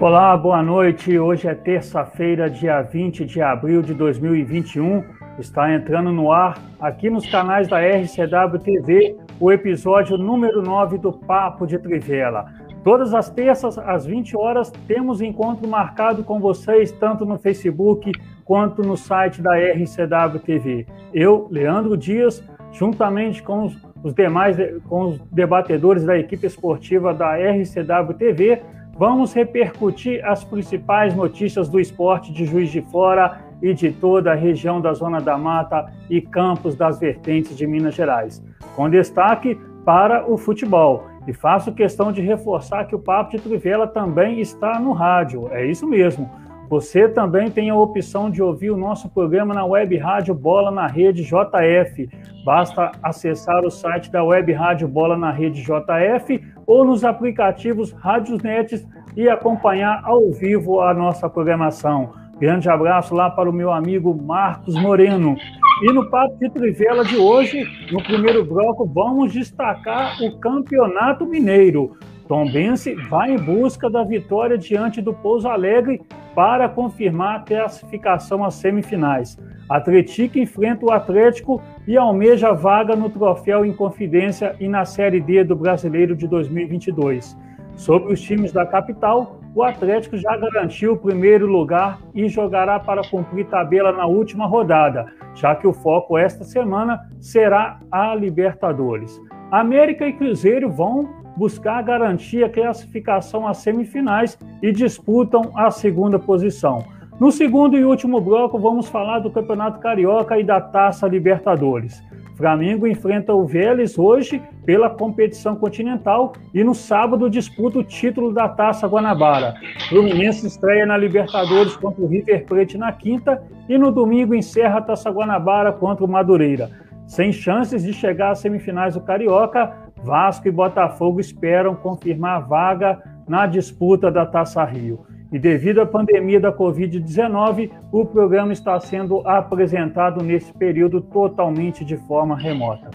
Olá, boa noite. Hoje é terça-feira, dia 20 de abril de 2021. Está entrando no ar, aqui nos canais da RCW TV, o episódio número 9 do Papo de Trivela. Todas as terças, às 20 horas, temos encontro marcado com vocês, tanto no Facebook quanto no site da RCW TV. Eu, Leandro Dias, juntamente com os, demais com os debatedores da equipe esportiva da RCW TV, vamos repercutir as principais notícias do esporte de Juiz de Fora e de toda a região da Zona da Mata e campos das vertentes de Minas Gerais, com destaque para o futebol. E faço questão de reforçar que o Papo de Trivela também está no rádio, é isso mesmo. Você também tem a opção de ouvir o nosso programa na web rádio Bola na Rede JF. Basta acessar o site da web rádio Bola na Rede JF ou nos aplicativos Rádios Net e acompanhar ao vivo a nossa programação. Grande abraço lá para o meu amigo Marcos Moreno. E no Papo de Trivela de hoje, no primeiro bloco, vamos destacar o Campeonato Mineiro. Tombense vai em busca da vitória diante do Pouso Alegre para confirmar a classificação às semifinais. Atlético enfrenta o Atlético e almeja vaga no troféu em Confidência e na Série D do Brasileiro de 2022. Sobre os times da capital, o Atlético já garantiu o primeiro lugar e jogará para cumprir tabela na última rodada, já que o foco esta semana será a Libertadores. América e Cruzeiro vão buscar garantir a classificação às semifinais e disputam a segunda posição. No segundo e último bloco, vamos falar do Campeonato Carioca e da Taça Libertadores. Flamengo enfrenta o Vélez hoje pela competição continental e no sábado disputa o título da Taça Guanabara. Fluminense estreia na Libertadores contra o River Plate na quinta e no domingo encerra a Taça Guanabara contra o Madureira. Sem chances de chegar às semifinais do Carioca, Vasco e Botafogo esperam confirmar vaga na disputa da Taça Rio. E devido à pandemia da Covid-19, o programa está sendo apresentado nesse período totalmente de forma remota.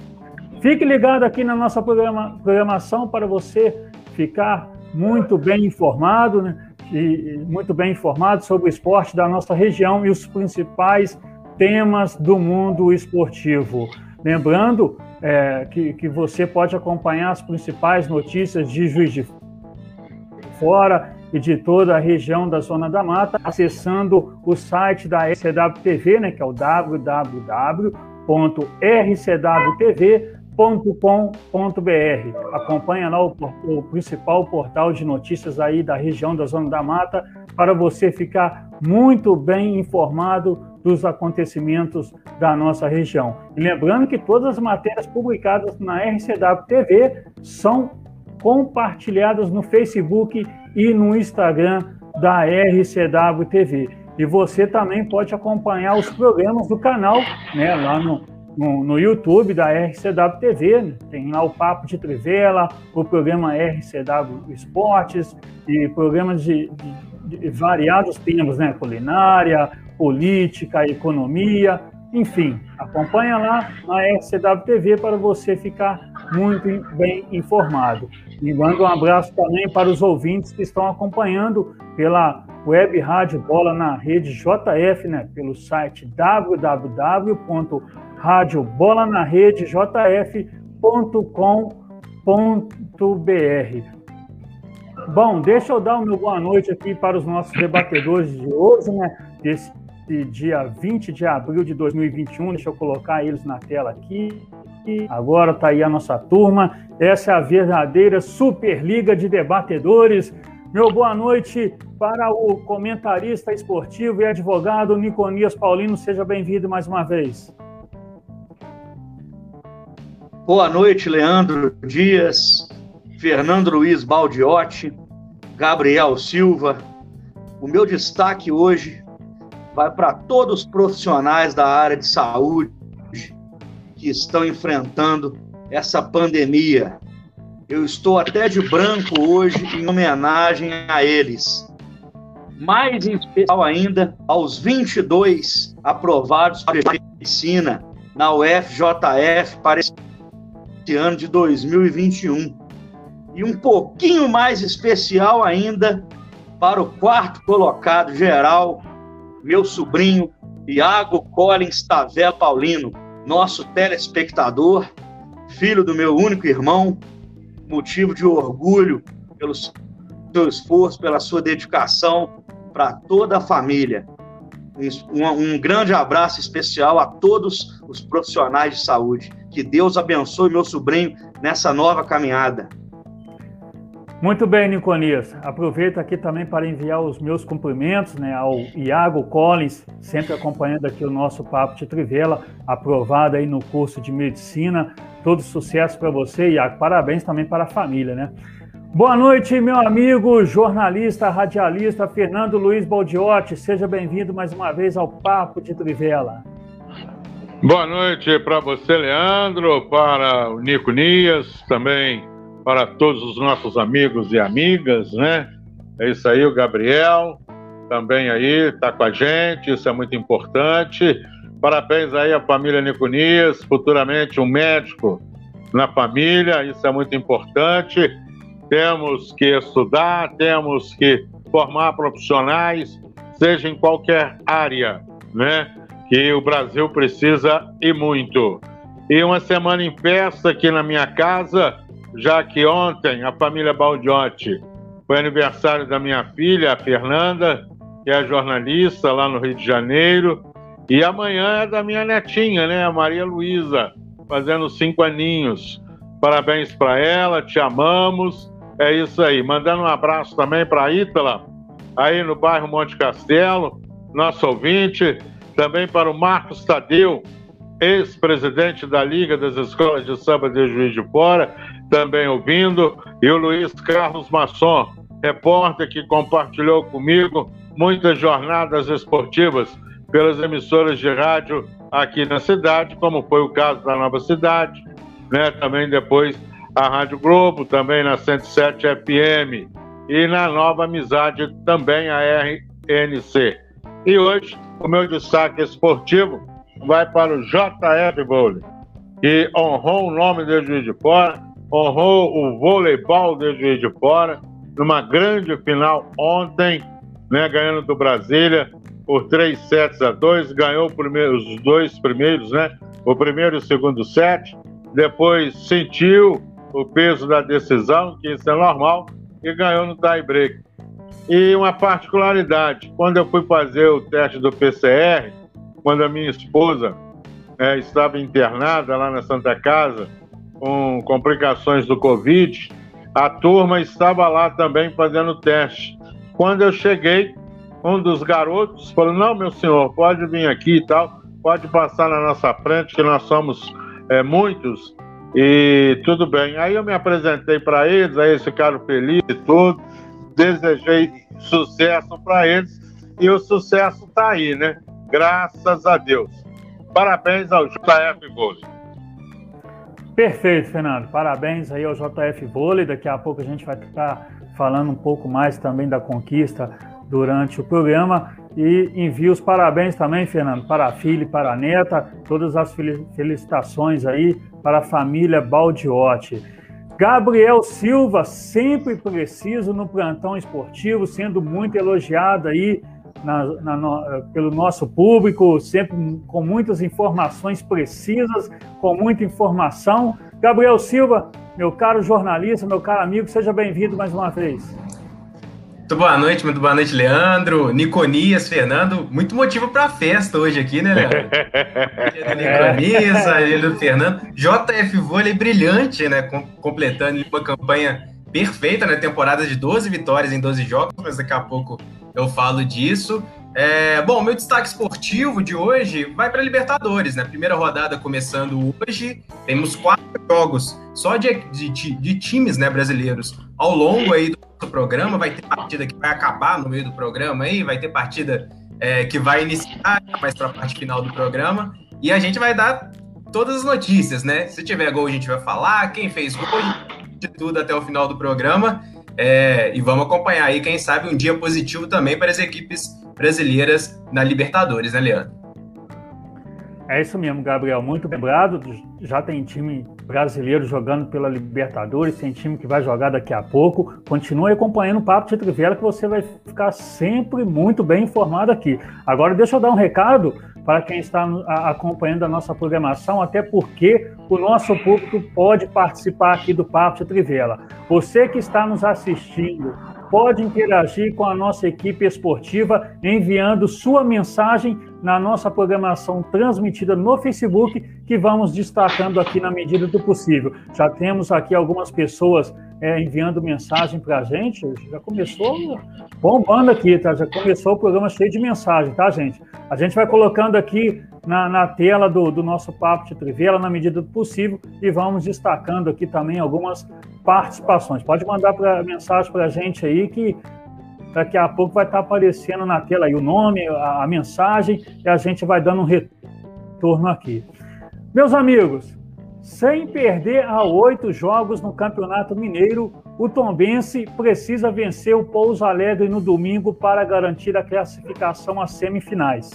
Fique ligado aqui na nossa programa, programação para você ficar muito bem informado, né? E muito bem informado sobre o esporte da nossa região e os principais temas do mundo esportivo. Lembrando é, que, que você pode acompanhar as principais notícias de Juiz de Fora e de toda a região da Zona da Mata, acessando o site da RCWTV, né, que é o www.rcwtv.com.br. Acompanha lá o, o, principal portal de notícias aí da região da Zona da Mata para você ficar muito bem informado dos acontecimentos da nossa região. E lembrando que todas as matérias publicadas na RCW TV são compartilhadas no Facebook e no Instagram da RCW TV. E você também pode acompanhar os programas do canal, né, lá no, no, no, YouTube da RCW TV, né? tem lá o Papo de Trivela, o programa RCW Esportes e programas de, de, de variados temas, né, culinária, política, economia, enfim, acompanha lá na RCW TV para você ficar muito bem informado. E mando um abraço também para os ouvintes que estão acompanhando pela web rádio Bola na rede JF, né, pelo site www.radiobolaнаredejf.com.br. Bom, deixa eu dar o meu boa noite aqui para os nossos debatedores de hoje, né, desse dia 20 de abril de 2021. Deixa eu colocar eles na tela aqui. Agora está aí a nossa turma. Essa é a verdadeira Superliga de Debatedores. Meu boa noite para o comentarista esportivo e advogado Niconias Paulino. Seja bem-vindo mais uma vez. Boa noite, Leandro Dias, Fernando Luiz Baldiotti, Gabriel Silva. O meu destaque hoje vai para todos os profissionais da área de saúde que estão enfrentando essa pandemia. Eu estou até de branco hoje em homenagem a eles. Mais em especial ainda aos 22 aprovados para medicina na UFJF para esse ano de 2021. E um pouquinho mais especial ainda para o quarto colocado geral, meu sobrinho Iago Collins Tavel Paulino, nosso telespectador, filho do meu único irmão, motivo de orgulho pelo seu esforço, pela sua dedicação para toda a família. Um, um, grande abraço especial a todos os profissionais de saúde. Que Deus abençoe meu sobrinho nessa nova caminhada. Muito bem, Niconias. Aproveito aqui também para enviar os meus cumprimentos né, ao Iago Collins, sempre acompanhando aqui o nosso Papo de Trivela, aprovado aí no curso de Medicina. Todo sucesso para você, Iago. Parabéns também para a família, né? Boa noite, meu amigo jornalista, radialista Fernando Luiz Baldiotti. Seja bem-vindo mais uma vez ao Papo de Trivela. Boa noite para você, Leandro, para o Nico Nias, também para todos os nossos amigos e amigas, né? É isso aí, o Gabriel também aí está com a gente, isso é muito importante. Parabéns aí à família Niconias, futuramente um médico na família, isso é muito importante. Temos que estudar, temos que formar profissionais, seja em qualquer área, né? Que o Brasil precisa e muito. E uma semana em festa aqui na minha casa, já que ontem a família Baldiotti foi aniversário da minha filha, a Fernanda, que é jornalista lá no Rio de Janeiro, e amanhã é da minha netinha, né, a Maria Luísa, fazendo cinco aninhos. Parabéns para ela, te amamos. É isso aí. Mandando um abraço também para a Ítala, aí no bairro Monte Castelo, nosso ouvinte. Também para o Marcos Tadeu, ex-presidente da Liga das Escolas de Samba de Juiz de Fora, também ouvindo, e o Luiz Carlos Masson, repórter que compartilhou comigo muitas jornadas esportivas pelas emissoras de rádio aqui na cidade, como foi o caso da Nova Cidade, né? também depois a Rádio Globo, também na 107 FM, e na Nova Amizade também a RNC. E hoje o meu destaque esportivo vai para o JF Vôlei, que honrou o nome de Juiz de Fora honrou o voleibol de Juiz de Fora numa grande final ontem, né, ganhando do Brasília por 3 sets a 2, ganhou primeiro, os dois primeiros, né, o primeiro e o segundo set, depois sentiu o peso da decisão, que isso é normal, e ganhou no tie break. E uma particularidade, quando eu fui fazer o teste do PCR, quando a minha esposa é, estava internada lá na Santa Casa, com complicações do Covid, a turma estava lá também fazendo teste. Quando eu cheguei, um dos garotos falou: Não, meu senhor, pode vir aqui e tal, pode passar na nossa frente, que nós somos é, muitos, e tudo bem. Aí eu me apresentei para eles, aí eles ficaram felizes e tudo, desejei sucesso para eles, e o sucesso está aí, né? Graças a Deus. Parabéns ao JF Gomes. Perfeito, Fernando. Parabéns aí ao JF Vôlei. Daqui a pouco a gente vai estar falando um pouco mais também da conquista durante o programa. E envio os parabéns também, Fernando, para a filha e para a neta. Todas as felicitações aí para a família Baldiotti. Gabriel Silva, sempre preciso no plantão esportivo, sendo muito elogiado aí na, na, no, pelo nosso público, sempre com muitas informações precisas, com muita informação. Gabriel Silva, meu caro jornalista, meu caro amigo, seja bem-vindo mais uma vez. Muito boa noite, muito boa noite, Leandro, Niconias, Fernando. Muito motivo para festa hoje aqui, né, Leandro? Niconias, aí do Fernando. JF Vôlei brilhante, né? completando uma campanha perfeita, né? Temporada de 12 vitórias em 12 jogos, mas daqui a pouco eu falo disso. É, bom, meu destaque esportivo de hoje vai para Libertadores, né? Primeira rodada começando hoje. Temos quatro jogos só de, de, de, times né, brasileiros ao longo aí do programa. Vai ter partida que vai acabar no meio do programa aí, vai ter partida é, que vai iniciar mais para a parte final do programa. E a gente vai dar todas as notícias, né? Se tiver gol, a gente vai falar. Quem fez gol, de tudo até o final do programa. É, e vamos acompanhar aí, quem sabe, um dia positivo também para as equipes brasileiras na Libertadores, né, Leandro? É isso mesmo, Gabriel. Muito lembrado. Já tem time brasileiro jogando pela Libertadores, tem time que vai jogar daqui a pouco. Continue acompanhando o Papo de Trivela que você vai ficar sempre muito bem informado aqui. Agora, deixa eu dar um recado para quem está acompanhando a nossa programação, até porque o nosso público pode participar aqui do Papo de Trivela. Você que está nos assistindo pode interagir com a nossa equipe esportiva enviando sua mensagem na nossa programação transmitida no Facebook, que vamos destacando aqui na medida do possível. Já temos aqui algumas pessoas é, enviando mensagem para a gente. Já começou bombando aqui, tá? Já começou o programa cheio de mensagem, tá, gente? A gente vai colocando aqui na, na tela do, do, nosso Papo de Trivela na medida do possível e vamos destacando aqui também algumas participações. Pode mandar pra, mensagem para a gente aí que daqui a pouco vai estar aparecendo na tela aí o nome, a, a mensagem e a gente vai dando um retorno aqui. Meus amigos, sem perder a oito jogos no Campeonato Mineiro, o Tombense precisa vencer o Pouso Alegre no domingo para garantir a classificação às semifinais.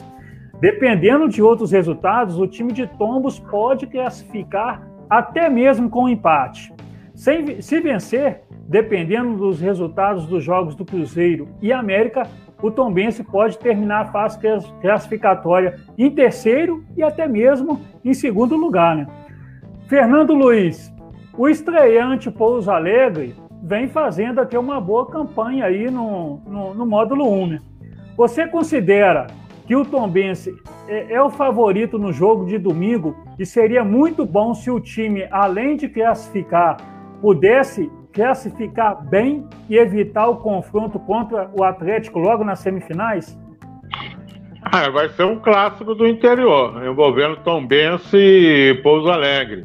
Dependendo de outros resultados, o time de Tombos pode classificar até mesmo com empate. Sem, se vencer, dependendo dos resultados dos jogos do Cruzeiro e América, o Tombense pode terminar a fase classificatória em terceiro e até mesmo em segundo lugar. Né? Fernando Luiz, o estreante Pouso Alegre vem fazendo até uma boa campanha aí no, no, no módulo 1. Né? Você considera que o Tombense é, é o favorito no jogo de domingo e seria muito bom se o time, além de classificar pudesse classificar bem e evitar o confronto contra o Atlético logo nas semifinais? Ah, vai ser um clássico do interior, envolvendo Tom Bense e Pouso Alegre.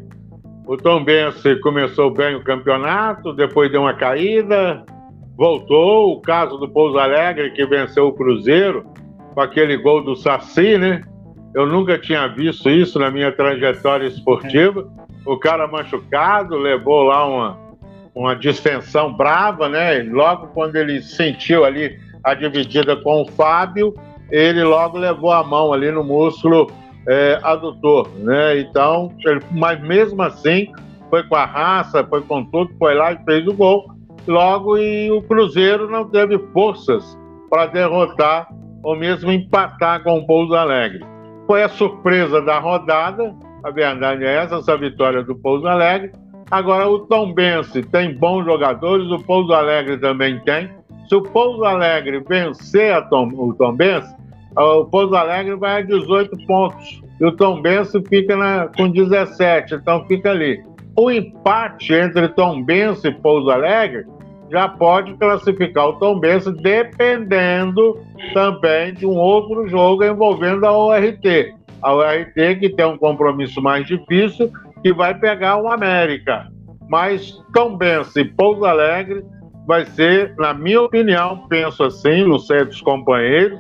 O Tom Bense começou bem o campeonato, depois deu uma caída, voltou. O caso do Pouso Alegre, que venceu o Cruzeiro, com aquele gol do Saci, né? Eu nunca tinha visto isso na minha trajetória esportiva o cara machucado, levou lá uma, uma distensão brava, né? E logo quando ele sentiu ali a dividida com o Fábio, ele logo levou a mão ali no músculo é, adutor, né? Então, ele, mas mesmo assim, foi com a raça, foi com tudo, foi lá e fez o gol. Logo, e o Cruzeiro não teve forças para derrotar ou mesmo empatar com o Pouso Alegre. Foi a surpresa da rodada, a verdade é essa, essa vitória do Pouso Alegre. Agora, o Tom Bense tem bons jogadores, o Pouso Alegre também tem. Se o Pouso Alegre vencer Tom, o Tom Bense, o Pouso Alegre vai a 18 pontos. E o Tom Bense fica na, com 17, então fica ali. O empate entre Tom Bense e Pouso Alegre já pode classificar o Tom Bense, dependendo também de um outro jogo envolvendo a ORT a URT, que tem um compromisso mais difícil, que vai pegar o América. Mas Tombense e Pouso Alegre vai ser, na minha opinião, penso assim, não sei dos companheiros,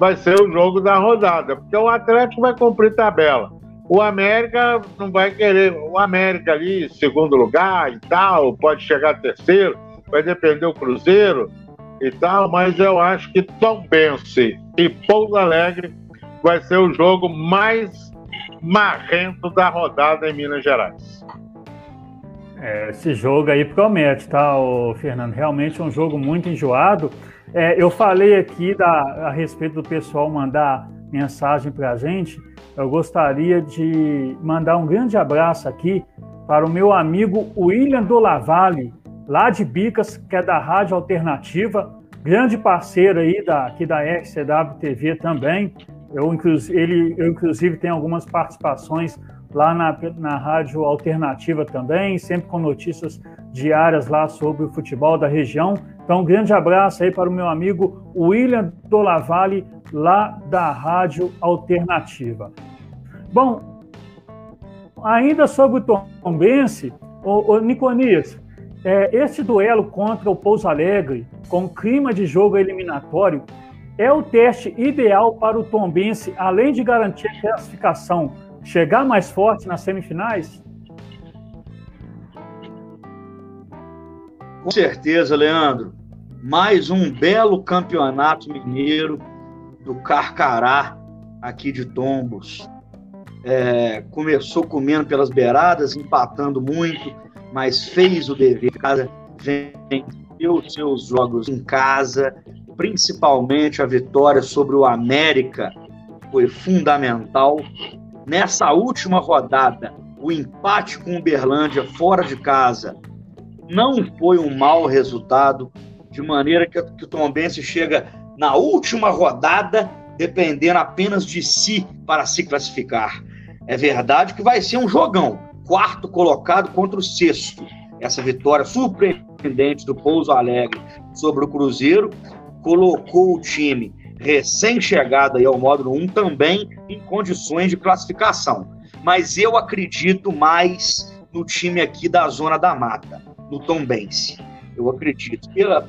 vai ser o jogo da rodada, porque o Atlético vai cumprir tabela. O América não vai querer, o América ali, segundo lugar e tal, pode chegar terceiro, vai depender do Cruzeiro e tal, mas eu acho que Tombense e Pouso Alegre vai ser o jogo mais marrento da rodada em Minas Gerais. É, esse jogo aí promete, tá, Fernando? Realmente é um jogo muito enjoado. É, eu falei aqui da, a respeito do pessoal mandar mensagem para a gente. Eu gostaria de mandar um grande abraço aqui para o meu amigo William Dolavalle, lá de Bicas, que é da Rádio Alternativa, grande parceiro aí da, aqui da RCW TV também. Eu, ele, eu, inclusive, tenho algumas participações lá na, na Rádio Alternativa também, sempre com notícias diárias lá sobre o futebol da região. Então, um grande abraço aí para o meu amigo William Dolavalle, lá da Rádio Alternativa. Bom, ainda sobre o Tombense, o, o Niconias, é, esse duelo contra o Pouso Alegre, com clima de jogo eliminatório, é o teste ideal para o Tombense, além de garantir a classificação, chegar mais forte nas semifinais? Com certeza, Leandro. Mais um belo campeonato mineiro do Carcará, aqui de Tombos. é, começou comendo pelas beiradas, empatando muito, mas fez o dever de casa, os seus jogos em casa, principalmente a vitória sobre o América foi fundamental. Nessa última rodada, o empate com o Berlândia fora de casa não foi um mau resultado, de maneira que, que o Tombense chega na última rodada dependendo apenas de si para se classificar. É verdade que vai ser um jogão, quarto colocado contra o sexto. Essa vitória surpreendente do Pouso Alegre sobre o Cruzeiro colocou o time recém-chegado aí ao módulo 1 também em condições de classificação. Mas eu acredito mais no time aqui da Zona da Mata, no Tombense eu acredito, pela,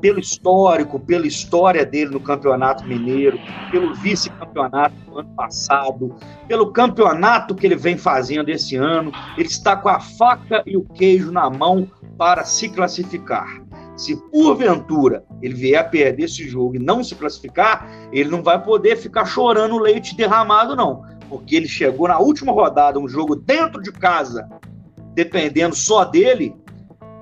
pelo histórico, pela história dele no Campeonato Mineiro, pelo vice-campeonato do ano passado, pelo campeonato que ele vem fazendo esse ano, ele está com a faca e o queijo na mão para se classificar. Se porventura ele vier a perder esse jogo e não se classificar, ele não vai poder ficar chorando leite derramado, não. Porque ele chegou na última rodada, um jogo dentro de casa, dependendo só dele,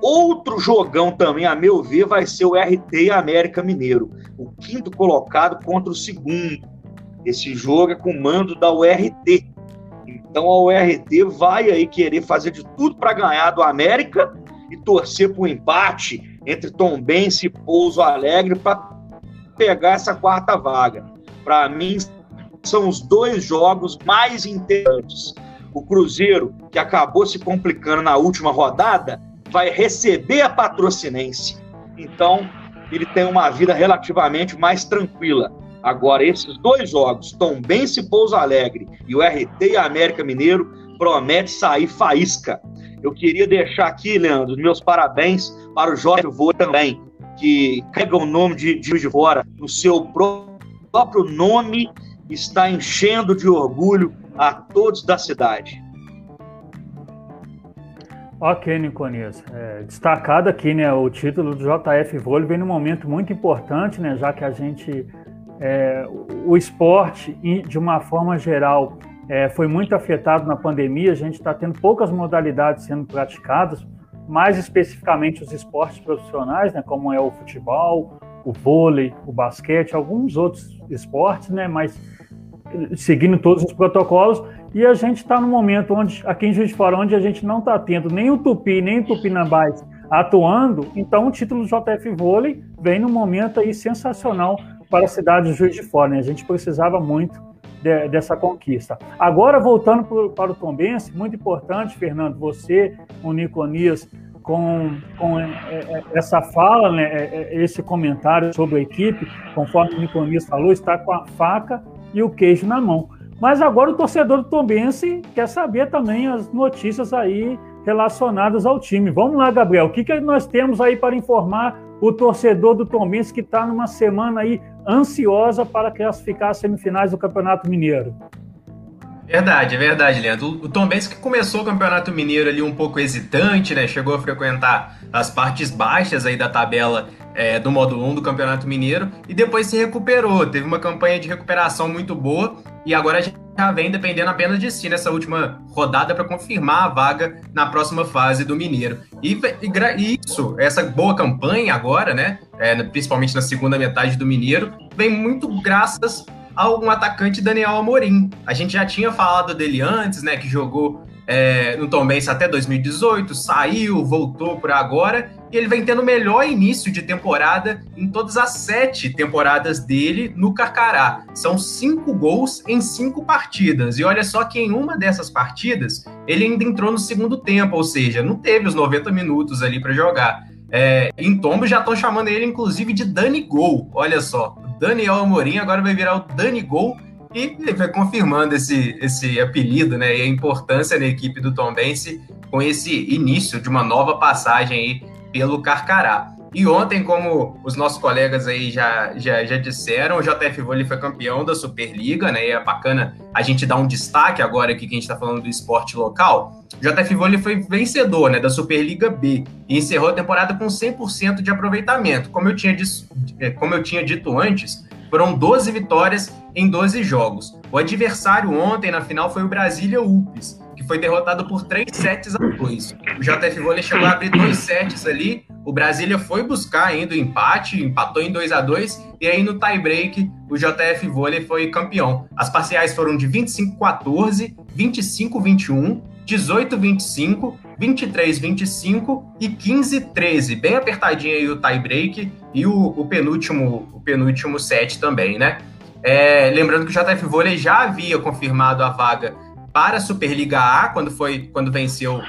Outro jogão também, a meu ver, vai ser o RT América Mineiro. O quinto colocado contra o segundo. Esse jogo é com mando da URT. Então a URT vai aí querer fazer de tudo para ganhar do América e torcer para o empate entre Tombense e Pouso Alegre para pegar essa quarta vaga. Para mim, são os dois jogos mais interessantes. O Cruzeiro, que acabou se complicando na última rodada, vai receber a patrocinense. Então, ele tem uma vida relativamente mais tranquila. Agora, esses dois jogos, Tombense e Pouso Alegre e o RT e América Mineiro, promete sair faísca. Eu queria deixar aqui, Leandro, meus parabéns para o Jorge Vô também, que pega o nome de Juiz de Fora no seu próprio nome, está enchendo de orgulho a todos da cidade. Ok, Niconias. É, destacado aqui, né, o título do JF Vôlei vem num momento muito importante, né, já que a gente, é, o esporte, de uma forma geral, é, foi muito afetado na pandemia, a gente está tendo poucas modalidades sendo praticadas, mais especificamente os esportes profissionais, né, como é o futebol, o vôlei, o basquete, alguns outros esportes, né, mas seguindo todos os protocolos, e a gente está no momento onde, aqui em Juiz de Fora, onde a gente não está tendo nem o Tupi, nem o Tupinambás atuando, então o título do JF Vôlei vem num momento aí sensacional para a cidade de Juiz de Fora, né? A gente precisava muito de, dessa conquista. Agora, voltando pro, para o Tombense, muito importante, Fernando, você, o Niconias, com, com é, é, essa fala, né, é, esse comentário sobre a equipe, conforme o Niconias falou, está com a faca e o queijo na mão. Mas agora o torcedor do Tombense quer saber também as notícias aí relacionadas ao time. Vamos lá, Gabriel, o que, que nós temos aí para informar o torcedor do Tombense que está numa semana aí ansiosa para classificar as semifinais do Campeonato Mineiro? Verdade, é verdade, Leandro. O Tom que começou o Campeonato Mineiro ali um pouco hesitante, né? Chegou a frequentar as partes baixas aí da tabela é, do módulo 1 do Campeonato Mineiro e depois se recuperou. Teve uma campanha de recuperação muito boa e agora já vem dependendo apenas de si nessa última rodada para confirmar a vaga na próxima fase do Mineiro. E, e isso, essa boa campanha agora, né? É, principalmente na segunda metade do Mineiro, vem muito graças ao um atacante Daniel Amorim. A gente já tinha falado dele antes, né? Que jogou é, no Tom Benz até 2018, saiu, voltou por agora, ele vem tendo o melhor início de temporada em todas as sete temporadas dele no Carcará. São cinco gols em cinco partidas. E olha só que em uma dessas partidas ele ainda entrou no segundo tempo, ou seja, não teve os 90 minutos ali para jogar. É, em Tombo já estão chamando ele, inclusive, de Dani Gol. Olha só, Daniel Amorim agora vai virar o Dani Gol e ele vai confirmando esse, esse apelido, né? E a importância da equipe do Tom Bense com esse início de uma nova passagem aí pelo Carcará. E ontem, como os nossos colegas aí já, já, já disseram, o JF Vôlei foi campeão da Superliga, né? E é bacana a gente dar um destaque agora aqui que a gente está falando do esporte local. O JF Vôlei foi vencedor né, da Superliga B e encerrou a temporada com 100% de aproveitamento. Como eu, tinha, como eu tinha dito antes, Foram 12 vitórias em 12 jogos. O adversário ontem na final foi o Brasília UPS, que foi derrotado por 3 sets a 2. O JF Vôlei chegou a abrir dois sets ali, o Brasília foi buscar ainda o empate, empatou em 2 a 2 e aí no tie-break o JF Vôlei foi campeão. As parciais foram de 25-14, 25-21, 18-25, 23-25 e 15-13. Bem apertadinho aí o tie-break e o, o, penúltimo, o penúltimo set também, né? É, lembrando que o JF Vôlei já havia confirmado a vaga para a Superliga A quando foi quando venceu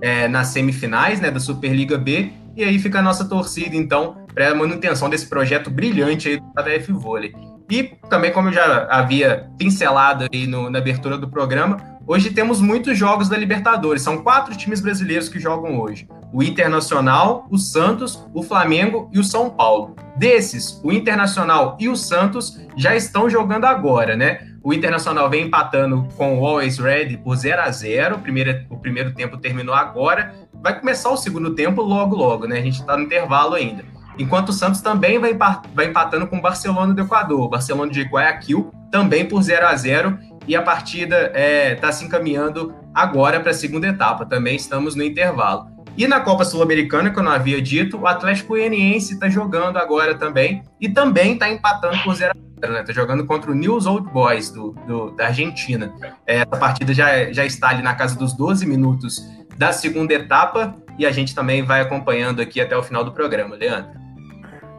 é, nas semifinais né, da Superliga B. E aí fica a nossa torcida, então, para a manutenção desse projeto brilhante aí do JF Vôlei. E também, como eu já havia pincelado aí no, na abertura do programa, hoje temos muitos jogos da Libertadores. São quatro times brasileiros que jogam hoje: o Internacional, o Santos, o Flamengo e o São Paulo. Desses, o Internacional e o Santos já estão jogando agora, né? O Internacional vem empatando com o Always Ready por 0 a 0 o primeiro, o primeiro tempo terminou agora. Vai começar o segundo tempo logo, logo, né? A gente está no intervalo ainda. Enquanto o Santos também vai, vai empatando com o Barcelona do Equador. Barcelona de Guayaquil também por 0 a 0 e a partida está é, tá se encaminhando agora para a segunda etapa. Também estamos no intervalo. E na Copa Sul-Americana, que eu não havia dito, o Atlético Goianiense está jogando agora também e também está empatando por 0 a 0 né? Está jogando contra o News Old Boys do, do, da Argentina. É, partida já, já está ali na casa dos 12 minutos da segunda etapa e a gente também vai acompanhando aqui até o final do programa, Leandro.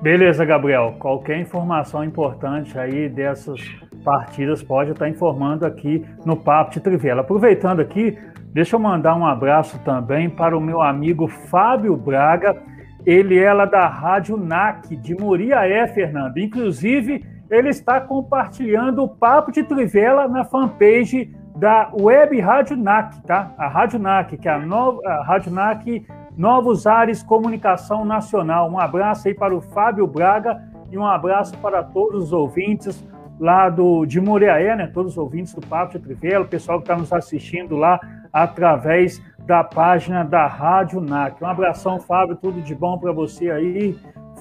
Beleza, Gabriel. Qualquer informação importante aí dessas partidas pode estar informando aqui no Papo de Trivela. Aproveitando aqui, deixa eu mandar um abraço também para o meu amigo Fábio Braga. Ele é lá da Rádio NAC de Muriaé, Fernando. Inclusive, ele está compartilhando o Papo de Trivela na fanpage da Web Rádio NAC, tá? A Rádio NAC, que é a, nova, a Rádio NAC Novos Ares Comunicação Nacional. Um abraço aí para o Fábio Braga e um abraço para todos os ouvintes lá do, de Moriaé, né? Todos os ouvintes do Papo de Trivela, o pessoal que está nos assistindo lá através da página da Rádio NAC. Um abração, Fábio, tudo de bom para você aí,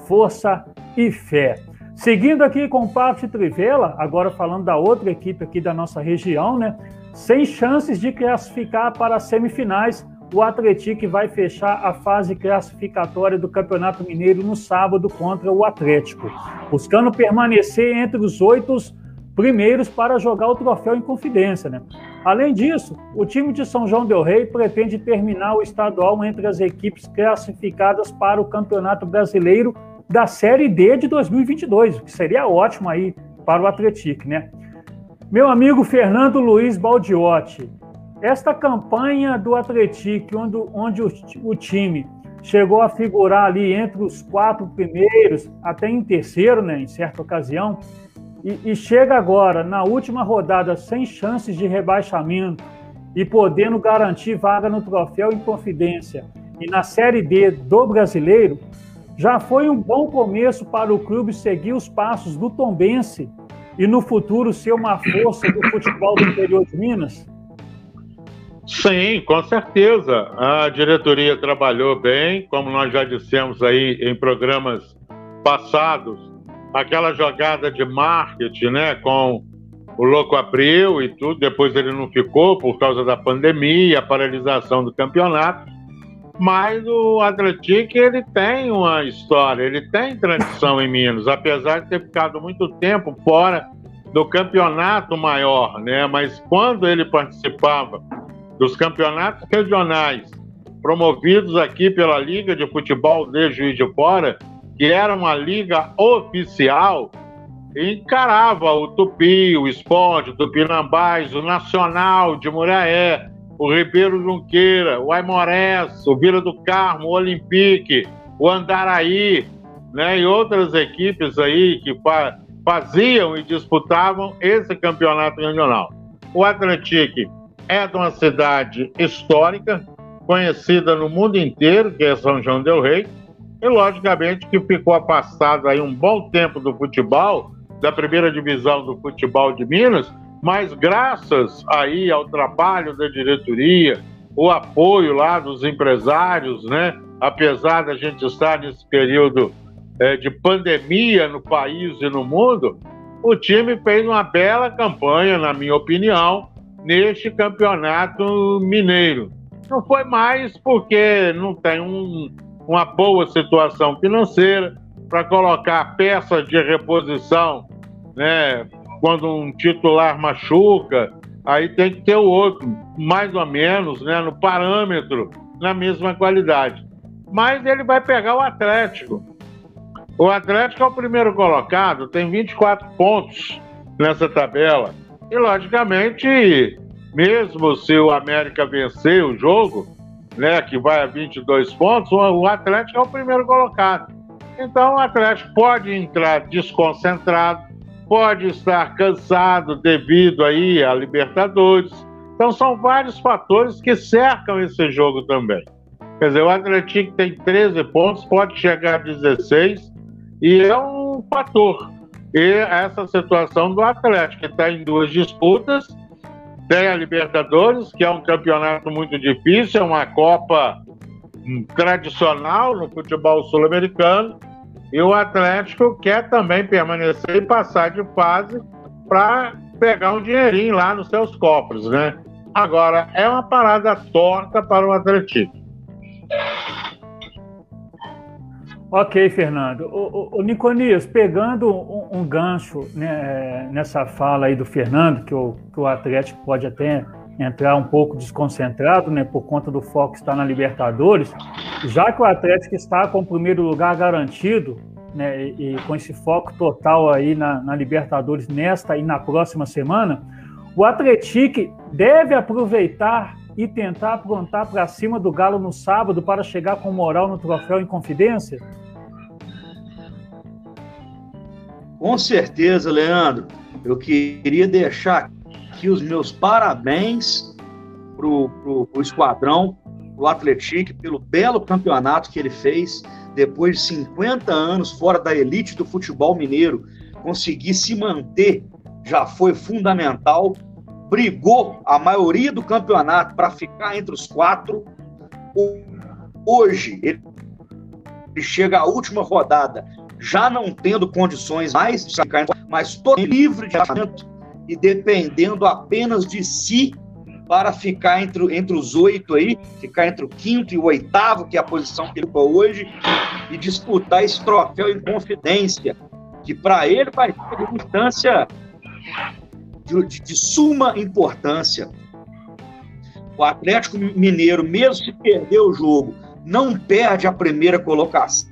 força e fé. Seguindo aqui com o Papo de Trivela, agora falando da outra equipe aqui da nossa região, né? Sem chances de classificar para as semifinais, o Atlético vai fechar a fase classificatória do Campeonato Mineiro no sábado contra o Atlético, buscando permanecer entre os oito primeiros para jogar o troféu em confidência. Né? Além disso, o time de São João del Rei pretende terminar o estadual entre as equipes classificadas para o Campeonato Brasileiro da Série D de 2022, o que seria ótimo aí para o Atlético, né? Meu amigo Fernando Luiz Baldiotti, esta campanha do Atlético, onde, onde o, o, time chegou a figurar ali entre os quatro primeiros, até em terceiro, né, em certa ocasião, e, e chega agora, na última rodada, sem chances de rebaixamento e podendo garantir vaga no troféu em confidência e na Série D do brasileiro, já foi um bom começo para o clube seguir os passos do Tombense e no futuro ser uma força do futebol do interior de Minas? Sim, com certeza. A diretoria trabalhou bem, como nós já dissemos aí em programas passados, aquela jogada de marketing, né, com o Louco Abril e tudo, depois ele não ficou por causa da pandemia, a paralisação do campeonato, mas o Atlético ele tem uma história, ele tem tradição em Minas, apesar de ter ficado muito tempo fora do campeonato maior, né? Mas quando ele participava dos campeonatos regionais promovidos aqui pela Liga de Futebol de Juiz de Fora, que era uma liga oficial, encarava o Tupi, o Esporte, o Tupinambás, o Nacional de Muraé, o Ribeiro Junqueira, o Aimorés, o Vila do Carmo, o Olympique, o Andaraí, né, e outras equipes aí que fa faziam e disputavam esse campeonato regional. O Atlético é de uma cidade histórica, conhecida no mundo inteiro, que é São João del Rei, e logicamente que ficou afastado aí um bom tempo do futebol, da primeira divisão do futebol de Minas, mas graças aí ao trabalho da diretoria, o apoio lá dos empresários, né? Apesar da gente estar nesse período é, de pandemia no país e no mundo, o time fez uma bela campanha, na minha opinião, neste campeonato mineiro. Não foi mais porque não tem um, uma boa situação financeira para colocar peças de reposição, né? Quando um titular machuca, aí tem que ter o outro, mais ou menos, né? No parâmetro, na mesma qualidade. Mas ele vai pegar o Atlético. O Atlético é o primeiro colocado, tem 24 pontos nessa tabela. E, logicamente, mesmo se o América vencer o jogo, né, que vai a 22 pontos, o Atlético é o primeiro colocado. Então o Atlético pode entrar desconcentrado, pode estar cansado devido aí a Libertadores. Então são vários fatores que cercam esse jogo também. Quer dizer, o Atlético tem 13 pontos, pode chegar a 16 e é um fator. E essa situação do Atlético, que está em duas disputas, tem a Libertadores, que é um campeonato muito difícil, é uma Copa hum, tradicional no futebol sul-americano, e o Atlético quer também permanecer e passar de fase para pegar um dinheirinho lá nos seus cofres, né? Agora, é uma parada torta para o Atlético. Ok, Fernando. O, o, o Niconias, pegando um, um gancho né, nessa fala aí do Fernando, que o, que o Atlético pode até entrar um pouco desconcentrado, né, por conta do foco estar na Libertadores, já que o Atlético está com o primeiro lugar garantido, né, e, e com esse foco total aí na, na, Libertadores nesta e na próxima semana, o Atlético deve aproveitar e tentar aprontar para cima do Galo no sábado para chegar com moral no troféu em confidência? Com certeza, Leandro. Eu queria deixar aqui os meus parabéns para o esquadrão, para o Atlético, pelo belo campeonato que ele fez. Depois de 50 anos fora da elite do futebol mineiro, conseguir se manter já foi fundamental brigou a maioria do campeonato para ficar entre os quatro. Hoje, ele chega à última rodada, já não tendo condições mais de ficar, mas todo livre de achamentos e dependendo apenas de si para ficar entre, entre os oito aí, ficar entre o quinto e o oitavo, que é a posição que ele está hoje, e disputar esse troféu em confidência, que para ele vai ser uma instância de, de, de suma importância. O Atlético Mineiro, mesmo se perder o jogo, não perde a primeira colocação,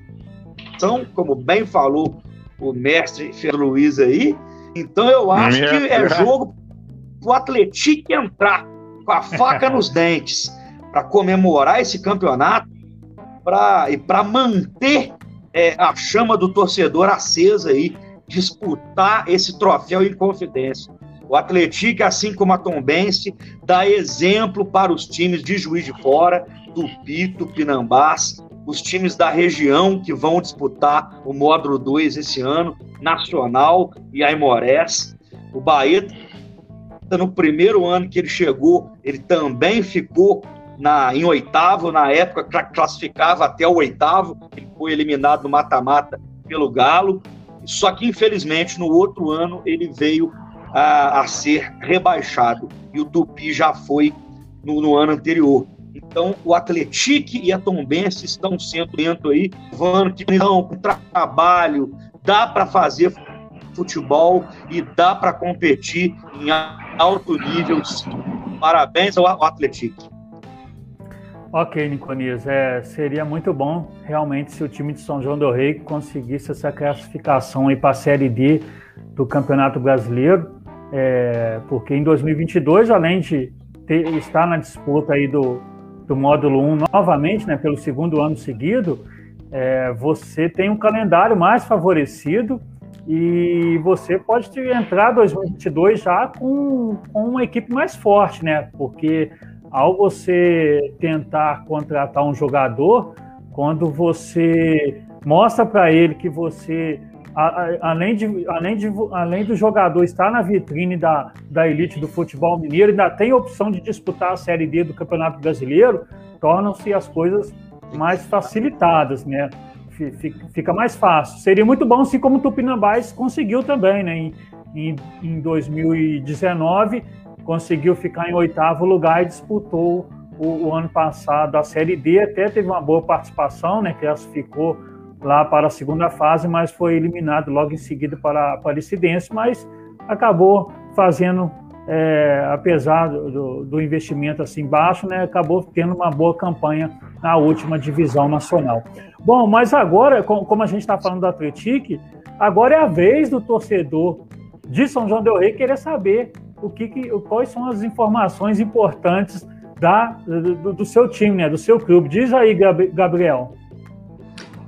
como bem falou o mestre Fernando Luiz aí. Então eu acho que é jogo para o Atlético entrar com a faca nos dentes para comemorar esse campeonato pra, e para manter é, a chama do torcedor acesa aí, disputar esse troféu em confidência. O Atlético, assim como a Tombense, dá exemplo para os times de Juiz de Fora, Tupi, Tupinambás, os times da região que vão disputar o módulo 2 esse ano, Nacional e Aimorés. O Bahia, no primeiro ano que ele chegou, ele também ficou na, em oitavo, na época classificava até o oitavo, ele foi eliminado no mata-mata pelo Galo, só que infelizmente no outro ano ele veio a, a ser rebaixado. E o Tupi já foi no, no ano anterior. Então, o Atlético e a Tombense estão sendo dentro aí, vando que não, com trabalho, dá para fazer futebol e dá para competir em alto nível. Parabéns ao Atlético. Ok, Niconias, é, seria muito bom realmente se o time de São João do Rei conseguisse essa classificação para a Série D do Campeonato Brasileiro é, porque em 2022, além de ter, estar na disputa aí do, do módulo 1 novamente, né, pelo segundo ano seguido, é, você tem um calendário mais favorecido e você pode entrar 2022 já com, com uma equipe mais forte, né? Porque ao você tentar contratar um jogador, quando você mostra para ele que você além, de, além, de, além do jogador estar na vitrine da, da elite do futebol mineiro, ainda tem a opção de disputar a Série D do Campeonato Brasileiro, tornam-se as coisas mais facilitadas, né? fica mais fácil. Seria muito bom se, como o Tupinambás conseguiu também, né? Em, em, em 2019, conseguiu ficar em oitavo lugar e disputou o, o, ano passado a Série D, até teve uma boa participação, né? Classificou lá para a segunda fase, mas foi eliminado logo em seguida para a Aparecidense, mas acabou fazendo, é, apesar do, do, investimento assim baixo, né, acabou tendo uma boa campanha na última divisão nacional. Bom, mas agora, como a gente está falando do Atlético, agora é a vez do torcedor de São João del Rei querer saber o que, que quais são as informações importantes da, do, do seu time, né, do seu clube. Diz aí, Gabriel.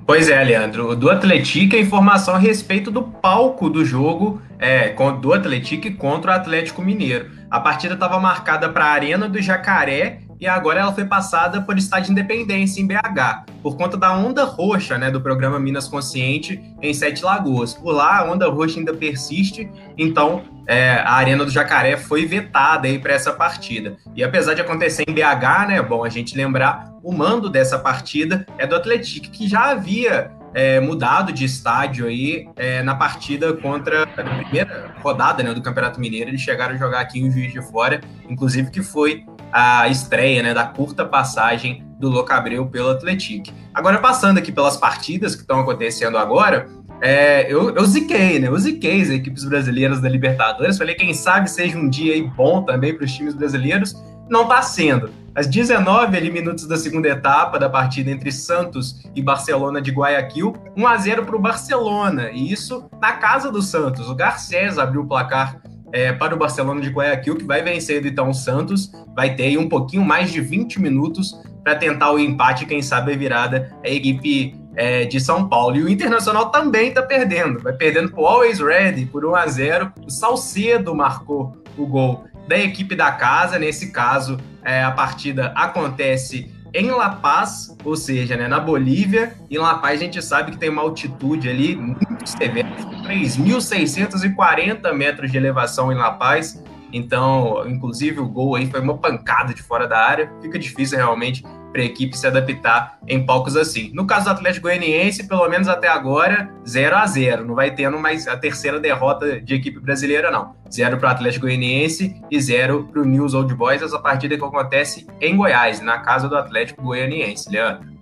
Pois é, Leandro. Do Atlético, a informação a respeito do palco do jogo é, do Atlético contra o Atlético Mineiro. A partida estava marcada para a Arena do Jacaré e agora ela foi passada por Estádio Independência, em BH, por conta da onda roxa né, do programa Minas Consciente em Sete Lagoas. Por lá, a onda roxa ainda persiste, então é, a Arena do Jacaré foi vetada para essa partida. E apesar de acontecer em BH, né, bom a gente lembrar, o mando dessa partida é do Atlético, que já havia é, mudado de estádio aí é, na partida contra a primeira rodada né, do Campeonato Mineiro. Eles chegaram a jogar aqui em Juiz de Fora, inclusive que foi a estreia né, da curta passagem do Locabreu pelo Atlético. Agora, passando aqui pelas partidas que estão acontecendo agora, é, eu, eu ziquei, né? Eu ziquei as equipes brasileiras da Libertadores. Falei, quem sabe seja um dia aí bom também para os times brasileiros. Não está sendo. Às 19 ali, minutos da segunda etapa da partida entre Santos e Barcelona de Guayaquil, 1 a 0 para o Barcelona. E isso na casa do Santos. O Garcés abriu o placar é, para o Barcelona de Guayaquil, que vai vencer então o Santos, vai ter um pouquinho mais de 20 minutos para tentar o empate, quem sabe a virada a equipe é, de São Paulo. E o Internacional também está perdendo, vai perdendo para o Always Ready por 1 a 0 O Salcedo marcou o gol da equipe da casa, nesse caso é, a partida acontece em La Paz, ou seja, né, na Bolívia. E em La Paz a gente sabe que tem uma altitude ali muito severa, 3.640 metros de elevação em La Paz. Então, inclusive o gol aí foi uma pancada de fora da área. Fica difícil realmente para a equipe se adaptar em palcos assim. No caso do Atlético Goianiense, pelo menos até agora, 0 a 0 Não vai tendo mais a terceira derrota de equipe brasileira, não. Zero para o Atlético Goianiense e zero para o News Old Boys. Essa partida que acontece em Goiás, na casa do Atlético Goianiense. Leandro.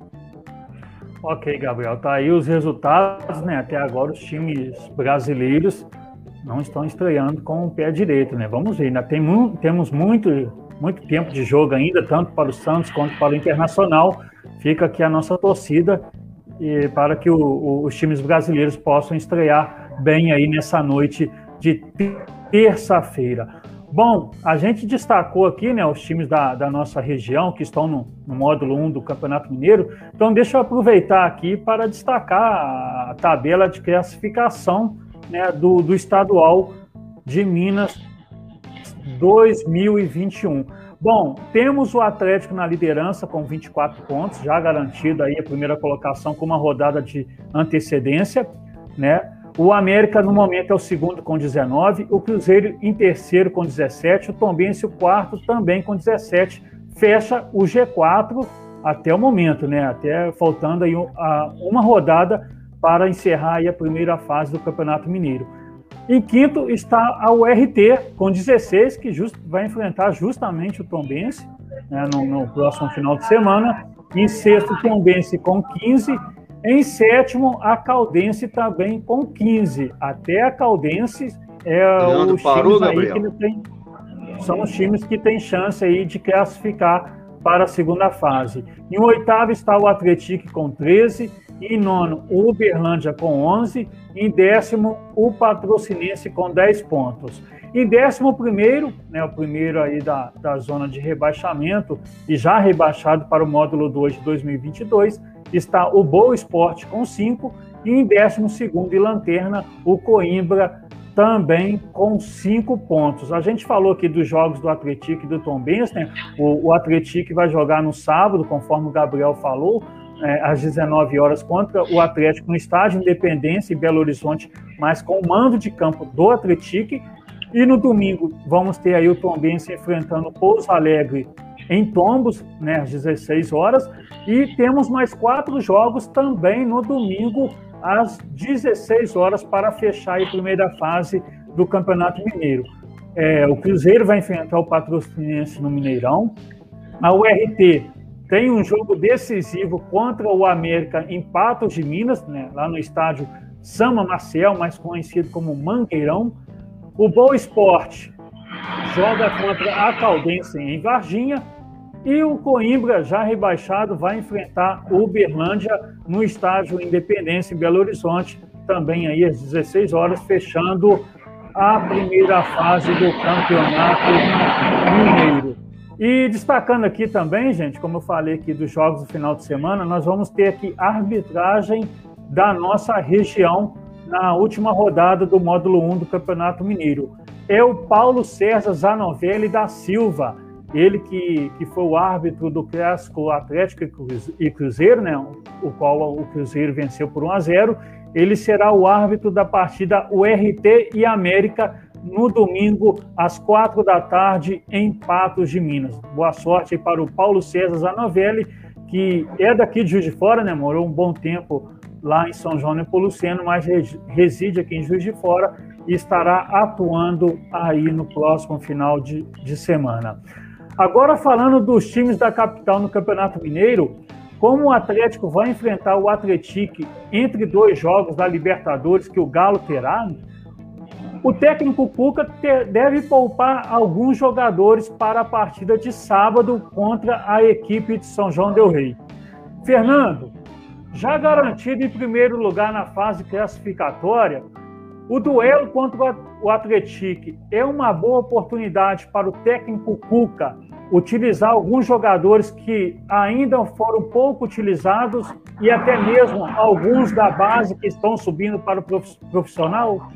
Ok, Gabriel. Tá aí os resultados, né? Até agora os times brasileiros não estão estreando com o pé direito, né? Vamos ver, ainda tem, temos muito muito tempo de jogo ainda, tanto para o Santos quanto para o Internacional. Fica aqui a nossa torcida e para que o, o, os times brasileiros possam estrear bem aí nessa noite de terça-feira. Bom, a gente destacou aqui né, os times da, da nossa região que estão no, no, módulo 1 do Campeonato Mineiro, então deixa eu aproveitar aqui para destacar a tabela de classificação né, do, do estadual de Minas 2021. Bom, temos o Atlético na liderança com 24 pontos, já garantido aí a primeira colocação com uma rodada de antecedência, né? O América no momento é o segundo com 19, o Cruzeiro em terceiro com 17, o Tombense o quarto também com 17, fecha o G4 até o momento, né? Até faltando aí uma rodada para encerrar a primeira fase do Campeonato Mineiro. Em quinto está a URT, com 16, que just, vai enfrentar justamente o Tombense né, no, no, próximo final de semana. Em sexto, o Tombense com 15. Em sétimo, a Caldense também com 15. Até a Caldense é Leandro os parou, times aí que tem, são os times que têm chance aí de classificar para a segunda fase. Em oitavo está o Atlético com 13 em nono, o Uberlândia com 11. Em décimo, o Patrocinense com 10 pontos. Em décimo primeiro, né, o primeiro aí da, da zona de rebaixamento, e já rebaixado para o módulo 2 de 2022, está o Boa Esporte com 5. E em décimo segundo e lanterna, o Coimbra também com cinco pontos. A gente falou aqui dos jogos do Atlético e do Tom Benz, né? O, o Atlético vai jogar no sábado, conforme o Gabriel falou, é, às 19 horas contra o Atlético no estádio Independência em Belo Horizonte, mas com o mando de campo do Atlético. E no domingo vamos ter aí o Tombense enfrentando o Pouso Alegre em Tombos, né, às 16 horas, e temos mais quatro jogos também no domingo, às 16 horas, para fechar a primeira fase do Campeonato Mineiro. É, o Cruzeiro vai enfrentar o Patrocinense no Mineirão. A URT tem um jogo decisivo contra o América em Patos de Minas, né, lá no estádio Sama Maciel, mais conhecido como Mangueirão. O Boa Esporte joga contra a Caldense em Varginha. E o Coimbra, já rebaixado, vai enfrentar o Uberlândia no estádio Independência em Belo Horizonte, também aí às 16 horas, fechando a primeira fase do Campeonato Mineiro. E destacando aqui também, gente, como eu falei aqui dos jogos do final de semana, nós vamos ter aqui arbitragem da nossa região na última rodada do módulo 1 do Campeonato Mineiro. É o Paulo César Zanovelli da Silva, ele que, que foi o árbitro do clássico Atlético e Cruzeiro, né, o qual o Cruzeiro venceu por 1 a 0, ele será o árbitro da partida URT e América no domingo às quatro da tarde em Patos de Minas. Boa sorte para o Paulo César Zanovelli, que é daqui de Juiz de Fora, né, morou um bom tempo lá em São João Nepomuceno, mas reside aqui em Juiz de Fora e estará atuando aí no próximo final de, de semana. Agora falando dos times da capital no Campeonato Mineiro, como o Atlético vai enfrentar o Atlético entre dois jogos da Libertadores que o Galo terá, o técnico Cuca deve poupar alguns jogadores para a partida de sábado contra a equipe de São João del Rei. Fernando, já garantido em primeiro lugar na fase classificatória, o duelo contra o Atlético é uma boa oportunidade para o técnico Cuca utilizar alguns jogadores que ainda foram pouco utilizados e até mesmo alguns da base que estão subindo para o profissional?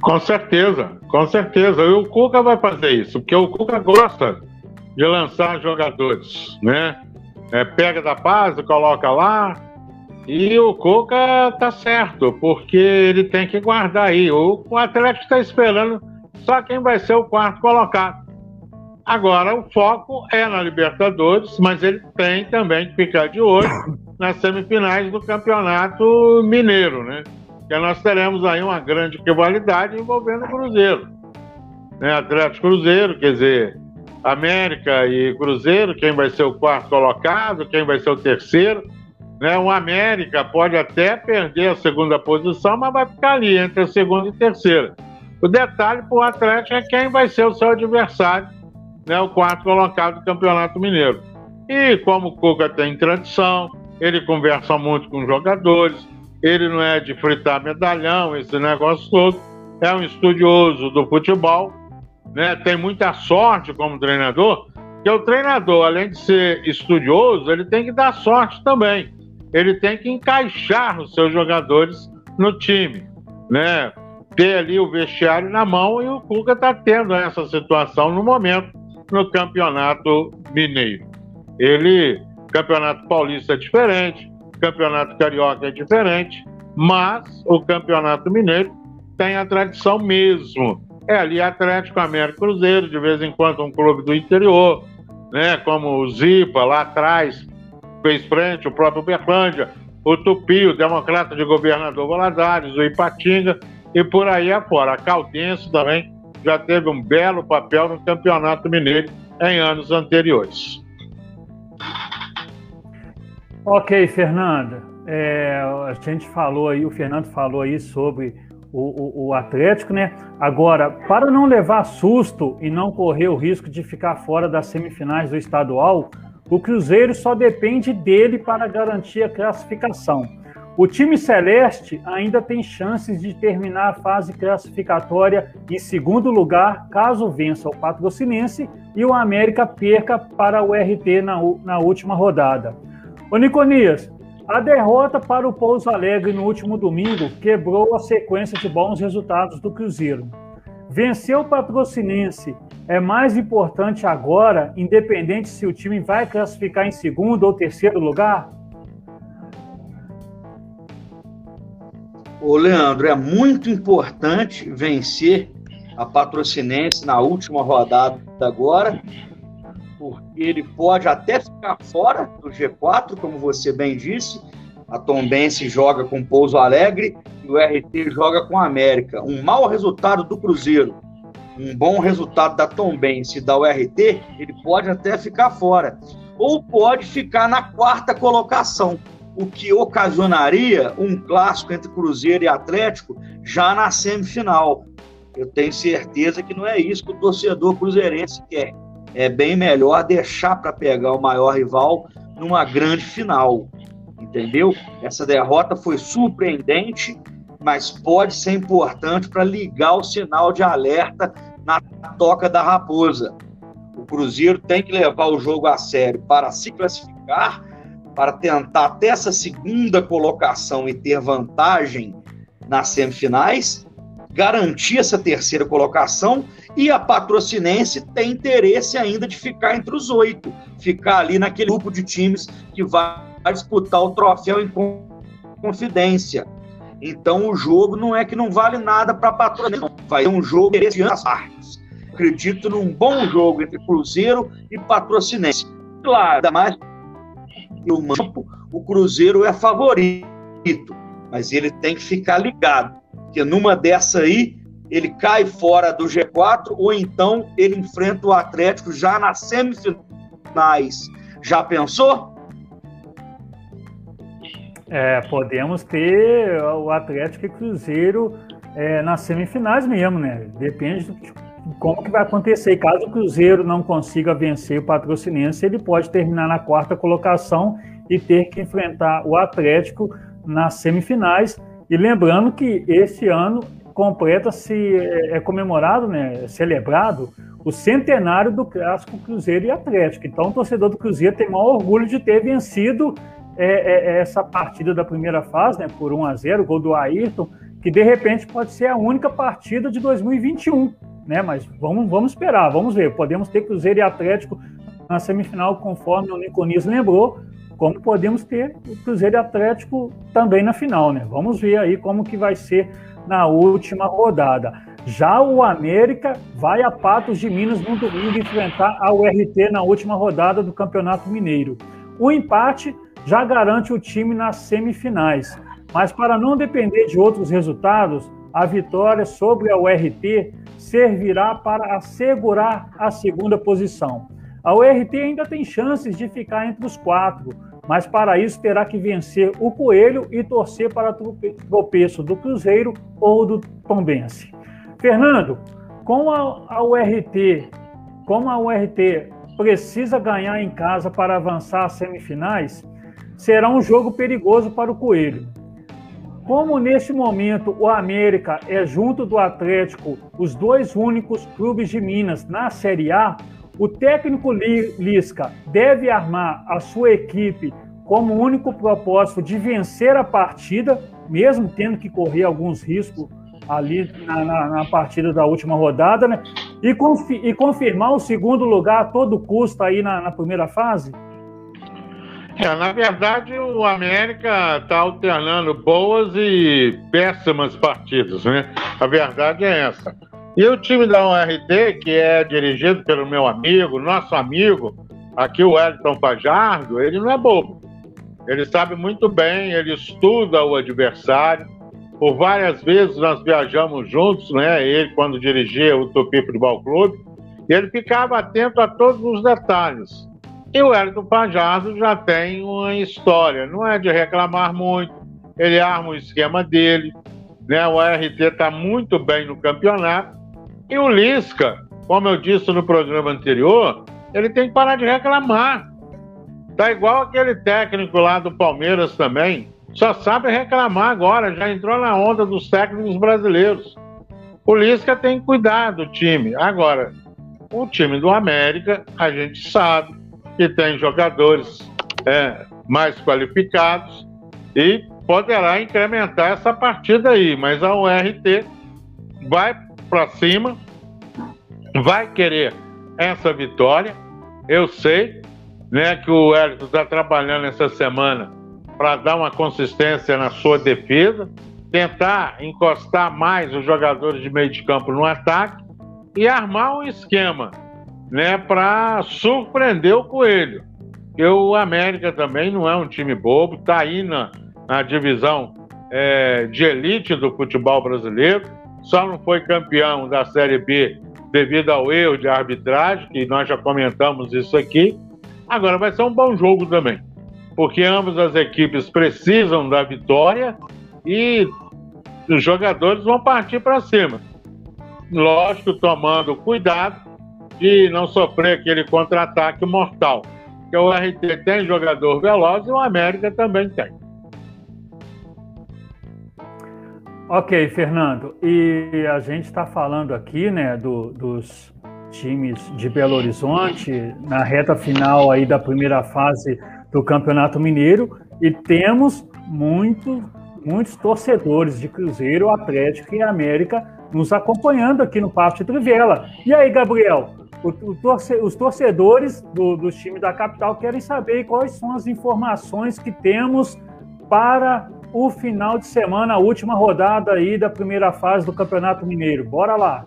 Com certeza, com certeza. E o Cuca vai fazer isso, porque o Cuca gosta de lançar jogadores, né? É, pega da base, coloca lá, e o Cuca tá certo, porque ele tem que guardar aí. O, o Atlético está esperando só quem vai ser o quarto colocado. Agora, o foco é na Libertadores, mas ele tem também que ficar de olho nas semifinais do Campeonato Mineiro, né? Que nós teremos aí uma grande rivalidade envolvendo o Cruzeiro. Né? Atlético Cruzeiro, quer dizer, América e Cruzeiro, quem vai ser o quarto colocado, quem vai ser o terceiro. Né? O América pode até perder a segunda posição, mas vai ficar ali entre a segunda e a terceira. O detalhe para o Atlético é quem vai ser o seu adversário né, o quarto colocado do Campeonato Mineiro. E como o Cuca tem tradição, ele conversa muito com os jogadores, ele não é de fritar medalhão, esse negócio todo, é um estudioso do futebol, né, tem muita sorte como treinador, que o treinador, além de ser estudioso, ele tem que dar sorte também. Ele tem que encaixar os seus jogadores no time, né? Ter ali o vestiário na mão e o Cuca está tendo essa situação no momento no Campeonato Mineiro. Ele, Campeonato Paulista é diferente, Campeonato Carioca é diferente, mas o Campeonato Mineiro tem a tradição mesmo. É ali Atlético América Cruzeiro, de vez em quando um clube do interior, né, como o Zipa lá atrás fez frente, o próprio Berlândia, o Tupi, o Democrata de Governador Valadares, o Ipatinga e por aí afora. A Caldense também já teve um belo papel no Campeonato Mineiro em anos anteriores. Ok, Fernanda. É, a gente falou aí, o Fernando falou aí sobre o, o, o, Atlético, né? Agora, para não levar susto e não correr o risco de ficar fora das semifinais do estadual, o Cruzeiro só depende dele para garantir a classificação. O time celeste ainda tem chances de terminar a fase classificatória em segundo lugar, caso vença o Patrocinense e o América perca para o RT na, na última rodada. O Niconias, a derrota para o Pouso Alegre no último domingo quebrou a sequência de bons resultados do Cruzeiro. Vencer o Patrocinense é mais importante agora, independente se o time vai classificar em segundo ou terceiro lugar? Ô, Leandro, é muito importante vencer a Patrocinense na última rodada agora, porque ele pode até ficar fora do G4, como você bem disse. A Tombense joga com Pouso Alegre e o RT joga com a América. Um mau resultado do Cruzeiro, um bom resultado da Tombense e da URT, ele pode até ficar fora. Ou pode ficar na quarta colocação, o que ocasionaria um clássico entre Cruzeiro e Atlético já na semifinal. Eu tenho certeza que não é isso que o torcedor cruzeirense quer. É bem melhor deixar para pegar o maior rival numa grande final. Entendeu? Essa derrota foi surpreendente, mas pode ser importante para ligar o sinal de alerta na toca da raposa. O Cruzeiro tem que levar o jogo a sério para se classificar, para tentar até essa segunda colocação e ter vantagem nas semifinais, garantir essa terceira colocação e a patrocinense tem interesse ainda de ficar entre os oito, ficar ali naquele grupo de times que vai disputar o troféu em confidência. Então o jogo não é que não vale nada para patrocinense, vai ser um jogo de as partes. Acredito num bom jogo entre Cruzeiro e Patrocinense. Claro, ainda mais no campo, o Cruzeiro é favorito, mas ele tem que ficar ligado porque numa dessa aí ele cai fora do G4 ou então ele enfrenta o Atlético já nas semifinais. Já pensou? É, podemos ter o Atlético e Cruzeiro é, nas semifinais mesmo, né? Depende de como que vai acontecer. Caso o Cruzeiro não consiga vencer o Patrocinense, ele pode terminar na quarta colocação e ter que enfrentar o Atlético nas semifinais e lembrando que esse ano completa-se, é, é, comemorado, né, celebrado, o centenário do clássico Cruzeiro e Atlético. Então, o torcedor do Cruzeiro tem maior orgulho de ter vencido é, é, é essa partida da primeira fase, né, por 1 a 0 gol do Ayrton, que de repente pode ser a única partida de 2021. Né, mas vamos, vamos esperar, vamos ver. Podemos ter Cruzeiro e Atlético na semifinal, conforme o Niconis lembrou, como podemos ter o Cruzeiro e Atlético também na final, né? Vamos ver aí como que vai ser na última rodada. Já o América vai a Patos de Minas no domingo enfrentar a URT na última rodada do Campeonato Mineiro. O empate já garante o time nas semifinais, mas para não depender de outros resultados, a vitória sobre a URT servirá para assegurar a segunda posição. A URT ainda tem chances de ficar entre os quatro, mas para isso terá que vencer o Coelho e torcer para o tropeço do Cruzeiro ou do Tombense. Fernando, com a, URT, como a URT precisa ganhar em casa para avançar às semifinais, será um jogo perigoso para o Coelho. Como neste momento o América é junto do Atlético os dois únicos clubes de Minas na Série A, o técnico Lisca deve armar a sua equipe como único propósito de vencer a partida, mesmo tendo que correr alguns riscos ali na, na, na partida da última rodada, né? E, confi e, confirmar o segundo lugar a todo custo aí na, na primeira fase? É, na verdade, o América está alternando boas e péssimas partidas, né? A verdade é essa. E o time da URT, que é dirigido pelo meu amigo, nosso amigo, aqui o Wellington Pajardo, ele não é bobo. Ele sabe muito bem, ele estuda o adversário. Por várias vezes nós viajamos juntos, né? Ele quando dirigia o Tupi Futebol Clube, e ele ficava atento a todos os detalhes. E o Wellington Pajardo já tem uma história, não é de reclamar muito. Ele arma o esquema dele, né? O RT está muito bem no campeonato e o Lisca, como eu disse no programa anterior, ele tem que parar de reclamar. Tá igual aquele técnico lá do Palmeiras também, só sabe reclamar agora, já entrou na onda dos técnicos brasileiros. O Lisca tem que cuidar do time. Agora, o time do América, a gente sabe que tem jogadores é, mais qualificados e poderá incrementar essa partida aí, mas a URT vai para cima, vai querer essa vitória. Eu sei né, que o Wellington está trabalhando essa semana para dar uma consistência na sua defesa, tentar encostar mais os jogadores de meio de campo no ataque e armar um esquema né, para surpreender o Coelho. Porque o América também não é um time bobo, está aí na, na divisão é, de elite do futebol brasileiro, só não foi campeão da Série B devido ao erro de arbitragem, que nós já comentamos isso aqui. Agora vai ser um bom jogo também, porque ambas as equipes precisam da vitória e os jogadores vão partir para cima. Lógico, tomando cuidado de não sofrer aquele contra-ataque mortal. Que o RT tem jogador veloz e o América também tem. Ok, Fernando. E a gente está falando aqui, né, do, dos times de Belo Horizonte na reta final aí da primeira fase do Campeonato Mineiro e temos muito, muitos torcedores de Cruzeiro, Atlético e América nos acompanhando aqui no Papo de Trivela. E aí, Gabriel? Os torcedores do, dos times da capital querem saber quais são as informações que temos para o final de semana, a última rodada aí da primeira fase do Campeonato Mineiro. Bora lá!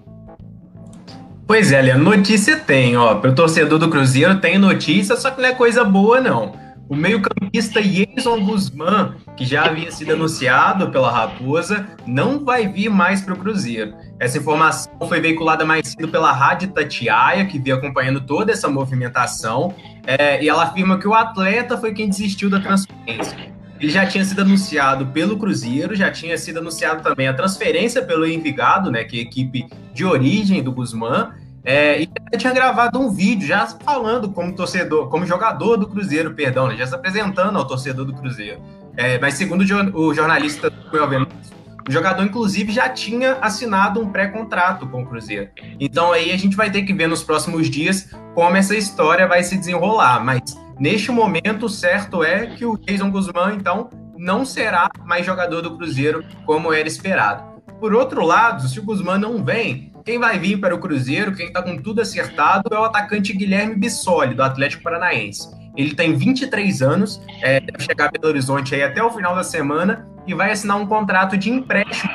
Pois é, Leandro, notícia tem, ó. Para o torcedor do Cruzeiro tem notícia, só que não é coisa boa, não. O meio-campista Jason Guzmán, que já havia sido anunciado pela Raposa, não vai vir mais para o Cruzeiro. Essa informação foi veiculada mais cedo pela Rádio Tatiaia, que veio acompanhando toda essa movimentação, é, e ela afirma que o atleta foi quem desistiu da transferência. Ele já tinha sido anunciado pelo Cruzeiro, já tinha sido anunciado também a transferência pelo Envigado, né, que é a equipe de origem do Guzmán, é, e tinha gravado um vídeo já falando como torcedor, como jogador do Cruzeiro, perdão, né, já se apresentando ao torcedor do Cruzeiro. É, mas segundo o jornalista o jogador, inclusive, já tinha assinado um pré-contrato com o Cruzeiro. Então aí a gente vai ter que ver nos próximos dias como essa história vai se desenrolar. Mas Neste momento, certo é que o Jason Guzmán, então, não será mais jogador do Cruzeiro como era esperado. Por outro lado, se o Guzmán não vem, quem vai vir para o Cruzeiro, quem está com tudo acertado, é o atacante Guilherme Bissoli, do Atlético Paranaense. Ele tem 23 anos, é, deve chegar a Belo Horizonte aí até o final da semana e vai assinar um contrato de empréstimo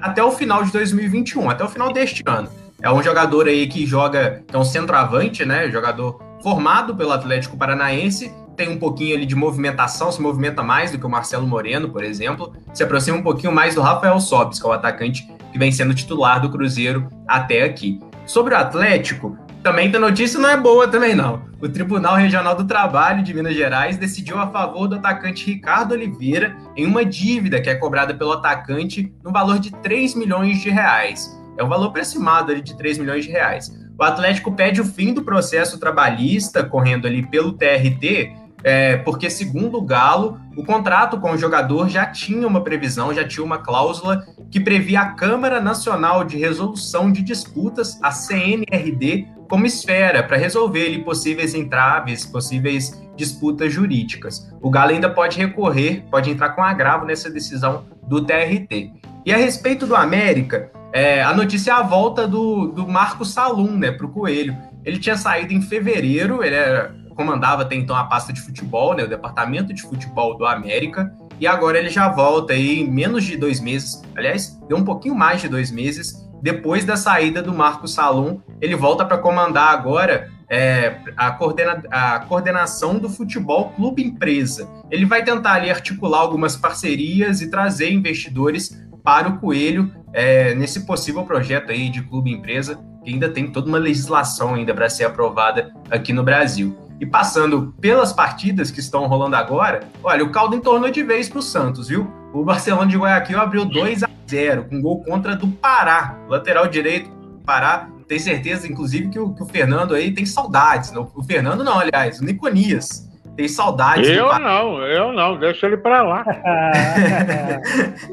até o final de 2021, até o final deste ano. É um jogador aí que joga, é um centroavante, né? Jogador formado pelo Atlético Paranaense, tem um pouquinho ali de movimentação, se movimenta mais do que o Marcelo Moreno, por exemplo, se aproxima um pouquinho mais do Rafael Sobis, que é o atacante que vem sendo titular do Cruzeiro até aqui. Sobre o Atlético, também tem notícia não é boa também não. O Tribunal Regional do Trabalho de Minas Gerais decidiu a favor do atacante Ricardo Oliveira em uma dívida que é cobrada pelo atacante no valor de 3 milhões de reais. É um valor aproximado ali de 3 milhões de reais. O Atlético pede o fim do processo trabalhista correndo ali pelo TRT, é, porque, segundo o Galo, o contrato com o jogador já tinha uma previsão, já tinha uma cláusula que previa a Câmara Nacional de Resolução de Disputas, a CNRD, como esfera para resolver ali, possíveis entraves, possíveis disputas jurídicas. O Galo ainda pode recorrer, pode entrar com agravo nessa decisão do TRT. E a respeito do América, é, a notícia é a volta do, do Marco Salum, né, para o Coelho. Ele tinha saído em fevereiro, ele era, comandava até então a pasta de futebol, né, o departamento de futebol do América, e agora ele já volta aí em menos de dois meses, aliás, deu um pouquinho mais de dois meses, depois da saída do Marco Salum, ele volta para comandar agora é, a, coordena, a coordenação do futebol clube empresa. Ele vai tentar ali articular algumas parcerias e trazer investidores para o Coelho é, nesse possível projeto aí de clube empresa, que ainda tem toda uma legislação ainda para ser aprovada aqui no Brasil. E passando pelas partidas que estão rolando agora, olha, o caldo entornou de vez para o Santos, viu? O Barcelona de Guayaquil abriu 2 a 0 com gol contra do Pará, lateral direito Pará. Tem certeza, inclusive, que o, que o Fernando aí tem saudades. Não, o Fernando não, aliás, o Niconias tem saudades. Eu não, eu não, deixa ele pra lá.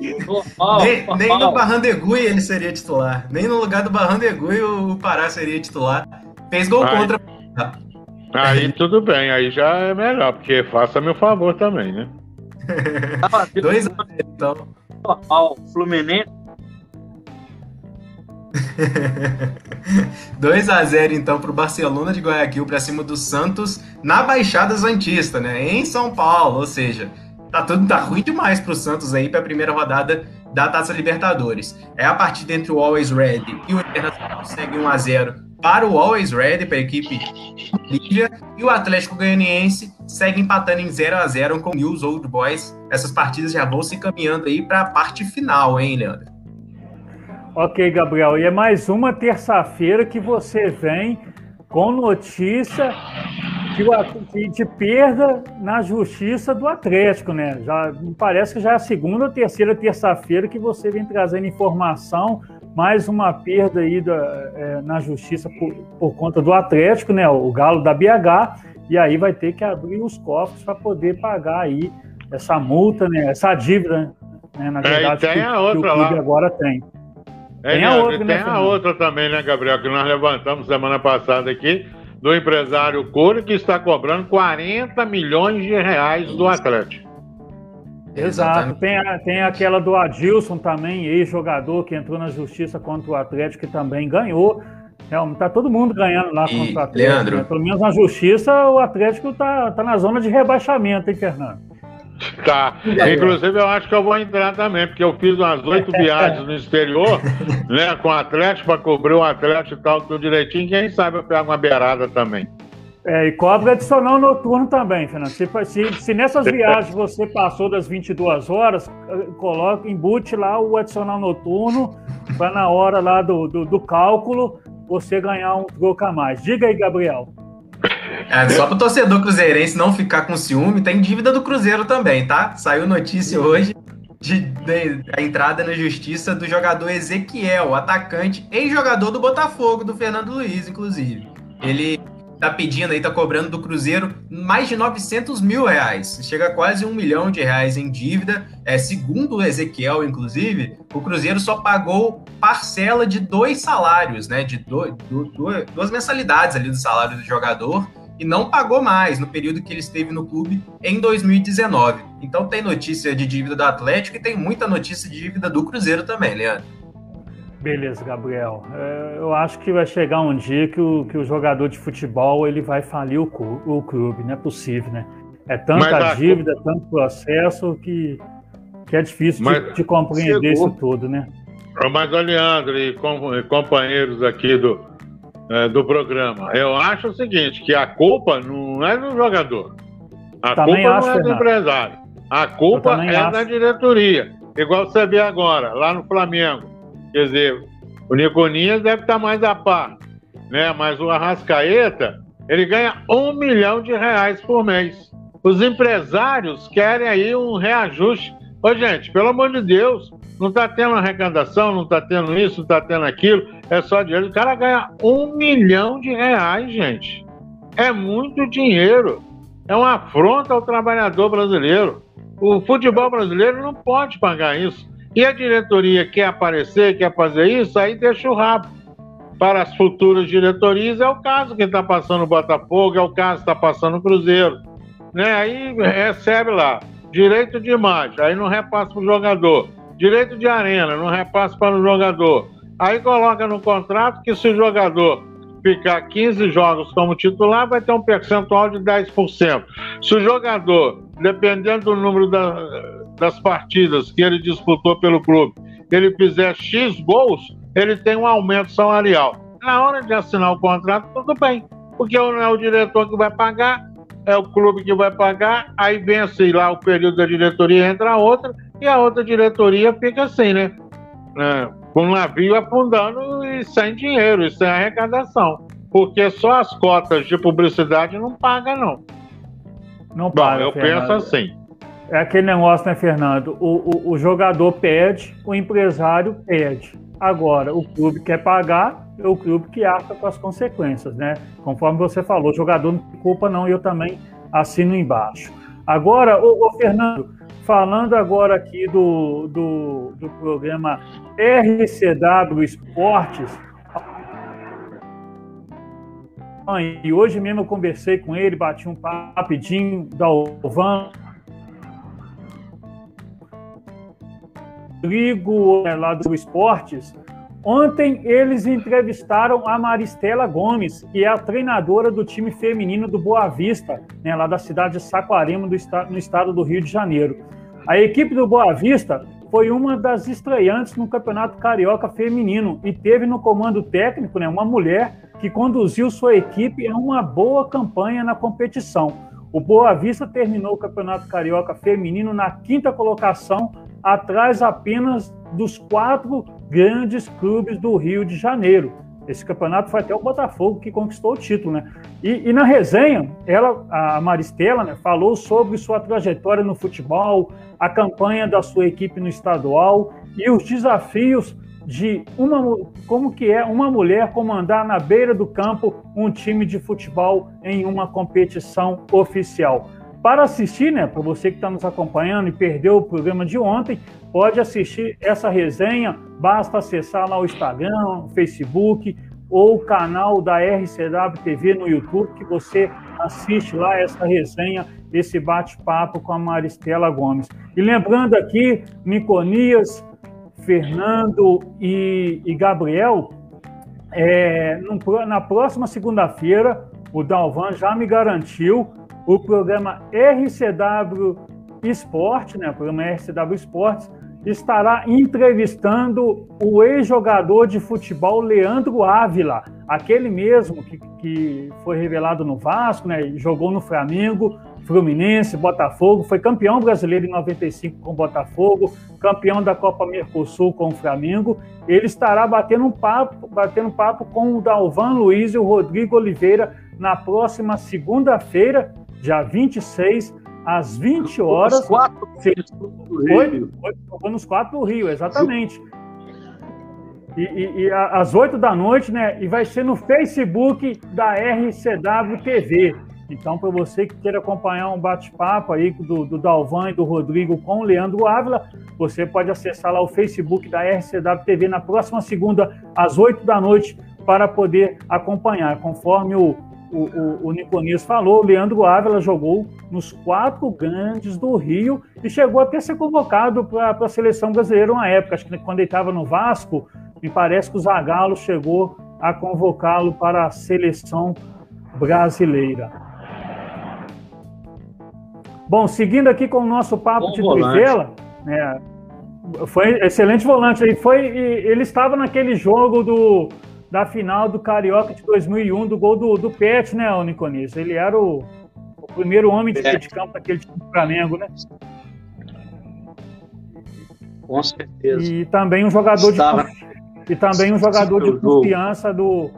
nem, nem no Barrandegui ele seria titular. Nem no lugar do Barrandegui o Pará seria titular. Fez gol aí, contra. Aí tudo bem, aí já é melhor, porque faça meu favor também, né? Dois a então. Ao Fluminense 2 a 0 então para o Barcelona de Guayaquil para cima do Santos na Baixada Santista, né? Em São Paulo, ou seja, tá tudo tá ruim demais para o Santos aí para a primeira rodada da Taça Libertadores. É a partida entre o Always Red e o Internacional segue 1 a 0 para o Always Ready, para a equipe Lígia, e o Atlético Goianiense segue empatando em 0 a 0 com o News Old Boys. Essas partidas já vão se encaminhando aí para a parte final, hein, Leandro? Ok, Gabriel. E é mais uma terça-feira que você vem com notícia de, de perda na justiça do Atlético, né? Já parece que já é a segunda ou terceira terça-feira que você vem trazendo informação, mais uma perda aí da, é, na justiça por, por, conta do Atlético, né? O Galo da BH, e aí vai ter que abrir os cofres para poder pagar aí essa multa, né? Essa dívida, né? Na verdade, é, tem que, a outra que o clube lá. agora tem. É, tem a outra, né, tem a outra também, né, Gabriel? Que nós levantamos semana passada aqui do empresário Coro, que está cobrando 40 milhões de reais do Atlético. Exato. Tem, a, tem aquela do Adilson também, ex-jogador, que entrou na justiça contra o Atlético e também ganhou. Realmente, tá todo mundo ganhando lá e, contra o Atlético. Leandro. Né? Pelo menos na justiça, o Atlético tá, tá na zona de rebaixamento, hein, Fernando? Tá. Inclusive, eu acho que eu vou entrar também, porque eu fiz umas oito viagens no exterior, né, com o Atlético, para cobrir o Atlético e tal, tudo direitinho. Quem sabe eu pego uma beirada também. É, e cobra adicional noturno também, Fernando. Se, se, se, nessas viagens você passou das 22 horas, coloca, embute lá o adicional noturno, para na hora lá do, do, do cálculo você ganhar um troco a mais. Diga aí, Gabriel. É, só para o torcedor cruzeirense não ficar com ciúme, tem dívida do Cruzeiro também, tá? Saiu notícia hoje de, de, a entrada na justiça do jogador Ezequiel, atacante, ex-jogador do Botafogo, do Fernando Luiz, inclusive. Ele tá pedindo aí, tá cobrando do Cruzeiro mais de 900 mil reais. Chega a quase um milhão de reais em dívida. É, segundo o Ezequiel, inclusive, o Cruzeiro só pagou parcela de dois salários, né? De do, do, do, duas mensalidades ali do salário do jogador e não pagou mais no período que ele esteve no clube em 2019. Então tem notícia de dívida do Atlético e tem muita notícia de dívida do Cruzeiro também, Leandro. Beleza, Gabriel. É, eu acho que vai chegar um dia que o, que o jogador de futebol ele vai falir o, o clube, não é possível, né? É tanta dívida, tanto processo que, que é difícil de, de, compreender chegou. isso tudo, né? Mas, Leandro e, com, e companheiros aqui do, é, do programa. Eu acho o seguinte, que a culpa não é do jogador. A Também culpa não é do empresário. A culpa é acho. da diretoria. Igual você vê agora, lá no Flamengo. Quer dizer, o Niconinhas deve estar mais a par. Né? Mas o Arrascaeta, ele ganha um milhão de reais por mês. Os empresários querem aí um reajuste. Ô, gente, pelo amor de Deus, não está tendo arrecadação, não está tendo isso, não está tendo aquilo, é só dinheiro. O cara ganha um milhão de reais, gente. É muito dinheiro. É uma afronta ao trabalhador brasileiro. O futebol brasileiro não pode pagar isso. E a diretoria quer aparecer, quer fazer isso, aí deixa o rabo. Para as futuras diretorias, é o caso que está passando o Botafogo, é o caso que está passando o Cruzeiro. Né? Aí recebe lá, direito de imagem, aí não repassa para o jogador direito de arena, não repassa para o jogador. Aí coloca no contrato que se o jogador ficar 15 jogos como titular, vai ter um percentual de 10%. Se o jogador, dependendo do número da, das partidas que ele disputou pelo clube, ele fizer X gols, ele tem um aumento salarial. Na hora de assinar o contrato, tudo bem, porque não é o diretor que vai pagar, é o clube que vai pagar, aí vence lá o período da diretoria, entra outra, e a outra diretoria fica assim, né? É, com o navio afundando e sem dinheiro, e sem arrecadação. Porque só as cotas de publicidade não pagam, não. Não paga. eu Fernando. penso assim. É aquele negócio, né, Fernando? O, o, o jogador pede, o empresário pede. Agora, o clube quer pagar, é o clube que arca com as consequências, né? Conforme você falou, o jogador não tem culpa, não, eu também assino embaixo. Agora, ô, Fernando, falando agora aqui do, do, do programa RCW Esportes. E hoje mesmo eu conversei com ele, bati um papo rapidinho da Rodrigo, é, lá do Esportes. Ontem eles entrevistaram a Maristela Gomes, que é a treinadora do time feminino do Boa Vista, né, lá da cidade de Saquarema, do, no estado do Rio de Janeiro. A equipe do Boa Vista foi uma das estreantes no Campeonato Carioca Feminino e teve no comando técnico né, uma mulher que conduziu sua equipe a uma boa campanha na competição. O Boa Vista terminou o Campeonato Carioca Feminino na quinta colocação, atrás apenas dos quatro grandes clubes do Rio de Janeiro. Esse campeonato foi até o Botafogo que conquistou o título, né? E, e na resenha, ela, a Maristela, né, falou sobre sua trajetória no futebol, a campanha da sua equipe no estadual e os desafios de uma como que é uma mulher comandar na beira do campo um time de futebol em uma competição oficial. Para assistir, né, para você que está nos acompanhando e perdeu o programa de ontem, pode assistir essa resenha. Basta acessar lá o Instagram, o Facebook ou o canal da RCW TV no YouTube, que você assiste lá essa resenha, esse bate-papo com a Maristela Gomes. E lembrando aqui, Niconias, Fernando e, e Gabriel, é, no, na próxima segunda-feira, o Dalvan já me garantiu o programa RCW Esporte, né, o programa RCW Esportes, estará entrevistando o ex-jogador de futebol Leandro Ávila, aquele mesmo que, que foi revelado no Vasco, né, jogou no Flamengo, Fluminense, Botafogo, foi campeão brasileiro em 95 com o Botafogo, campeão da Copa Mercosul com o Flamengo. Ele estará batendo um papo, batendo papo com o Dalvan Luiz e o Rodrigo Oliveira na próxima segunda-feira, dia 26, às 20 horas. Nos quatro do Rio. Foi, foi nos quatro do Rio, exatamente. E, e, e, às 8 da noite, né? E vai ser no Facebook da RCW TV. Então, para você que queira acompanhar um bate-papo aí do, do Dalvan e do Rodrigo com o Leandro Ávila, você pode acessar lá o Facebook da RCW TV na próxima segunda, às 8 da noite, para poder acompanhar. Conforme o, o, o, o Niconias falou, o Leandro Ávila jogou nos quatro grandes do Rio e chegou até a ser convocado para a seleção brasileira uma época. Acho que quando ele estava no Vasco, me parece que o Zagallo chegou a convocá-lo para a seleção brasileira. Bom, seguindo aqui com o nosso papo Bom de Trivela, né, foi excelente volante. Ele, foi, ele estava naquele jogo do da final do Carioca de 2001, do gol do, do Pet, né, o Niconis? Ele era o, o primeiro homem de, é. de campo daquele time do Flamengo, né? Com certeza. E também um jogador Estava... de e também um jogador de confiança do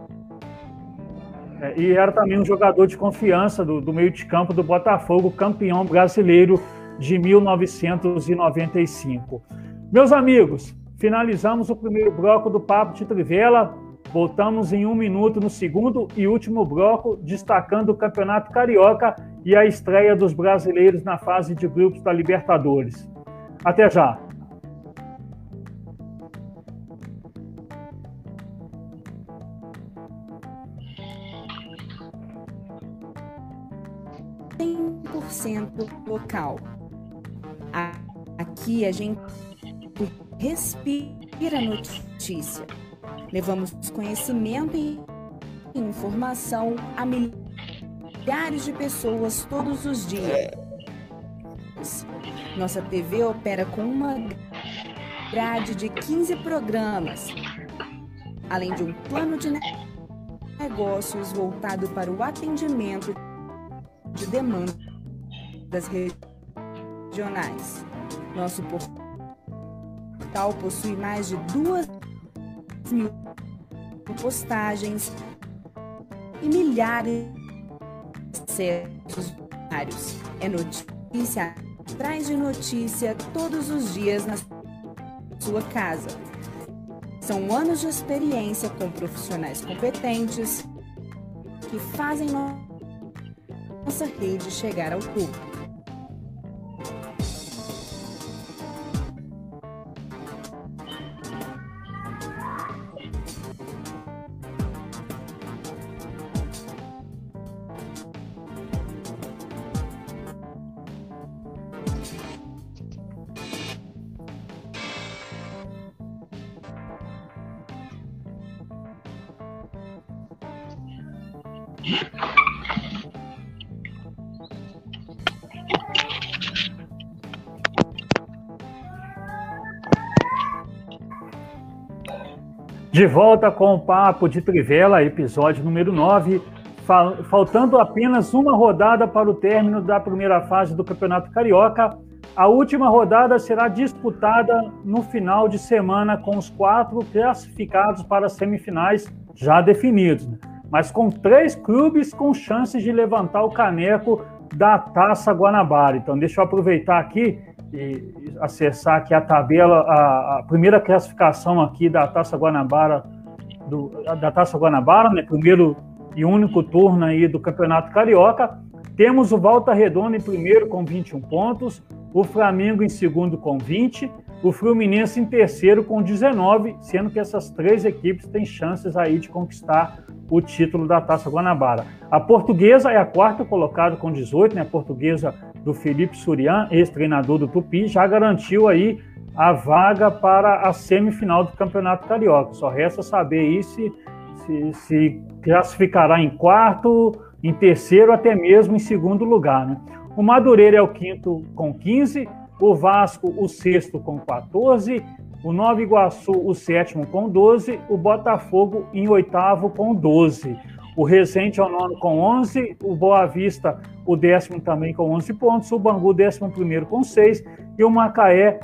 é, e era também um jogador de confiança do, do meio de campo do Botafogo, campeão brasileiro de 1995. Meus amigos, finalizamos o primeiro bloco do Papo de Trivela. Voltamos em um minuto no segundo e último bloco, destacando o Campeonato Carioca e a estreia dos brasileiros na fase de grupos da Libertadores. Até já! local. Aqui a gente respira notícia Levamos conhecimento e informação a milhares de pessoas todos os dias. Nossa TV opera com uma grade de 15 programas, além de um plano de negócios voltado para o atendimento de demandas regionais. Nosso portal possui mais de duas mil postagens e milhares de acessos É notícia atrás de notícia todos os dias na sua casa. São anos de experiência com profissionais competentes que fazem nossa rede chegar ao público. De volta com o Papo de Trivela, episódio número 9. Faltando apenas uma rodada para o término da primeira fase do Campeonato Carioca, a última rodada será disputada no final de semana com os quatro classificados para as semifinais já definidos. Né? Mas com três clubes com chances de levantar o caneco da Taça Guanabara. Então, deixa eu aproveitar aqui e acessar aqui a tabela, a, a primeira classificação aqui da Taça Guanabara, do, da Taça Guanabara, né, primeiro e único turno aí do Campeonato Carioca. Temos o Volta Redonda em primeiro com 21 pontos, o Flamengo em segundo com 20, o Fluminense em terceiro com 19, sendo que essas três equipes têm chances aí de conquistar o título da Taça Guanabara. A Portuguesa é a quarta colocada com 18, né? A Portuguesa do Felipe Surian, ex-treinador do Tupi, já garantiu aí a vaga para a semifinal do Campeonato Carioca. Só resta saber aí se, se, se classificará em quarto, em terceiro, até mesmo em segundo lugar. Né? O Madureira é o quinto com 15, o Vasco o sexto com 14, o Nova Iguaçu o sétimo com 12, o Botafogo em oitavo com 12. O Resende é o nono com 11, o Boa Vista o décimo também com 11 pontos, o Bangu décimo primeiro com 6 e o Macaé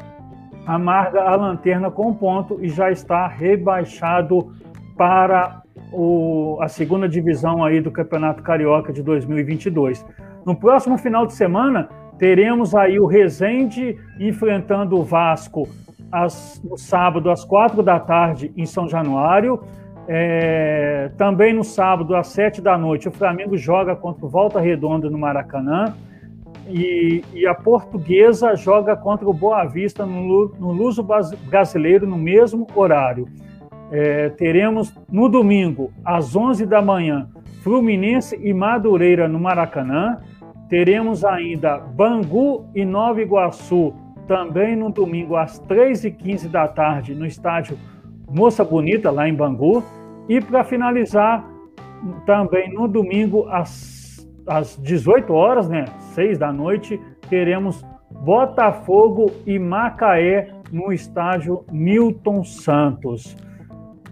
amarga a lanterna com um ponto e já está rebaixado para o, a segunda divisão aí do Campeonato Carioca de 2022. No próximo final de semana, teremos aí o Resende enfrentando o Vasco às, no sábado às quatro da tarde em São Januário. É, também no sábado às sete da noite, o Flamengo joga contra o Volta Redonda no Maracanã. E, e, a portuguesa joga contra o Boa Vista no, no Luso Brasileiro no mesmo horário. É, teremos no domingo, às 11 da manhã, Fluminense e Madureira no Maracanã. Teremos ainda Bangu e Nova Iguaçu também no domingo, às 3h15 da tarde, no estádio Moça Bonita, lá em Bangu. E para finalizar, também no domingo, às, às 18 horas, né, 6 da noite, teremos Botafogo e Macaé no estádio Milton Santos.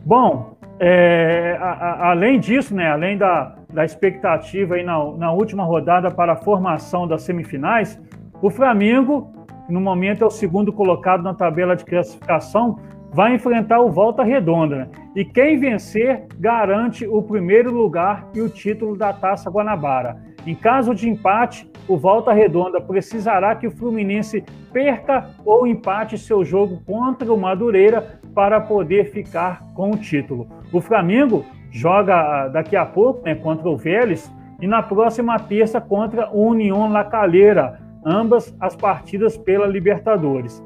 Bom, é, a, a, além disso, né, além da, da expectativa aí na, na última rodada para a formação das semifinais, o Flamengo, no momento é o segundo colocado na tabela de classificação, vai enfrentar o Volta Redonda. Né? E quem vencer garante o primeiro lugar e o título da Taça Guanabara. Em caso de empate, o Volta Redonda precisará que o Fluminense perca ou empate seu jogo contra o Madureira para poder ficar com o título. O Flamengo joga ah, daqui a pouco né, contra o Vélez e na próxima terça contra o União La Calera, ambas as partidas pela Libertadores.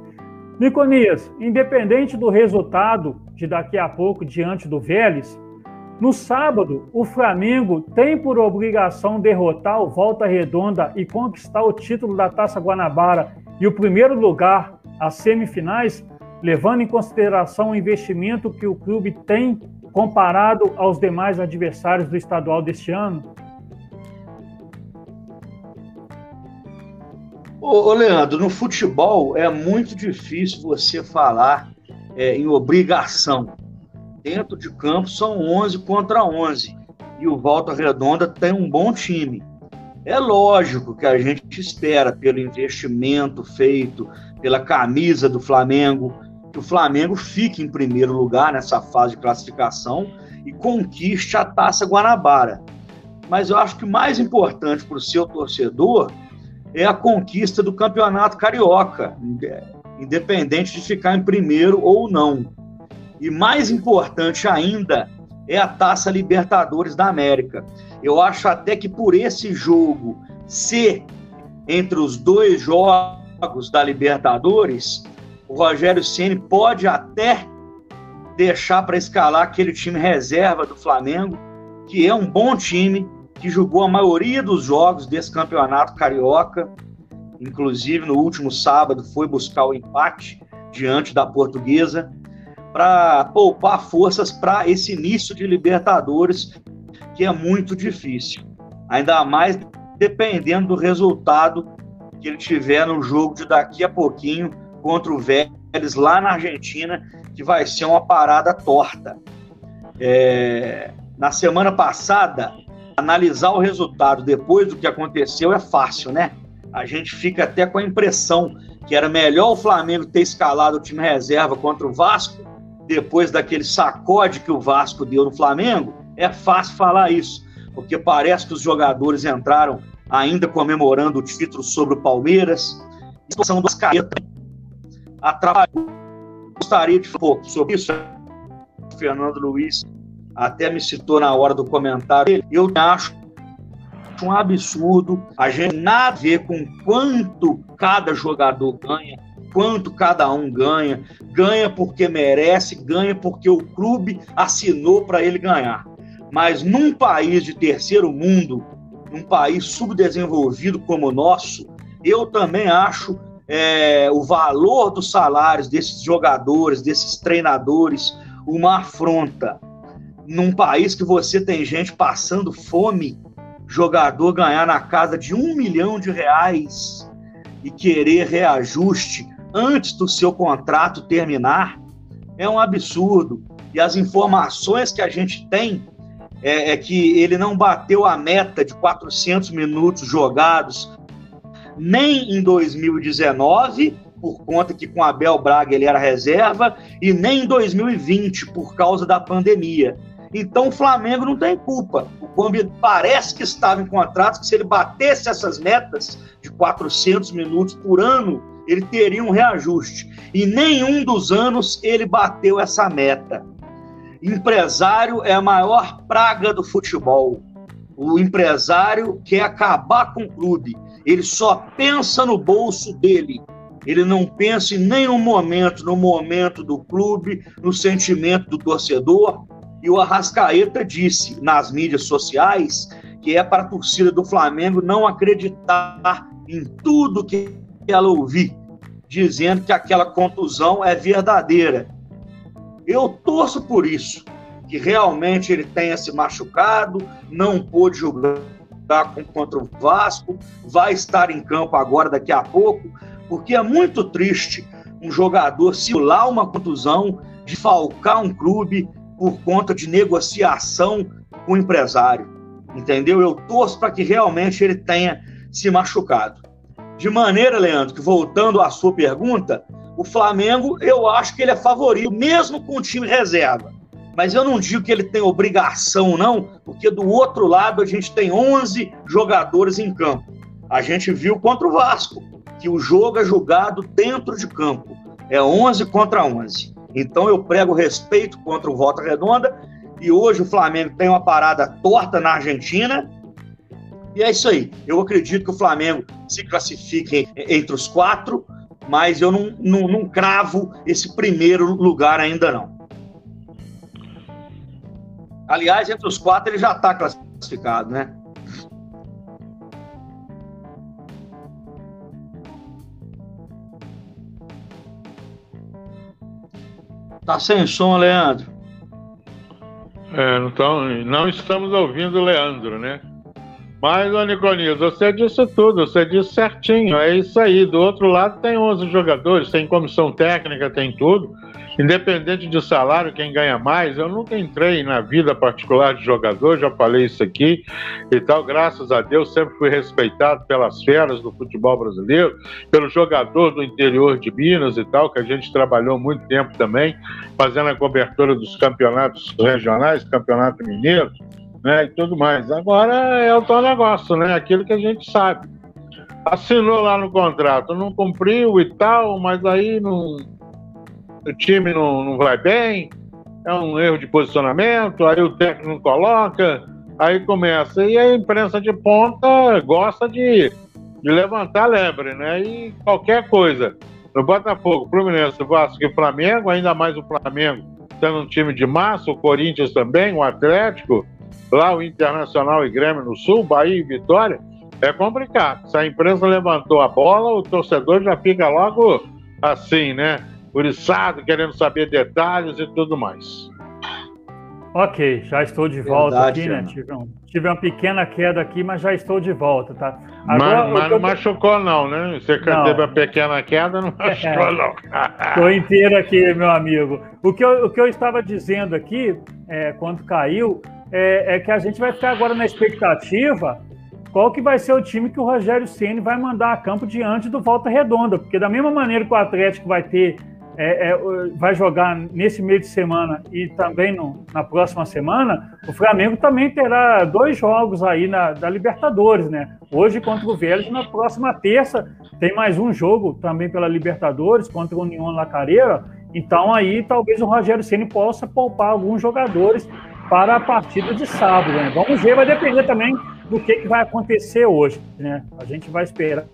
Niconias, independente do resultado de daqui a pouco diante do Vélez, no sábado, o Flamengo tem por obrigação derrotar o Volta Redonda e conquistar o título da Taça Guanabara e o primeiro lugar às semifinais, levando em consideração o investimento que o clube tem comparado aos demais adversários do estadual deste ano? Ô, Leandro, no futebol é muito difícil você falar é, em obrigação. Dentro de campo são 11 contra 11 e o Volta Redonda tem um bom time. É lógico que a gente espera, pelo investimento feito, pela camisa do Flamengo, que o Flamengo fique em primeiro lugar nessa fase de classificação e conquiste a Taça Guanabara. Mas eu acho que mais importante para o seu torcedor é a conquista do campeonato carioca, independente de ficar em primeiro ou não. E mais importante ainda é a Taça Libertadores da América. Eu acho até que por esse jogo ser entre os dois jogos da Libertadores, o Rogério Ceni pode até deixar para escalar aquele time reserva do Flamengo, que é um bom time, que jogou a maioria dos jogos desse campeonato carioca, inclusive no último sábado foi buscar o empate diante da Portuguesa, para poupar forças para esse início de Libertadores, que é muito difícil. Ainda mais dependendo do resultado que ele tiver no jogo de daqui a pouquinho contra o Vélez lá na Argentina, que vai ser uma parada torta. É, na semana passada, analisar o resultado depois do que aconteceu é fácil, né? A gente fica até com a impressão que era melhor o Flamengo ter escalado o time reserva contra o Vasco, depois daquele sacode que o Vasco deu no Flamengo. É fácil falar isso, porque parece que os jogadores entraram ainda comemorando o título sobre o Palmeiras. A situação dos caretas atrapalhou. Gostaria de falar um pouco sobre isso. Fernando Luiz até me citou na hora do comentário. Eu acho um absurdo a gente nada a ver com quanto cada jogador ganha, quanto cada um ganha. Ganha porque merece, ganha porque o clube assinou para ele ganhar. Mas num país de terceiro mundo, num país subdesenvolvido como o nosso, eu também acho é, o valor dos salários desses jogadores, desses treinadores, uma afronta. Num país que você tem gente passando fome, jogador ganhar na casa de um milhão de reais e querer reajuste antes do seu contrato terminar, é um absurdo. E as informações que a gente tem é, é, que ele não bateu a meta de 400 minutos jogados nem em 2019, por conta que com Abel Braga ele era reserva, e nem em 2020, por causa da pandemia. Então o Flamengo não tem culpa. O Combi parece que estava em contrato que se ele batesse essas metas de 400 minutos por ano, ele teria um reajuste. E nenhum dos anos ele bateu essa meta. Empresário é a maior praga do futebol. O empresário quer acabar com o clube. Ele só pensa no bolso dele. Ele não pensa em nenhum momento no momento do clube, no sentimento do torcedor. E o Arrascaeta disse nas mídias sociais que é para a torcida do Flamengo não acreditar em tudo que ela ouvir, dizendo que aquela contusão é verdadeira. Eu torço por isso, que realmente ele tenha se machucado, não pôde jogar contra o Vasco, vai estar em campo agora daqui a pouco, porque é muito triste um jogador simular uma contusão, de falcar um clube por conta de negociação com o empresário. Entendeu? Eu torço para que realmente ele tenha se machucado. De maneira, Leandro, que voltando à sua pergunta, o Flamengo, eu acho que ele é favorito, mesmo com o time reserva. Mas eu não digo que ele tem obrigação, não, porque do outro lado a gente tem 11 jogadores em campo. A gente viu contra o Vasco, que o jogo é jogado dentro de campo. É 11 contra 11. Então eu prego respeito contra o Volta Redonda. E hoje o Flamengo tem uma parada torta na Argentina. E é isso aí. Eu acredito que o Flamengo se classifique entre os quatro mas eu não, não, não cravo esse primeiro lugar ainda não. Aliás, entre os quatro ele já está classificado, né? Tá sem som, Leandro. É, então, não estamos ouvindo o Leandro, né? Mas, ô você disse tudo, você disse certinho, é isso aí. Do outro lado tem 11 jogadores, tem comissão técnica, tem tudo. Independente de salário, quem ganha mais, eu nunca entrei na vida particular de jogador, já falei isso aqui e tal. Graças a Deus, sempre fui respeitado pelas feras do futebol brasileiro, pelo jogador do interior de Minas e tal, que a gente trabalhou muito tempo também, fazendo a cobertura dos campeonatos regionais, campeonato mineiro né, e tudo mais. Agora é o tal negócio, né? Aquilo que a gente sabe. Assinou lá no contrato, não cumpriu e tal, mas aí não, o time não, não vai bem, é um erro de posicionamento, aí o técnico não coloca, aí começa. E a imprensa de ponta gosta de, de levantar lebre, né? E qualquer coisa. No Botafogo, Fluminense, Vasco e Flamengo, ainda mais o Flamengo sendo um time de massa, o Corinthians também, o Atlético, lá o Internacional e Grêmio no Sul, Bahia e Vitória, é complicado. Se a imprensa levantou a bola, o torcedor já fica logo assim, né? Uriçado, querendo saber detalhes e tudo mais. Ok, já estou de volta Verdade, aqui, né? Tive, um, tive, uma pequena queda aqui, mas já estou de volta, tá? Agora, mas, mas não machucou, não, né? Você não. teve uma pequena queda, não machucou, é, não. Estou inteiro aqui, meu amigo. O que eu, o que eu estava dizendo aqui, é, quando caiu, é, é, que a gente vai ficar agora na expectativa qual que vai ser o time que o Rogério Ceni vai mandar a campo diante do Volta Redonda, porque da mesma maneira que o Atlético vai ter é, é, vai jogar nesse meio de semana e também no, na próxima semana, o Flamengo também terá dois jogos aí na, da Libertadores, né? Hoje contra o Vélez, na próxima terça tem mais um jogo também pela Libertadores contra o União Lacareira. Então aí talvez o Rogério Ceni possa poupar alguns jogadores para a partida de sábado. Né? Vamos ver, vai depender também do que, que vai acontecer hoje. Né? A gente vai esperar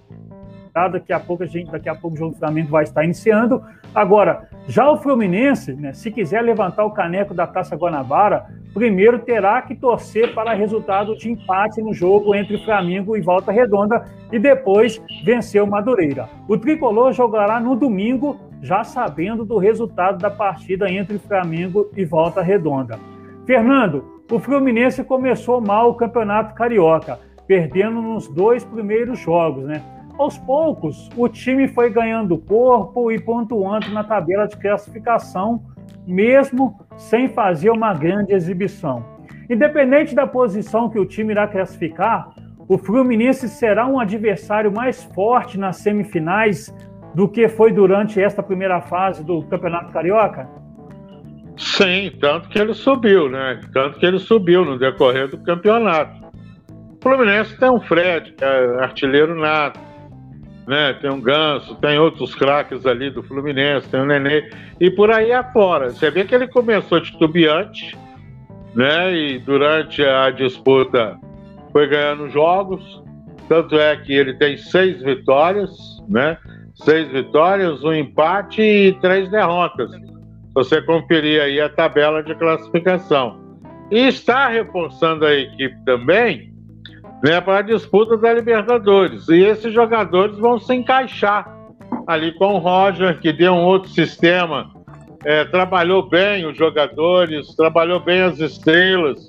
Daqui a pouco a gente, daqui a pouco o jogo do Flamengo vai estar iniciando. Agora, já o Fluminense, né, se quiser levantar o caneco da Taça Guanabara, primeiro terá que torcer para resultado de empate no jogo entre Flamengo e Volta Redonda e depois vencer o Madureira. O tricolor jogará no domingo, já sabendo do resultado da partida entre Flamengo e Volta Redonda. Fernando, o Fluminense começou mal o Campeonato Carioca, perdendo nos dois primeiros jogos, né? Aos poucos, o time foi ganhando corpo e pontuando na tabela de classificação, mesmo sem fazer uma grande exibição. Independente da posição que o time irá classificar, o Fluminense será um adversário mais forte nas semifinais do que foi durante esta primeira fase do Campeonato Carioca? Sim, tanto que ele subiu, né? Tanto que ele subiu no decorrer do campeonato. O Fluminense tem um Fred, é artilheiro nato né? Tem um Ganso, tem outros craques ali do Fluminense, tem o Nenê, e por aí afora. Você vê que ele começou titubeante, né? E durante a disputa foi ganhando jogos, tanto é que ele tem seis vitórias, né? Seis vitórias, um empate e três derrotas. Você conferir aí a tabela de classificação. E está reforçando a equipe também né, para a disputa da Libertadores. E esses jogadores vão se encaixar ali com o Roger, que deu um outro sistema, é, trabalhou bem os jogadores, trabalhou bem as estrelas.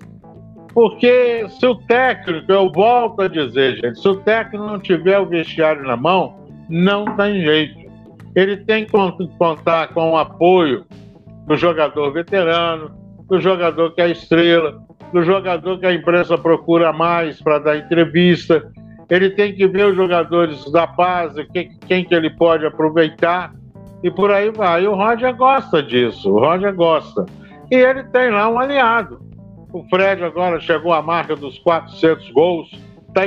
Porque se o técnico, eu volto a dizer, gente, se o técnico não tiver o vestiário na mão, não tem jeito. Ele tem que contar com o apoio do jogador veterano, do jogador que é estrela, do jogador que a imprensa procura mais para dar entrevista. Ele tem que ver os jogadores da base, quem, quem que ele pode aproveitar e por aí vai. E o Roger gosta disso, o Roger gosta. E ele tem lá um aliado. O Fred agora chegou à marca dos 400 gols, está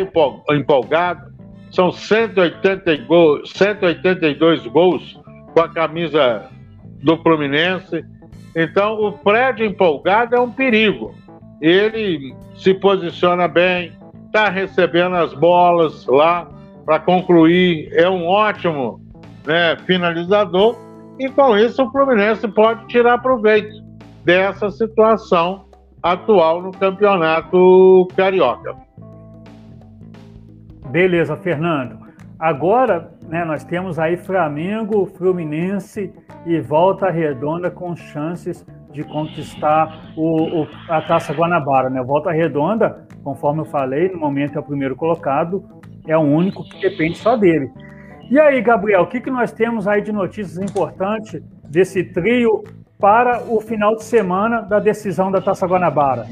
empolgado. São 180 gols, 182 gols com a camisa do Fluminense. Então, o Fred empolgado é um perigo ele se posiciona bem, está recebendo as bolas lá para concluir, é um ótimo né, finalizador, e com isso o Fluminense pode tirar proveito dessa situação atual no campeonato carioca. Beleza, Fernando. Agora, né, nós temos aí Flamengo, Fluminense e Volta Redonda com chances de conquistar o, o, a Taça Guanabara. Né? Volta Redonda, conforme eu falei, no momento é o primeiro colocado, é o único que depende só dele. E aí, Gabriel, o que, que nós temos aí de notícias importantes desse trio para o final de semana da decisão da Taça Guanabara?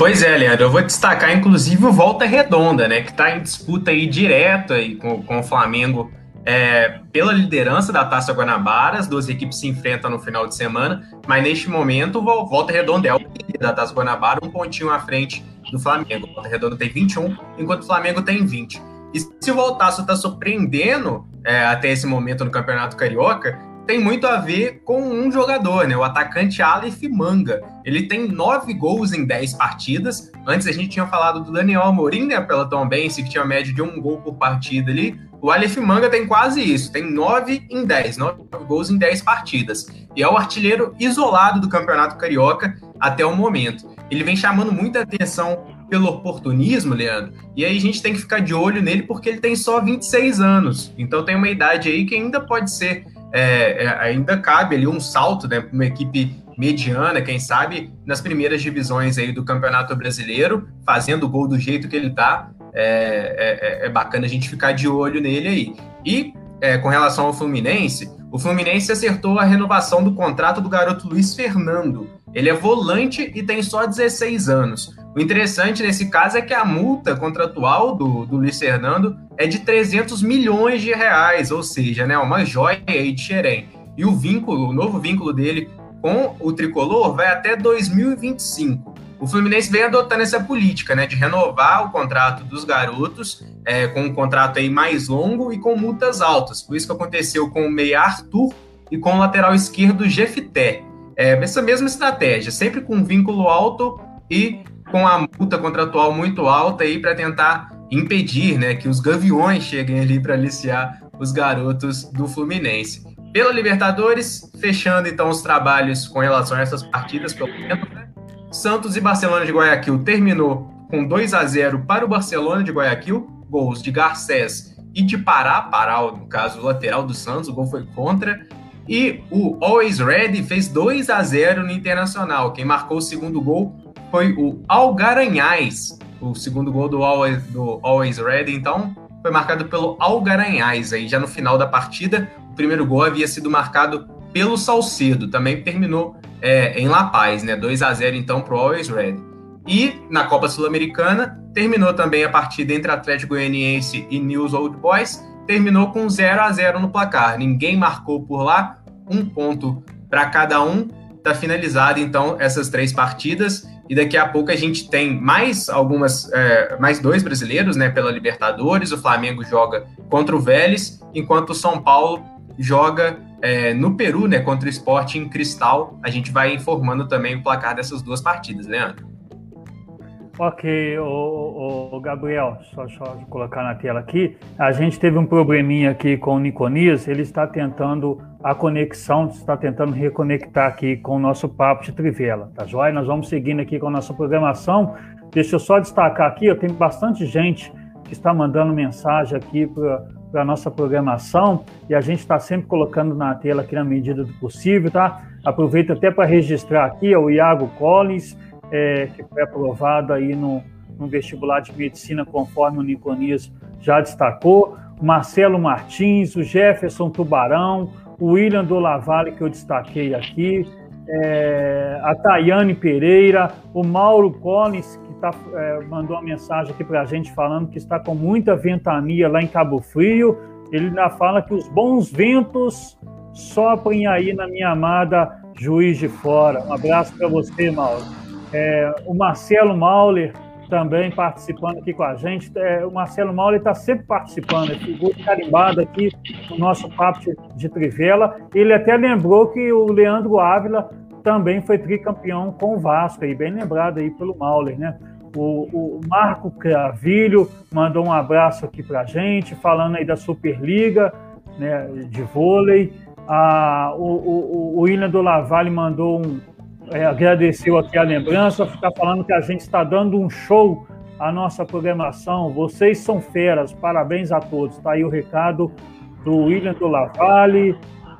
Pois é, Leandro, eu vou destacar inclusive o Volta Redonda, né, que está em disputa aí direta aí com, com o Flamengo é, pela liderança da Taça Guanabara, as duas equipes se enfrentam no final de semana, mas neste momento o Volta Redonda é o líder da Taça Guanabara, um pontinho à frente do Flamengo. O Volta Redonda tem 21, enquanto o Flamengo tem 20. E se o Voltaço está surpreendendo é, até esse momento no Campeonato Carioca, tem muito a ver com um jogador, né? O atacante Aleph Manga. Ele tem nove gols em dez partidas. Antes a gente tinha falado do Daniel Amorim, né? Pela Tom Bense, que tinha média de um gol por partida ali. O Aleph Manga tem quase isso, tem nove em dez, nove gols em dez partidas. E é o artilheiro isolado do Campeonato Carioca até o momento. Ele vem chamando muita atenção pelo oportunismo, Leandro, e aí a gente tem que ficar de olho nele porque ele tem só 26 anos. Então tem uma idade aí que ainda pode ser é, é, ainda cabe ali um salto né, para uma equipe mediana, quem sabe, nas primeiras divisões aí do Campeonato Brasileiro, fazendo gol do jeito que ele tá. É, é, é bacana a gente ficar de olho nele aí. E é, com relação ao Fluminense, o Fluminense acertou a renovação do contrato do garoto Luiz Fernando. Ele é volante e tem só 16 anos. O interessante nesse caso é que a multa contratual do, do Luiz Fernando é de 300 milhões de reais, ou seja, né, uma joia aí de xerém. E o vínculo, o novo vínculo dele com o tricolor vai até 2025. O Fluminense vem adotando essa política, né, de renovar o contrato dos garotos é, com um contrato aí mais longo e com multas altas. Por isso que aconteceu com o meia Arthur e com o lateral esquerdo Jefté. É, essa mesma estratégia, sempre com vínculo alto e com a multa contratual muito alta aí para tentar impedir, né, que os gaviões cheguem ali para aliciar os garotos do Fluminense. Pela Libertadores, fechando então os trabalhos com relação a essas partidas, pelo menos, né? Santos e Barcelona de Guayaquil terminou com 2 a 0 para o Barcelona de Guayaquil, gols de Garcés e de Pará, Pará, no caso, o lateral do Santos, o gol foi contra. E o Always Ready fez 2 a 0 no Internacional. Quem marcou o segundo gol foi o Algaranhais, o segundo gol do Always, do Always Ready. Então, foi marcado pelo Algaranhais aí já no final da partida. O primeiro gol havia sido marcado pelo Salcedo, também terminou é, em La Paz, né? 2 a 0 então para o Always Ready. E na Copa Sul-Americana, terminou também a partida entre Atlético Goianiense e News Old Boys, terminou com 0 a 0 no placar. Ninguém marcou por lá, um ponto para cada um. Está finalizado então essas três partidas e daqui a pouco a gente tem mais algumas, é, mais dois brasileiros, né, pela Libertadores. O Flamengo joga contra o Vélez, enquanto o São Paulo joga é, no Peru, né, contra o Esporte em Cristal. A gente vai informando também o placar dessas duas partidas, Leandro. Ok, o, o, Gabriel, só, só colocar na tela aqui. A gente teve um probleminha aqui com o Niconias, ele está tentando a conexão, está tentando reconectar aqui com o nosso papo de Trivela, tá joia? Nós vamos seguindo aqui com a nossa programação. Deixa eu só destacar aqui, eu tenho bastante gente que está mandando mensagem aqui para a nossa programação e a gente está sempre colocando na tela aqui na medida do possível, tá? Aproveito até para registrar aqui o Iago Collins, é, que foi aprovado aí no, no, vestibular de medicina, conforme o Niconias já destacou, Marcelo Martins, o Jefferson Tubarão, o William do Lavalle, que eu destaquei aqui, é, a Tayane Pereira, o Mauro Collins, que tá, é, mandou uma mensagem aqui para a gente falando que está com muita ventania lá em Cabo Frio. Ele ainda fala que os bons ventos soprem aí na minha amada Juiz de Fora. Um abraço para você, Mauro. É, o Marcelo Mauler também participando aqui com a gente. É, o Marcelo Mauler está sempre participando, é figura aqui no nosso papo de, de Trivela. Ele até lembrou que o Leandro Ávila também foi tricampeão com o Vasco, aí, bem lembrado aí pelo Mauler, né? O, o Marco Cravilho mandou um abraço aqui para a gente, falando aí da Superliga né, de vôlei. Ah, o, o, o William do Lavalle mandou um, é, agradeceu aqui a lembrança, está falando que a gente está dando um show à nossa programação. Vocês são feras, parabéns a todos. Está aí o recado do William do Lavalle,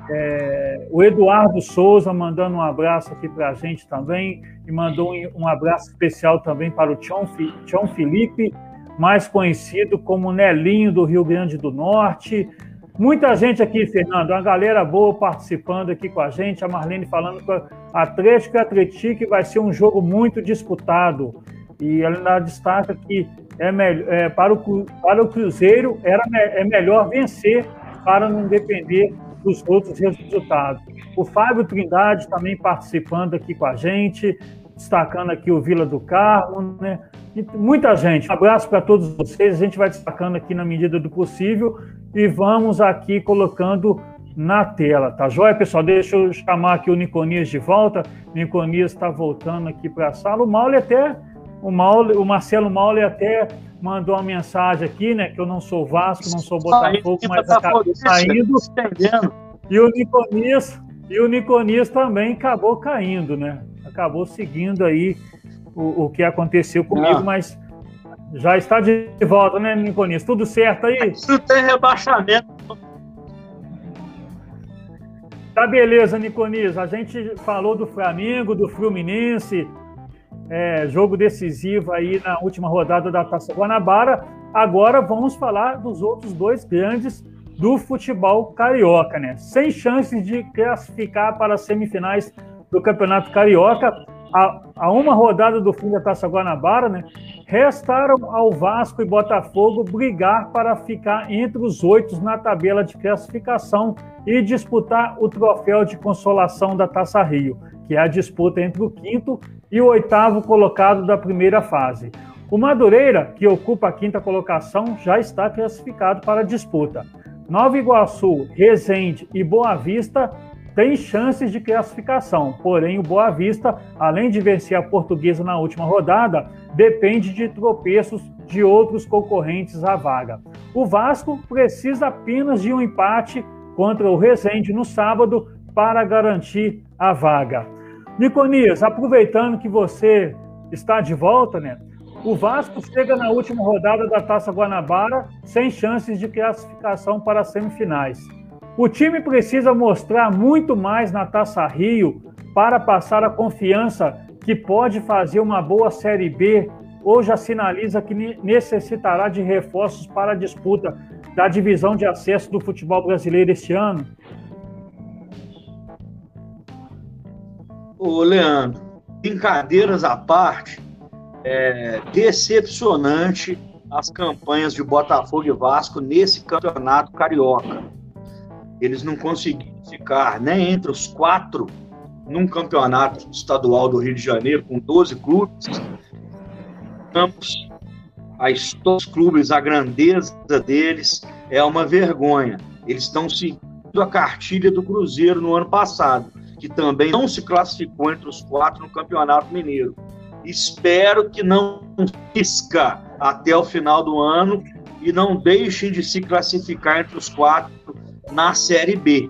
é, o Eduardo Souza mandando um abraço aqui para a gente também, e mandou um abraço especial também para o Tião, Tião Felipe, mais conhecido como Nelinho do Rio Grande do Norte. Muita gente aqui, Fernando, uma galera boa participando aqui com a gente. A Marlene falando que Atlético e Atlético vai ser um jogo muito disputado. E ela destaca que é, é, para, o, para o Cruzeiro era, é melhor vencer para não depender dos outros resultados. O Fábio Trindade também participando aqui com a gente, destacando aqui o Vila do Carmo, né? E muita gente. Um abraço para todos vocês. A gente vai destacando aqui na medida do possível e vamos aqui colocando na tela, tá joia, pessoal? Deixa eu chamar aqui o Niconias de volta. O Niconias está voltando aqui para a sala. O Maule até, o, Maule, o Marcelo Maule até mandou uma mensagem aqui, né? Que eu não sou Vasco, não sou Botafogo, mas acabei saindo. E o Niconias, e o Niconias também acabou caindo, né? Acabou seguindo aí o, o que aconteceu comigo, não. mas já está de volta, né, Niconias? Tudo certo aí? Isso tem rebaixamento. Tá beleza, Niconis. A gente falou do Flamengo, do Fluminense, é, jogo decisivo aí na última rodada da Taça Guanabara. Agora vamos falar dos outros dois grandes do futebol carioca, né? Sem chances de classificar para as semifinais do Campeonato Carioca, a, a, uma rodada do fim da Taça Guanabara, né? Restaram ao Vasco e Botafogo brigar para ficar entre os oito na tabela de classificação e disputar o troféu de consolação da Taça Rio, que é a disputa entre o quinto e o oitavo colocado da primeira fase. O Madureira, que ocupa a quinta colocação, já está classificado para a disputa. Nova Iguaçu, Resende e Boa Vista tem chances de classificação, porém o Boa Vista, além de vencer a Portuguesa na última rodada, depende de tropeços de outros concorrentes à vaga. O Vasco precisa apenas de um empate contra o Resende no sábado para garantir a vaga. Niconias, aproveitando que você está de volta, né? O Vasco chega na última rodada da Taça Guanabara sem chances de classificação para as semifinais. O time precisa mostrar muito mais na Taça Rio para passar a confiança que pode fazer uma boa Série B ou já sinaliza que necessitará de reforços para a disputa da divisão de acesso do futebol brasileiro este ano? Ô, Leandro, brincadeiras à parte, é decepcionante as campanhas de Botafogo e Vasco nesse campeonato carioca eles não conseguiram ficar nem entre os quatro num campeonato estadual do Rio de Janeiro, com 12 clubes. Campos, a história clubes, a grandeza deles é uma vergonha. Eles estão seguindo a cartilha do Cruzeiro no ano passado, que também não se classificou entre os quatro no Campeonato Mineiro. Espero que não pisca até o final do ano e não deixem de se classificar entre os quatro na Série B.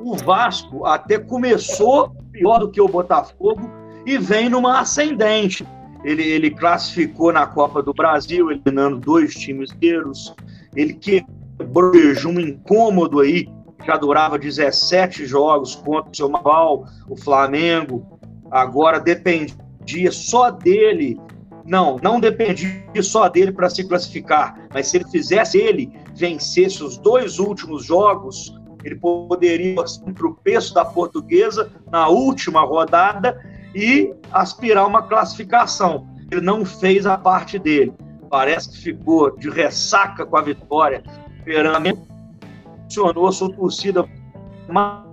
O Vasco até começou pior do que o Botafogo e vem numa ascendente. Ele, ele classificou na Copa do Brasil, eliminando dois times inteiros. Ele quebrou jejum incômodo aí, já durava 17 jogos contra o seu rival, o Flamengo. Agora dependia só dele não, não dependia só dele para se classificar, mas se ele fizesse ele vencesse os dois últimos jogos, ele poderia para o peso da portuguesa na última rodada e aspirar uma classificação. Ele não fez a parte dele. Parece que ficou de ressaca com a vitória. Esperando funcionou a sua torcida. Mas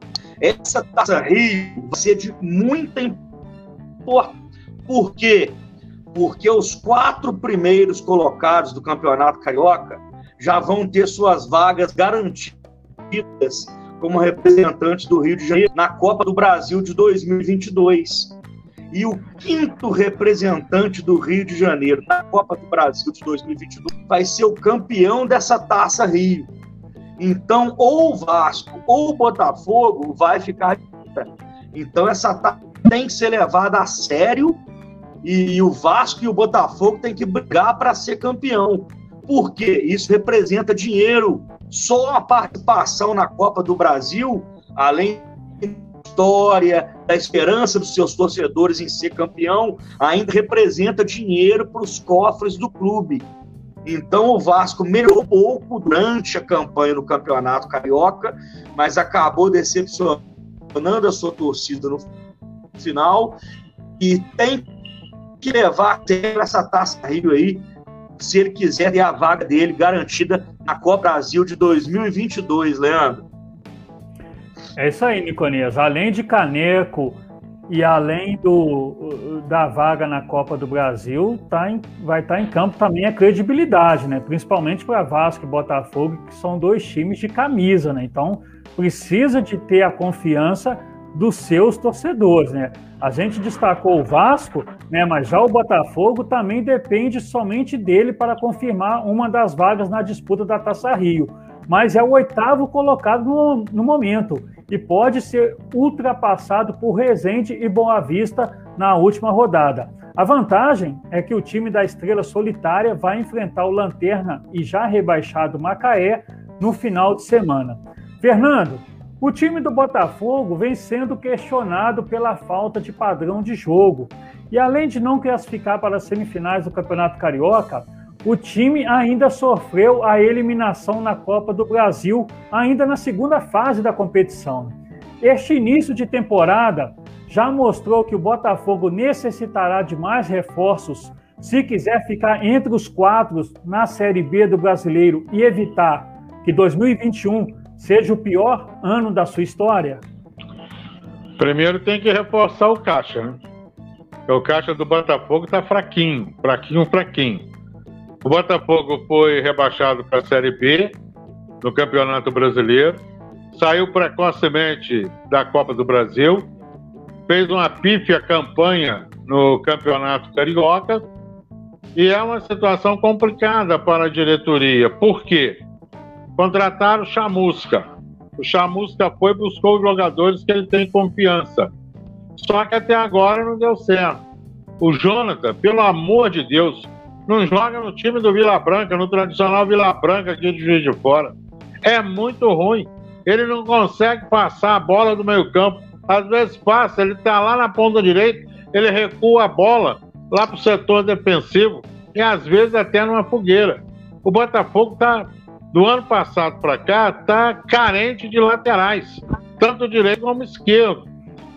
essa taça Rio vai ser de muita importância. Por quê? porque os quatro primeiros colocados do Campeonato Carioca já vão ter suas vagas garantidas como representantes do Rio de Janeiro na Copa do Brasil de 2022. E o quinto representante do Rio de Janeiro na Copa do Brasil de 2022 vai ser o campeão dessa Taça Rio. Então, ou o Vasco ou o Botafogo vai ficar. Então, essa taça tem que ser levada a sério e, e o Vasco e o Botafogo têm que brigar para ser campeão. Porque isso representa dinheiro. Só a participação na Copa do Brasil, além da história, da esperança dos seus torcedores em ser campeão, ainda representa dinheiro para os cofres do clube. Então o Vasco melhorou pouco durante a campanha no Campeonato Carioca, mas acabou decepcionando a sua torcida no final e tem que levar essa taça Rio aí, se ele quiser ter a vaga dele garantida na Copa Brasil de 2022, Leandro. É isso aí, Niconias. Além de caneco e além do, da vaga na Copa do Brasil, tá em, vai estar tá em campo também a credibilidade, né? Principalmente para Vasco e Botafogo, que são dois times de camisa, né? Então precisa de ter a confiança dos seus torcedores, né? A gente destacou o Vasco, né, mas já o Botafogo também depende somente dele para confirmar uma das vagas na disputa da Taça Rio. Mas é o oitavo colocado no, no momento e pode ser ultrapassado por Resende e Boa Vista na última rodada. A vantagem é que o time da Estrela Solitária vai enfrentar o Lanterna e já rebaixado Macaé no final de semana. Fernando, O time do Botafogo vem sendo questionado pela falta de padrão de jogo. E além de não classificar para as semifinais do Campeonato Carioca, o time ainda sofreu a eliminação na Copa do Brasil, ainda na segunda fase da competição. Este início de temporada já mostrou que o Botafogo necessitará de mais reforços se quiser ficar entre os quatro na Série B do Brasileiro e evitar que 2021 seja o pior ano da sua história? Primeiro tem que reforçar o caixa, né? O caixa do Botafogo está fraquinho, fraquinho, fraquinho. O Botafogo foi rebaixado para a Série B no Campeonato Brasileiro, saiu precocemente da Copa do Brasil, fez uma pífia campanha no Campeonato Carioca e é uma situação complicada para a diretoria. Por quê? Contrataram o Chamusca. O Chamusca foi buscou os jogadores que ele tem confiança. Só que até agora não deu certo. O Jonathan, pelo amor de Deus, não joga no time do Vila Branca, no tradicional Vila Branca aqui de Juiz de Fora. É muito ruim. Ele não consegue passar a bola do meio campo. Às vezes passa, ele está lá na ponta direita, ele recua a bola lá para o setor defensivo e às vezes até numa fogueira. O Botafogo está do ano passado para cá, está carente de laterais, tanto direito como esquerdo.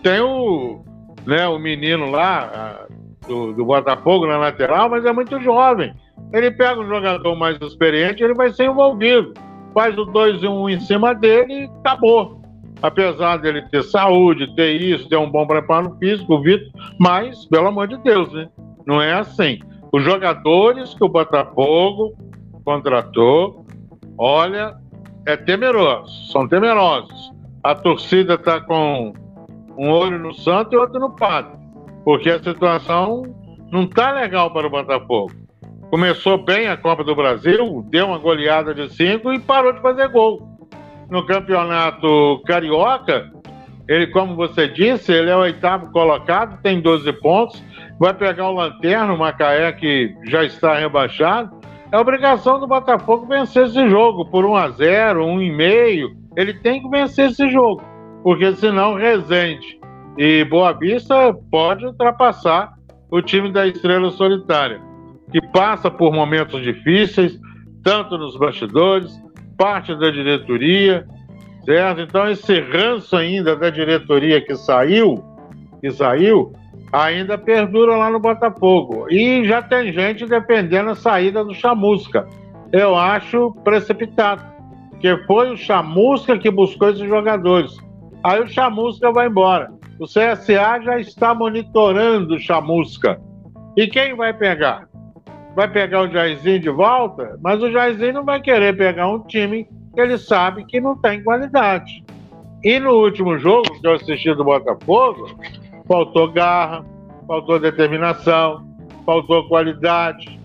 Tem o, né, o menino lá do, do Botafogo na lateral, mas é muito jovem. Ele pega um jogador mais experiente, ele vai ser envolvido. Faz o 2 e 1 um em cima dele e acabou. Apesar dele ter saúde, ter isso, ter um bom preparo físico, o Vitor, mas, pelo amor de Deus, né? Não é assim. Os jogadores que o Botafogo contratou olha, é temeroso, são temerosos. A torcida está com um olho no santo e outro no padre, porque a situação não está legal para o Botafogo. Começou bem a Copa do Brasil, deu uma goleada de cinco e parou de fazer gol. No campeonato carioca, ele, como você disse, ele é o oitavo colocado, tem 12 pontos, vai pegar o Lanterna, o Macaé, que já está rebaixado, é obrigação do Botafogo vencer esse jogo por 1 a 0 1,5. Ele tem que vencer esse jogo, porque senão Resende e Boa Vista pode ultrapassar o time da Estrela Solitária, que passa por momentos difíceis, tanto nos bastidores, parte da diretoria, certo? Então esse ranço ainda da diretoria que saiu, que saiu, ainda perdura lá no Botafogo. E já tem gente defendendo a saída do Chamusca. Eu acho precipitado, porque foi o Chamusca que buscou esses jogadores. Aí o Chamusca vai embora. O CSA já está monitorando o Chamusca. E quem vai pegar? Vai pegar o Jairzinho de volta? Mas o Jairzinho não vai querer pegar um time que ele sabe que não tem qualidade. E no último jogo que eu assisti do Botafogo, faltou garra, faltou determinação, faltou qualidade,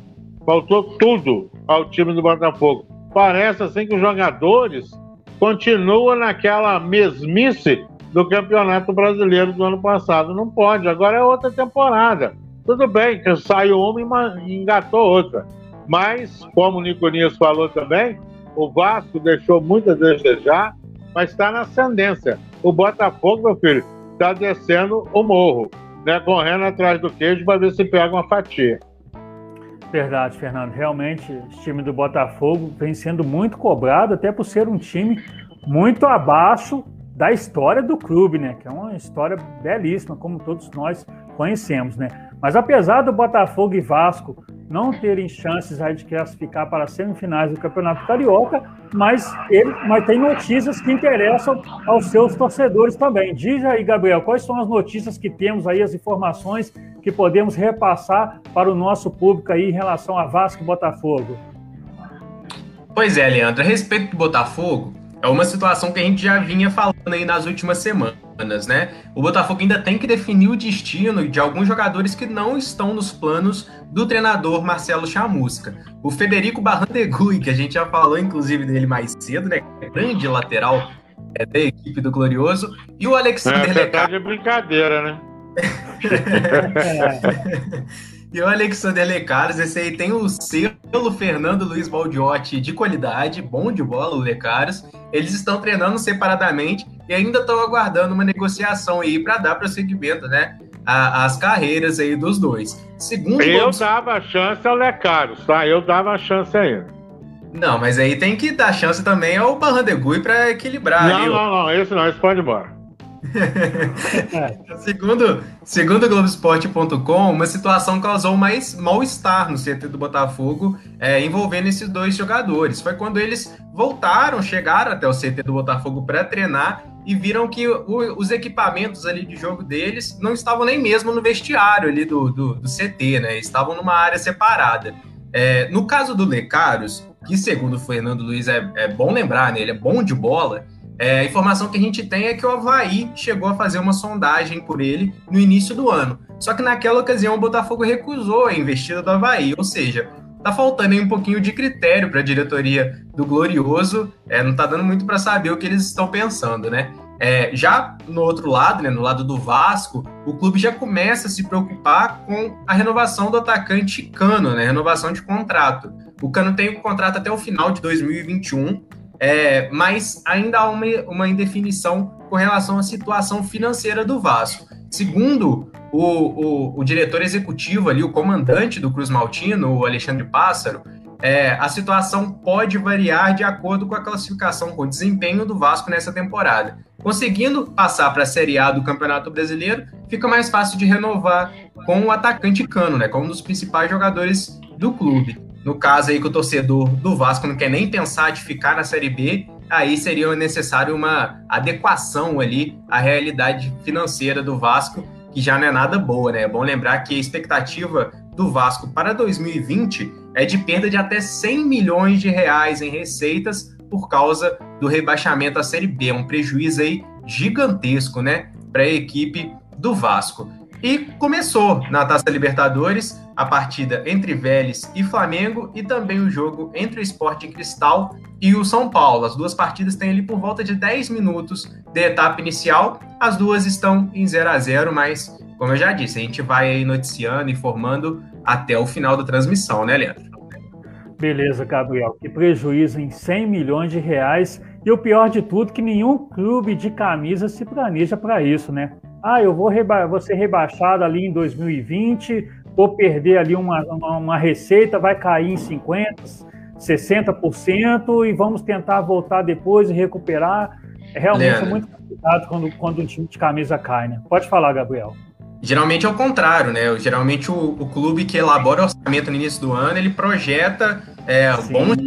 faltou tudo ao time do Botafogo. Parece assim que os jogadores continuam naquela mesmice do Campeonato Brasileiro do ano passado. Não pode, agora é outra temporada. Tudo bem que saiu uma e engatou outra. Mas, como o Niconias falou também, o Vasco deixou muito a desejar, mas está na ascendência. O Botafogo, meu filho, está descendo o morro, né, correndo atrás do queijo para ver se pega uma fatia. Verdade, Fernando. Realmente, o time do Botafogo vem sendo muito cobrado, até por ser um time muito abaixo da história do clube, né? Que é uma história belíssima, como todos nós conhecemos, né? Mas apesar do Botafogo e Vasco não terem chances aí de classificar para as semifinais do Campeonato Carioca, mas, ele, mas tem notícias que interessam aos seus torcedores também. Diz aí, Gabriel, quais são as notícias que temos aí, as informações que podemos repassar para o nosso público aí em relação a Vasco e Botafogo? Pois é, Leandro, a respeito do Botafogo, é uma situação que a gente já vinha falando aí nas últimas semanas, né? O Botafogo ainda tem que definir o destino de alguns jogadores que não estão nos planos do treinador Marcelo Chamusca. O Federico Barrandegui, que a gente já falou inclusive dele mais cedo, né? Grande lateral é, da equipe do Glorioso, e o Alexander é, Tá de brincadeira, né? E o Alexander Lecaros, esse aí tem o selo Fernando Luiz Baldiotti de qualidade, bom de bola, o Lecaros. Eles estão treinando separadamente e ainda estão aguardando uma negociação aí para dar prosseguimento, né? as carreiras aí dos dois. Segundo eu dava chance ao Lecaros, tá? Eu dava chance a ele. Não, mas aí tem que dar chance também ao Barrandegui para equilibrar. Não, ali, não, não, esse não, esse pode ir embora. segundo, segundo Globoesporte.com, uma situação causou mais mal-estar no CT do Botafogo é, envolvendo esses dois jogadores. Foi quando eles voltaram, chegaram até o CT do Botafogo para treinar e viram que o, os equipamentos ali de jogo deles não estavam nem mesmo no vestiário ali do, do, do CT, né? Estavam numa área separada. É, no caso do Lecaros, que segundo o Fernando Luiz é, é bom lembrar, né? Ele é bom de bola é, a informação que a gente tem é que o Havaí chegou a fazer uma sondagem por ele no início do ano. Só que naquela ocasião o Botafogo recusou a investida do Havaí, ou seja, tá faltando aí um pouquinho de critério para a diretoria do Glorioso, é, não tá dando muito para saber o que eles estão pensando, né? É, já no outro lado, né, no lado do Vasco, o clube já começa a se preocupar com a renovação do atacante Cano, né, renovação de contrato. O Cano tem um contrato até o final de 2021 é, mas ainda há uma, uma indefinição com relação à situação financeira do Vasco. Segundo o, o, o diretor executivo ali, o comandante do Cruz Maltino, o Alexandre Pássaro, é, a situação pode variar de acordo com a classificação, com o desempenho do Vasco nessa temporada. Conseguindo passar para a Série A do Campeonato Brasileiro, fica mais fácil de renovar com o atacante Cano, né, como um dos principais jogadores do clube. No caso aí que o torcedor do Vasco não quer nem pensar de ficar na Série B, aí seria necessário uma adequação ali à realidade financeira do Vasco, que já não é nada boa, né? É bom lembrar que a expectativa do Vasco para 2020 é de perda de até 100 milhões de reais em receitas por causa do rebaixamento à Série B, um prejuízo aí gigantesco, né, para a equipe do Vasco. E começou na Taça Libertadores a partida entre Vélez e Flamengo e também o jogo entre o Esporte Cristal e o São Paulo. As duas partidas têm ali por volta de 10 minutos de etapa inicial. As duas estão em 0 a 0 mas, como eu já disse, a gente vai noticiando, informando até o final da transmissão, né, Leandro? Beleza, Gabriel. Que prejuízo em 100 milhões de reais. E o pior de tudo, que nenhum clube de camisa se planeja para isso, né? Ah, eu vou, reba vou ser rebaixado ali em 2020, vou perder ali uma, uma, uma receita, vai cair em 50%, 60% e vamos tentar voltar depois e recuperar. É realmente Leandro. muito complicado quando, quando um time de camisa cai, né? Pode falar, Gabriel. Geralmente é o contrário, né? Geralmente o, o clube que elabora o orçamento no início do ano, ele projeta é, bons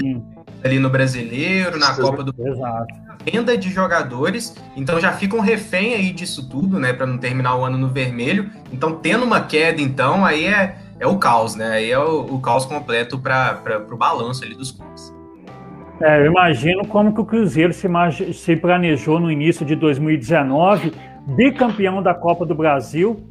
ali no brasileiro, na Copa do Exato venda de jogadores, então já fica um refém aí disso tudo, né, para não terminar o ano no vermelho. Então, tendo uma queda, então, aí é, é o caos, né? Aí é o, o caos completo para o balanço ali dos clubes. É, eu imagino como que o Cruzeiro se, se planejou no início de 2019, bicampeão da Copa do Brasil,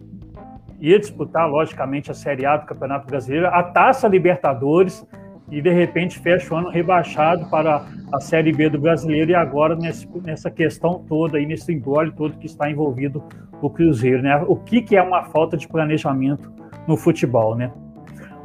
ia disputar, logicamente, a Série A do Campeonato Brasileiro, a Taça Libertadores, e de repente fecha o ano rebaixado para a Série B do Brasileiro e agora nesse, nessa questão toda aí, nesse embrólio todo que está envolvido o Cruzeiro, né? O que, que é uma falta de planejamento no futebol, né?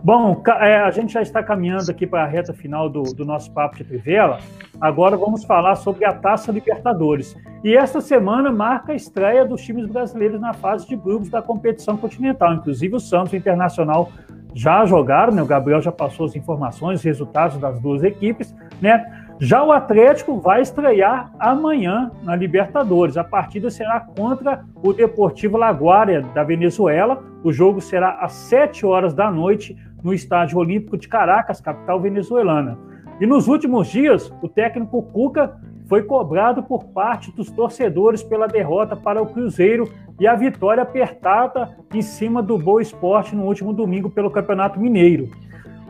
Bom, é, a gente já está caminhando aqui para a reta final do, do nosso papo de Trivela. Agora vamos falar sobre a Taça Libertadores. E esta semana marca a estreia dos times brasileiros na fase de grupos da competição continental. Inclusive o Santos Internacional já jogaram, né? O Gabriel já passou as informações, os resultados das duas equipes, né? Já o Atlético vai estrear amanhã na Libertadores. A partida será contra o Deportivo Laguária da Venezuela. O jogo será às 7 horas da noite no Estádio Olímpico de Caracas, capital venezuelana. E nos últimos dias, o técnico Cuca foi cobrado por parte dos torcedores pela derrota para o Cruzeiro e a vitória apertada em cima do Boa Esporte no último domingo pelo Campeonato Mineiro.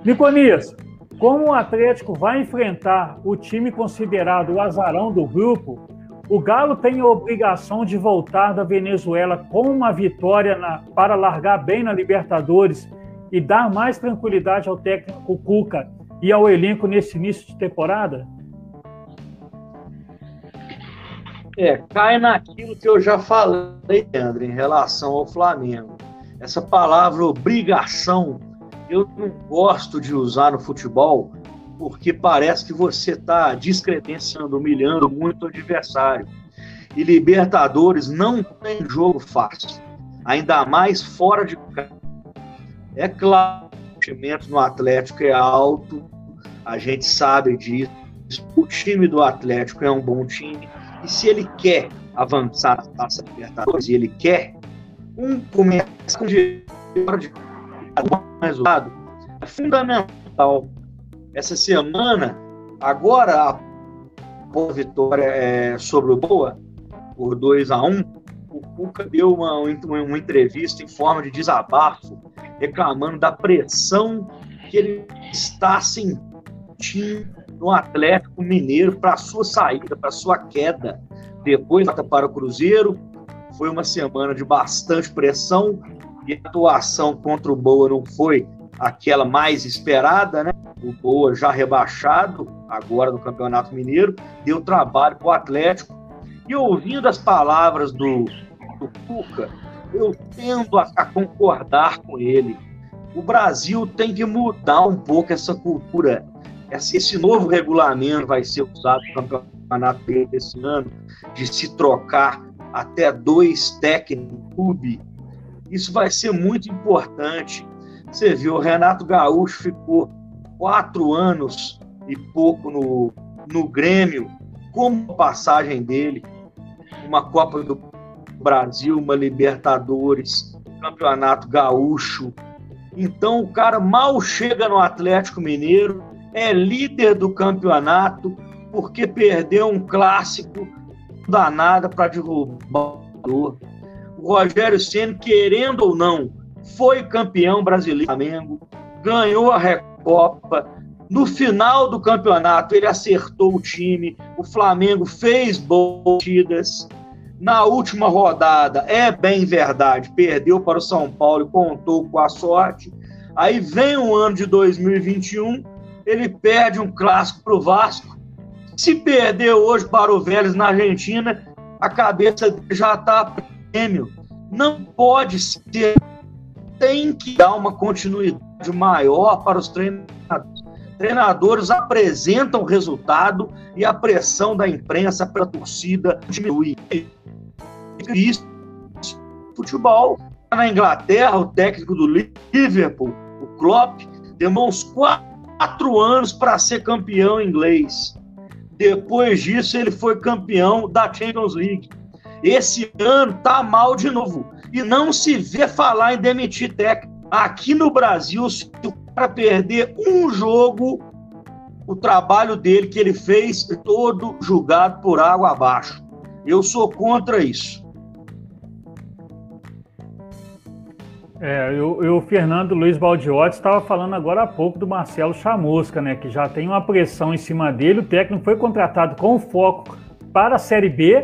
Niconias, como o Atlético vai enfrentar o time considerado o azarão do grupo, o Galo tem a obrigação de voltar da Venezuela com uma vitória na, para largar bem na Libertadores e dar mais tranquilidade ao técnico Cuca e ao elenco nesse início de temporada? É, cai naquilo que eu já falei, André, em relação ao Flamengo. Essa palavra obrigação, eu não gosto de usar no futebol, porque parece que você está descredenciando, humilhando muito o adversário. E Libertadores não tem jogo fácil, ainda mais fora de casa. É claro, o investimento no Atlético é alto, a gente sabe disso. O time do Atlético é um bom time, e se ele quer avançar na Taça Libertadores, e ele quer, um começa com de resultado é fundamental. Essa semana, agora, a boa vitória é, sobre o Boa, por 2 a 1 um, o Cuca deu uma, uma entrevista em forma de desabafo, reclamando da pressão que ele está sentindo no Atlético Mineiro para sua saída, para sua queda. Depois para o Cruzeiro, foi uma semana de bastante pressão e a atuação contra o Boa não foi aquela mais esperada, né? O Boa já rebaixado, agora no Campeonato Mineiro, deu trabalho para o Atlético. E ouvindo as palavras do, do Cuca, eu tendo a, a concordar com ele. O Brasil tem que mudar um pouco essa cultura. Esse, esse novo regulamento vai ser usado no campeonato desse ano, de se trocar até dois técnicos clube. Isso vai ser muito importante você viu, o Renato Gaúcho ficou quatro anos e pouco no, no Grêmio, como passagem dele, uma Copa do Brasil, uma Libertadores, Campeonato Gaúcho. Então o cara mal chega no Atlético Mineiro, é líder do campeonato, porque perdeu um clássico danada para derrubar o Rogério Senna, querendo ou não, foi campeão brasileiro Flamengo, ganhou a Recopa. No final do campeonato, ele acertou o time, o Flamengo fez boas Na última rodada, é bem verdade, perdeu para o São Paulo e contou com a sorte. Aí vem o ano de 2021, ele perde um clássico para o Vasco. Se perder hoje para o Vélez na Argentina, a cabeça já está prêmio. Não pode ser tem que dar uma continuidade maior para os treinadores. Treinadores apresentam resultado e a pressão da imprensa para a torcida diminui. Isso, futebol. Na Inglaterra, o técnico do Liverpool, o Klopp, demorou uns quatro anos para ser campeão inglês. Depois disso, ele foi campeão da Champions League. Esse ano tá mal de novo e não se vê falar em demitir técnico. Aqui no Brasil, se o cara perder um jogo, o trabalho dele que ele fez todo julgado por água abaixo. Eu sou contra isso. É, eu, o Fernando Luiz Baldiotti estava falando agora há pouco do Marcelo Chamusca, né, que já tem uma pressão em cima dele. O técnico foi contratado com foco para a Série B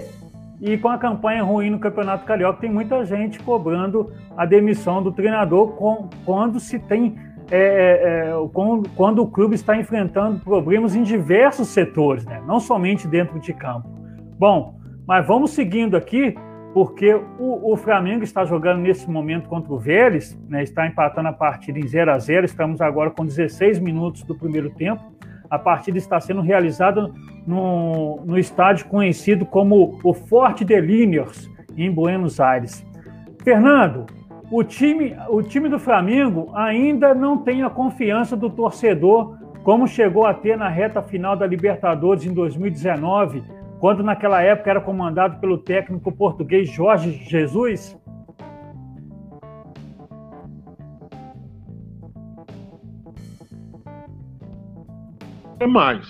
e com a campanha ruim no Campeonato Carioca, tem muita gente cobrando a demissão do treinador com, quando se tem. É, é, é quando, quando, o clube está enfrentando problemas em diversos setores, né? não somente dentro de campo. Bom, mas vamos seguindo aqui, porque o, o Flamengo está jogando nesse momento contra o Vélez, né? está empatando a partida em 0 a 0 estamos agora com 16 minutos do primeiro tempo. A partida está sendo realizada no, no estádio conhecido como o Forte de Liniers, em Buenos Aires. Fernando, o time, o time do Flamengo ainda não tem a confiança do torcedor como chegou a ter na reta final da Libertadores em 2019, quando naquela época era comandado pelo técnico português Jorge Jesus? É mais.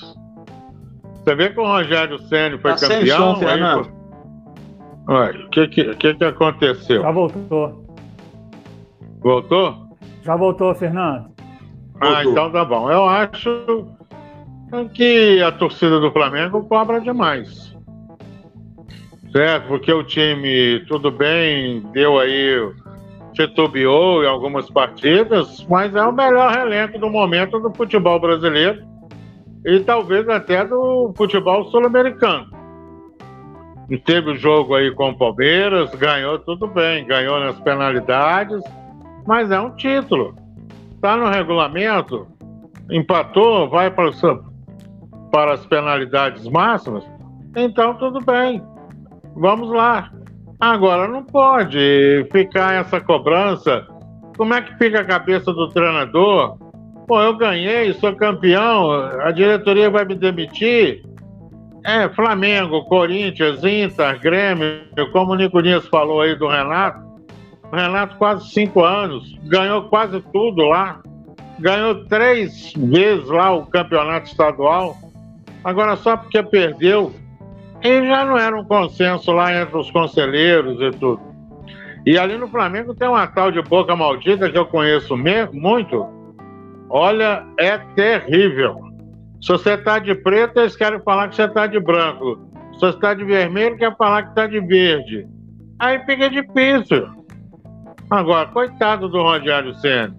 Você vê que o Rogério Ceni foi tá campeão. o que, que, que, que aconteceu? Já voltou. Voltou? Já voltou, Fernando. Ah, então tá bom. Eu acho que a torcida do Flamengo cobra demais. Certo? Porque o time, tudo bem, deu aí, titubeou em algumas partidas, mas é o melhor elenco do momento do futebol brasileiro e talvez até do futebol sul-americano. Teve o jogo aí com o Palmeiras, ganhou tudo bem, ganhou nas penalidades, mas é um título. Está no regulamento, empatou, vai para, para as penalidades máximas, então tudo bem. vamos lá. Agora não pode ficar essa cobrança. Como é que fica a cabeça do treinador? Pô, eu ganhei, sou campeão, a diretoria vai me demitir. É, Flamengo, Corinthians, Inter, Grêmio, como o Nico Nias falou aí do Renato. O Renato, quase cinco anos, ganhou quase tudo lá. Ganhou três vezes lá o campeonato estadual. Agora, só porque perdeu, e já não era um consenso lá entre os conselheiros e tudo. E ali no Flamengo tem uma tal de boca maldita que eu conheço muito. Olha, é terrível. Se você está de preto, eles querem falar que você está de branco. Se você está de vermelho, quer falar que está de verde. Aí fica difícil. Agora, coitado do Rogério Senna.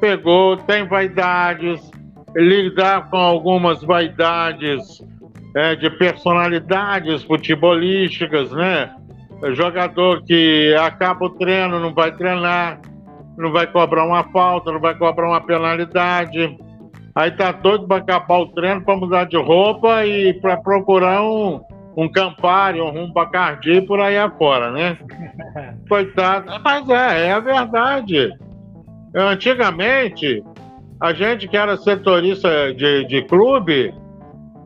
Pegou, tem vaidades, lidar com algumas vaidades é, de personalidades futebolísticas, né? Jogador que acaba o treino, não vai treinar, não vai cobrar uma falta, não vai cobrar uma penalidade. Aí tá doido para acabar o treino para mudar de roupa e para procurar um, um Campari, um Bacardi por aí afora, né? Coitado. Mas é, é a verdade. Antigamente, a gente que era setorista de, de clube,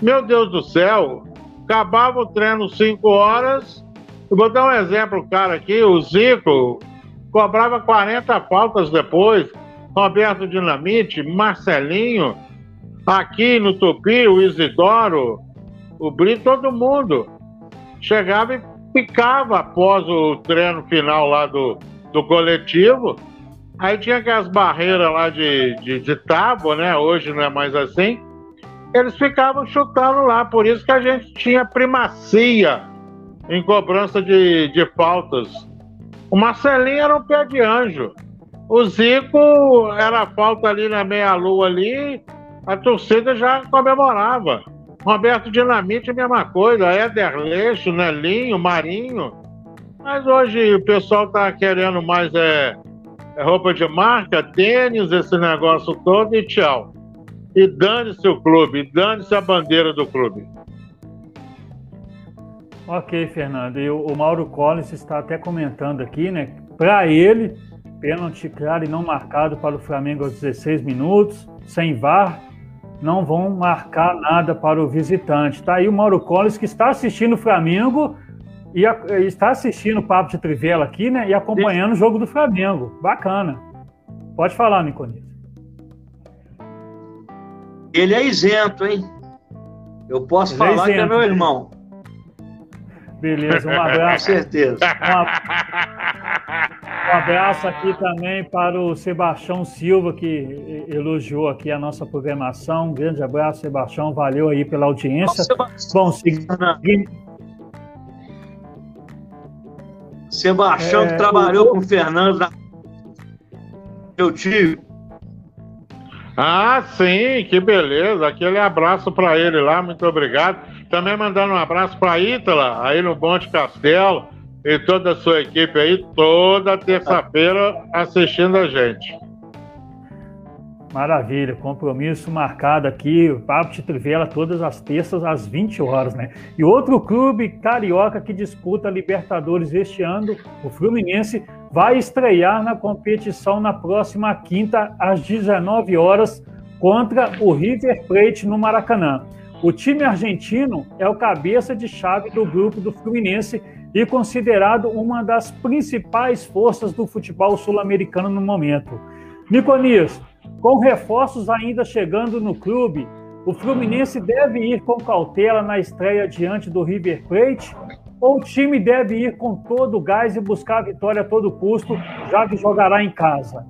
meu Deus do céu, acabava o treino 5 horas. Eu vou dar um exemplo, cara, aqui, o Zico cobrava 40 faltas depois, Roberto Dinamite, Marcelinho, aqui no Tupi, o Isidoro, o Brito, todo mundo. Chegava e ficava após o treino final lá do, do coletivo. Aí tinha aquelas barreiras lá de, de, de tábua, né? Hoje não é mais assim eles ficavam chutando lá. Por isso que a gente tinha primacia em cobrança de, de faltas. O Marcelinho era um pé de anjo. O Zico era falta ali na meia-lua ali, a torcida já comemorava. Roberto Dinamite, mesma coisa. Éder Leixo, Nelinho, Marinho. Mas hoje o pessoal tá querendo mais é, é roupa de marca, tênis, esse negócio todo e tchau e dane-se o clube, dane-se a bandeira do clube. Ok, Fernando. E o, Mauro Collins está até comentando aqui, né? Para ele, pênalti claro e não marcado para o Flamengo aos 16 minutos, sem VAR, não vão marcar nada para o visitante. Tá aí o Mauro Collins que está assistindo o Flamengo e a, está assistindo o Papo de Trivela aqui, né? E acompanhando o jogo do Flamengo. Bacana. Pode falar, Niconis. Ele é isento, hein? Eu posso Ele é falar é que é meu irmão. Beleza, um abraço. Com certeza. Um abraço aqui também para o Sebastião Silva, que elogiou aqui a nossa programação. Um grande abraço, Sebastião. Valeu aí pela audiência. Bom, seguindo. Sebastião, é, que trabalhou o... com o Fernando na... Meu tio. Ah, sim, que beleza. Aquele abraço para ele lá, muito obrigado. Também mandando um abraço para Ítala, aí no Monte Castelo, e toda a sua equipe aí, toda terça-feira assistindo a gente. Maravilha, compromisso marcado aqui, o Papo de Trivela todas as terças às 20 horas, né? E outro clube carioca que disputa Libertadores este ano, o Fluminense, vai estrear na competição na próxima quinta às 19 horas contra o River Plate no Maracanã. O time argentino é o cabeça de chave do grupo do Fluminense e considerado uma das principais forças do futebol sul-americano no momento. Niconias, com reforços ainda chegando no clube, o Fluminense deve ir com cautela na estreia diante do River Plate ou o time deve ir com todo o gás e buscar a vitória a todo custo, já que jogará em casa?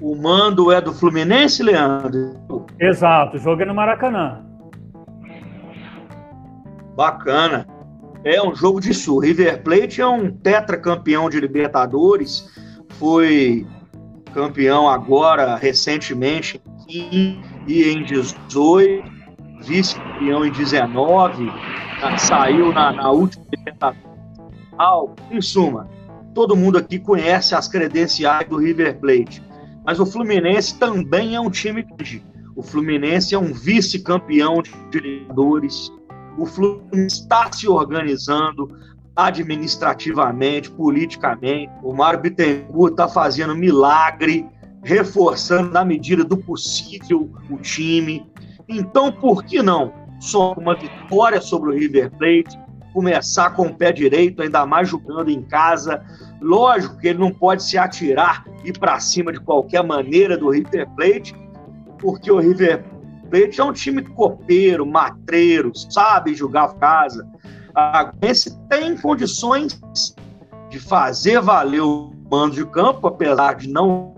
O mando é do Fluminense, Leandro? Exato, jogo é no Maracanã. Bacana. É um jogo de sul. River Plate é um tetracampeão de Libertadores, foi campeão agora recentemente e em 18, vice-campeão em 19, saiu na, na última Libertadores. Em suma, todo mundo aqui conhece as credenciais do River Plate, mas o Fluminense também é um time grande. O Fluminense é um vice-campeão de Libertadores. O Fluminense está se organizando administrativamente, politicamente. O Mário Bittencourt está fazendo milagre, reforçando na medida do possível o time. Então, por que não? Só uma vitória sobre o River Plate, começar com o pé direito, ainda mais jogando em casa. Lógico que ele não pode se atirar e ir para cima de qualquer maneira do River Plate, porque o River É um time copeiro, matreiro, sabe jogar casa. Guense tem condições de fazer valer o mando de campo, apesar de não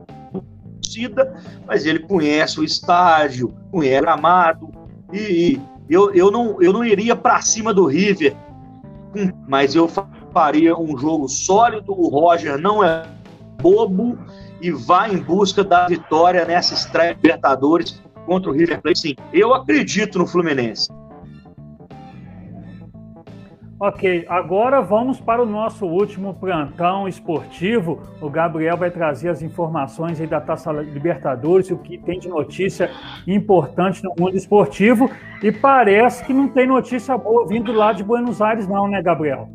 torcida, mas ele conhece o estádio, conhece o gramado, e, eu, eu, não, eu não iria para cima do River, mas eu faria um jogo sólido. O Roger não é bobo e vai em busca da vitória nessa estreia Libertadores contra o River Plate. Sim, eu acredito no Fluminense. Ok, agora vamos para o nosso último plantão esportivo. O Gabriel vai trazer as informações aí da Taça Libertadores, o que tem de notícia importante no mundo esportivo. E parece que não tem notícia boa vindo lá de Buenos Aires, não, né, Gabriel?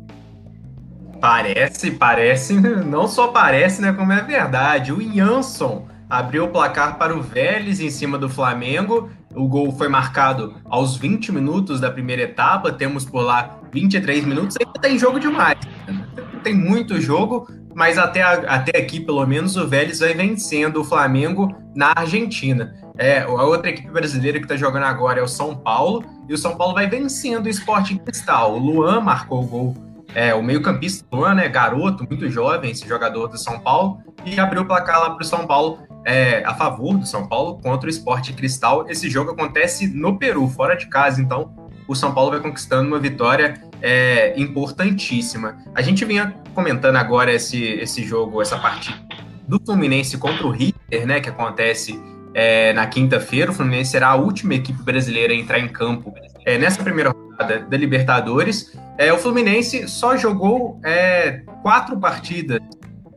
Parece, parece, não só parece, né, como é verdade. O Jansson abriu o placar para o Vélez em cima do Flamengo. O gol foi marcado aos 20 minutos da primeira etapa. Temos por lá 23 minutos. Ainda tem jogo demais. Tem muito jogo, mas até, até aqui, pelo menos, o Vélez vai vencendo o Flamengo na Argentina. É, a outra equipe brasileira que está jogando agora é o São Paulo. E o São Paulo vai vencendo o Sporting Cristal. O Luan marcou o gol é, o meio-campista Luan, né, garoto, muito jovem, esse jogador do São Paulo, e abriu o placar lá para o São Paulo é, a favor do São Paulo contra o Esporte Cristal. Esse jogo acontece no Peru, fora de casa, então o São Paulo vai conquistando uma vitória é, importantíssima. A gente vinha comentando agora esse, esse jogo, essa partida do Fluminense contra o River, né, que acontece é, na quinta-feira. O Fluminense será a última equipe brasileira a entrar em campo é, nessa primeira rodada da Libertadores. É, o Fluminense só jogou é, quatro partidas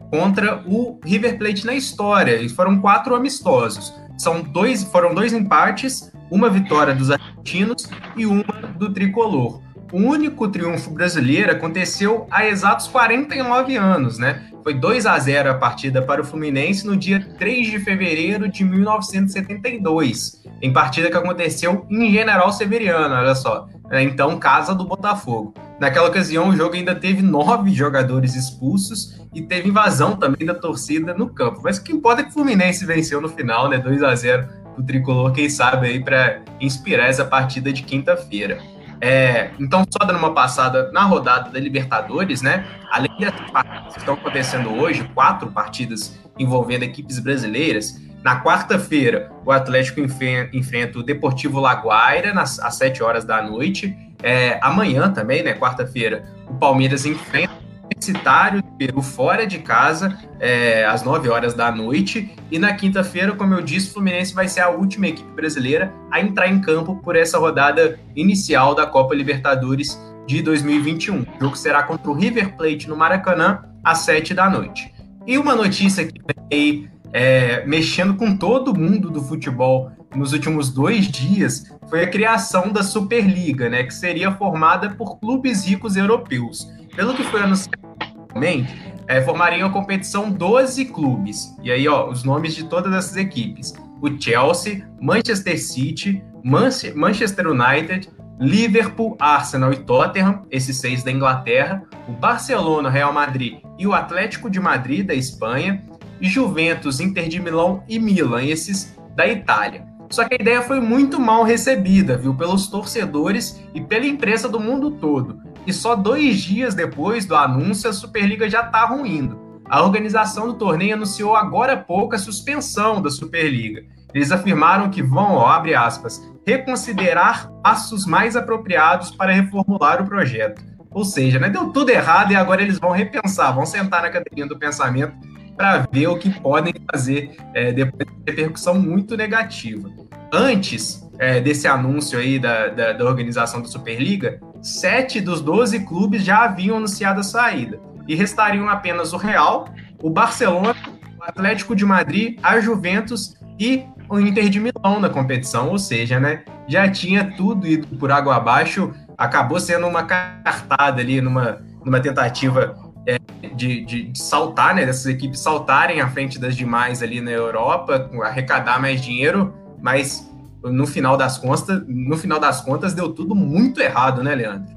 contra o River Plate na história. E foram quatro amistosos. São dois, foram dois empates, uma vitória dos argentinos e uma do tricolor. O único triunfo brasileiro aconteceu há exatos 49 anos, né? Foi 2 a 0 a partida para o Fluminense no dia 3 de fevereiro de 1972, em partida que aconteceu em General Severiano, olha só. É, então, casa do Botafogo. Naquela ocasião, o jogo ainda teve nove jogadores expulsos e teve invasão também da torcida no campo. Mas o que importa é que o Fluminense venceu no final, né? 2 a 0 o tricolor, quem sabe aí para inspirar essa partida de quinta-feira. É, então, só dando uma passada na rodada da Libertadores, né? Além das partidas que estão acontecendo hoje, quatro partidas envolvendo equipes brasileiras. Na quarta-feira, o Atlético enfrenta o Deportivo Laguaira nas, às 7 horas da noite. É, amanhã também, né? Quarta-feira, o Palmeiras enfrenta Universitário do Peru fora de casa, é, às 9 horas da noite. E na quinta-feira, como eu disse, o Fluminense vai ser a última equipe brasileira a entrar em campo por essa rodada inicial da Copa Libertadores de 2021. O jogo será contra o River Plate no Maracanã, às 7 da noite. E uma notícia que vem é, mexendo com todo mundo do futebol nos últimos dois dias foi a criação da Superliga, né, que seria formada por clubes ricos europeus. Pelo que foi anunciado é, formariam a competição 12 clubes. E aí, ó, os nomes de todas essas equipes: o Chelsea, Manchester City, Manchester United, Liverpool, Arsenal e Tottenham, esses seis da Inglaterra, o Barcelona, Real Madrid e o Atlético de Madrid da Espanha, Juventus, Inter de Milão e Milan, esses da Itália. Só que a ideia foi muito mal recebida, viu, pelos torcedores e pela imprensa do mundo todo e só dois dias depois do anúncio a Superliga já estava ruindo. A organização do torneio anunciou agora há pouco a suspensão da Superliga. Eles afirmaram que vão, ó, abre aspas, reconsiderar passos mais apropriados para reformular o projeto. Ou seja, né, deu tudo errado e agora eles vão repensar, vão sentar na cadeirinha do pensamento para ver o que podem fazer é, depois de repercussão muito negativa. Antes é, desse anúncio aí da, da, da organização da Superliga, sete dos 12 clubes já haviam anunciado a saída. E restariam apenas o Real, o Barcelona, o Atlético de Madrid, a Juventus e o Inter de Milão na competição, ou seja, né, já tinha tudo ido por água abaixo, acabou sendo uma cartada ali, numa, numa tentativa é, de, de, de, saltar, né, dessas equipes saltarem à frente das demais ali na Europa, arrecadar mais dinheiro, mas no final das contas, no final das contas deu tudo muito errado, né, Leandro?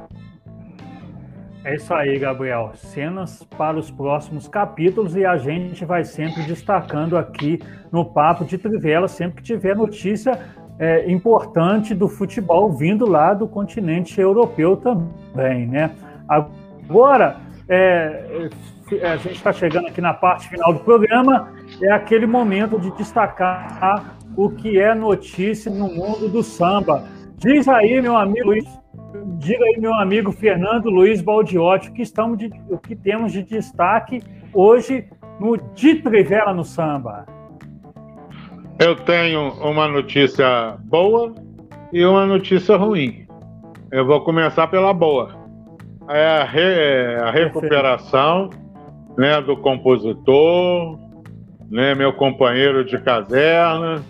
É isso aí, Gabriel. Cenas para os próximos capítulos e a gente vai sempre destacando aqui no Papo de Trivela, sempre que tiver notícia é, importante do futebol vindo lá do continente europeu também, né? Agora, é, é a gente está chegando aqui na parte final do programa, é aquele momento de destacar o que é notícia no mundo do samba. Diz aí, meu amigo Diga aí, meu amigo Fernando Luiz Baldiotti, o que, estamos de, o que temos de destaque hoje no De Trivela no Samba. Eu tenho uma notícia boa e uma notícia ruim. Eu vou começar pela boa. É a, re, é a recuperação né, do compositor, né, meu companheiro de caserna,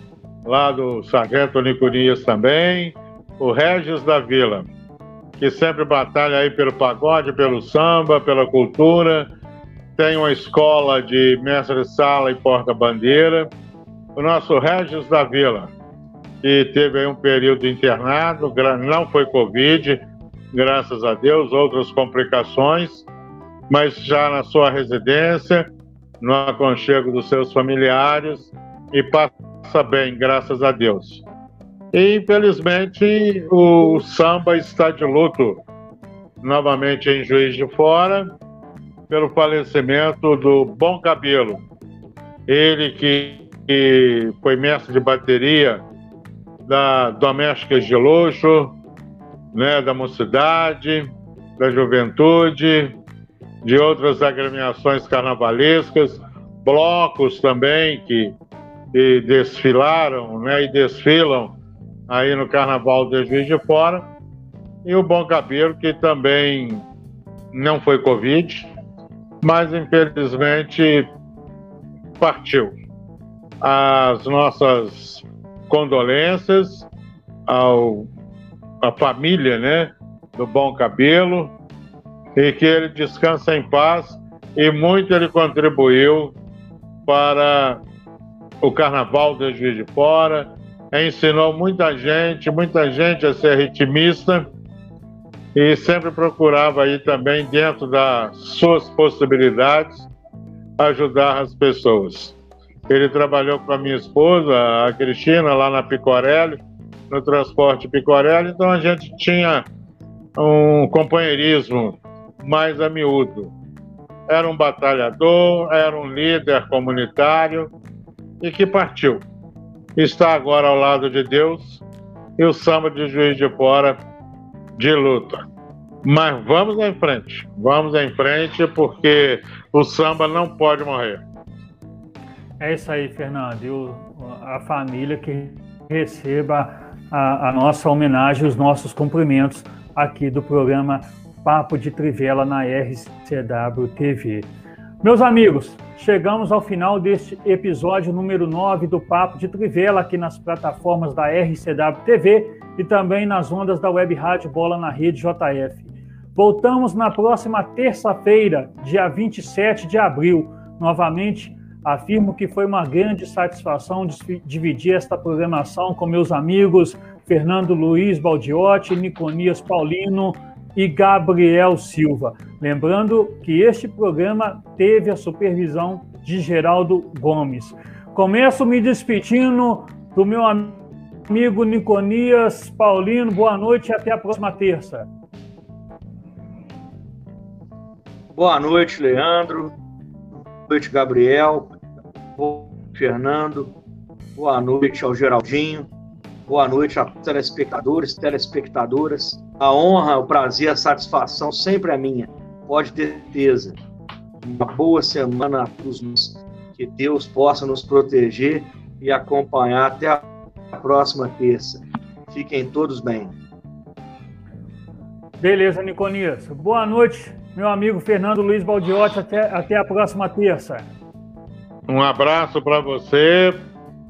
lá do Sargento Nicurias também, o Regis da Vila que sempre batalha aí pelo pagode, pelo samba, pela cultura. Tem uma escola de mestre-sala e porta-bandeira. O nosso Regis da Vila, que teve aí um período internado, não foi Covid, graças a Deus, outras complicações, mas já na sua residência, no aconchego dos seus familiares e passa bem, graças a Deus. E, infelizmente, o samba está de luto novamente em Juiz de Fora pelo falecimento do Bom Cabelo. Ele que, que foi mestre de bateria da Domésticas de Luxo, né, da Mocidade, da Juventude, de outras agremiações carnavalescas, blocos também que, que desfilaram né, e desfilam aí no Carnaval de Juiz de Fora. E o Bom Cabelo, que também não foi Covid, mas infelizmente partiu. As nossas condolências ao à família, né, do Bom Cabelo, e que ele descansa em paz e muito ele contribuiu para o Carnaval de Juiz de Fora, ensinou muita gente, muita gente a ser ritmista e sempre procurava aí também, dentro das suas possibilidades, ajudar as pessoas. Ele trabalhou com a minha esposa, a Cristina, lá na Picorelli, no transporte Picorelli, então a gente tinha um companheirismo mais a miúdo. Era um batalhador, era um líder comunitário e que partiu está agora ao lado de Deus e o samba de Juiz de Fora de luta. Mas vamos em frente, vamos em frente porque o samba não pode morrer. É isso aí, Fernando. E a família que receba a, a nossa homenagem, os nossos cumprimentos aqui do programa Papo de Trivela na RCW TV. Meus amigos, chegamos ao final deste episódio número 9 do Papo de Trivela aqui nas plataformas da RCW TV e também nas ondas da Web Rádio Bola na Rede JF. Voltamos na próxima terça-feira, dia 27 de abril. Novamente, afirmo que foi uma grande satisfação dividir esta programação com meus amigos Fernando Luiz Baldiotti, Niconias Paulino, e Gabriel Silva. Lembrando que este programa teve a supervisão de Geraldo Gomes. Começo me despedindo do meu amigo Niconias Paulino. Boa noite e até a próxima terça. Boa noite, Leandro. Noite, Gabriel. Boa noite, Fernando. Boa noite ao Geraldinho. Boa noite a telespectadores, telespectadoras. A honra, o prazer, a satisfação sempre é minha. Pode ter certeza. Uma boa semana a todos. Que Deus possa nos proteger e acompanhar até a próxima terça. Fiquem todos bem. Beleza, Niconias. Boa noite, meu amigo Fernando Luiz Baldiotti. Até, até a próxima terça. Um abraço para você,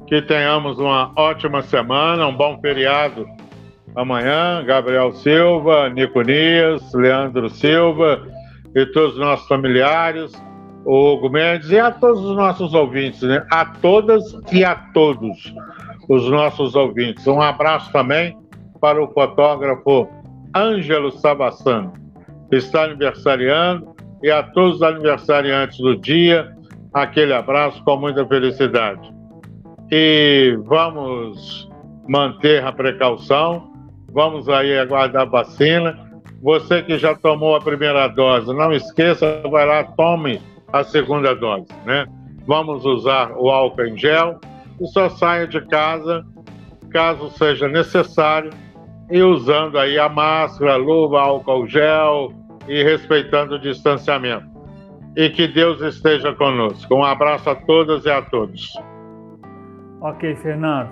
que tenhamos uma ótima semana, um bom feriado amanhã. Gabriel Silva, Nico Nias, Leandro Silva e todos os nossos familiares, o Hugo Mendes e a todos os nossos ouvintes, né? A todas e a todos os nossos ouvintes. Um abraço também para o fotógrafo Ângelo Sabassano, está aniversariando, e a todos os aniversariantes do dia, aquele abraço com muita felicidade e vamos manter a precaução, vamos aí aguardar a vacina. Você que já tomou a primeira dose, não esqueça, vai lá, tome a segunda dose, né? Vamos usar o álcool em gel e só saia de casa caso seja necessário e usando aí a máscara, luva, álcool gel e respeitando o distanciamento. E que Deus esteja conosco. Um abraço a todas e a todos. Ok, Fernando.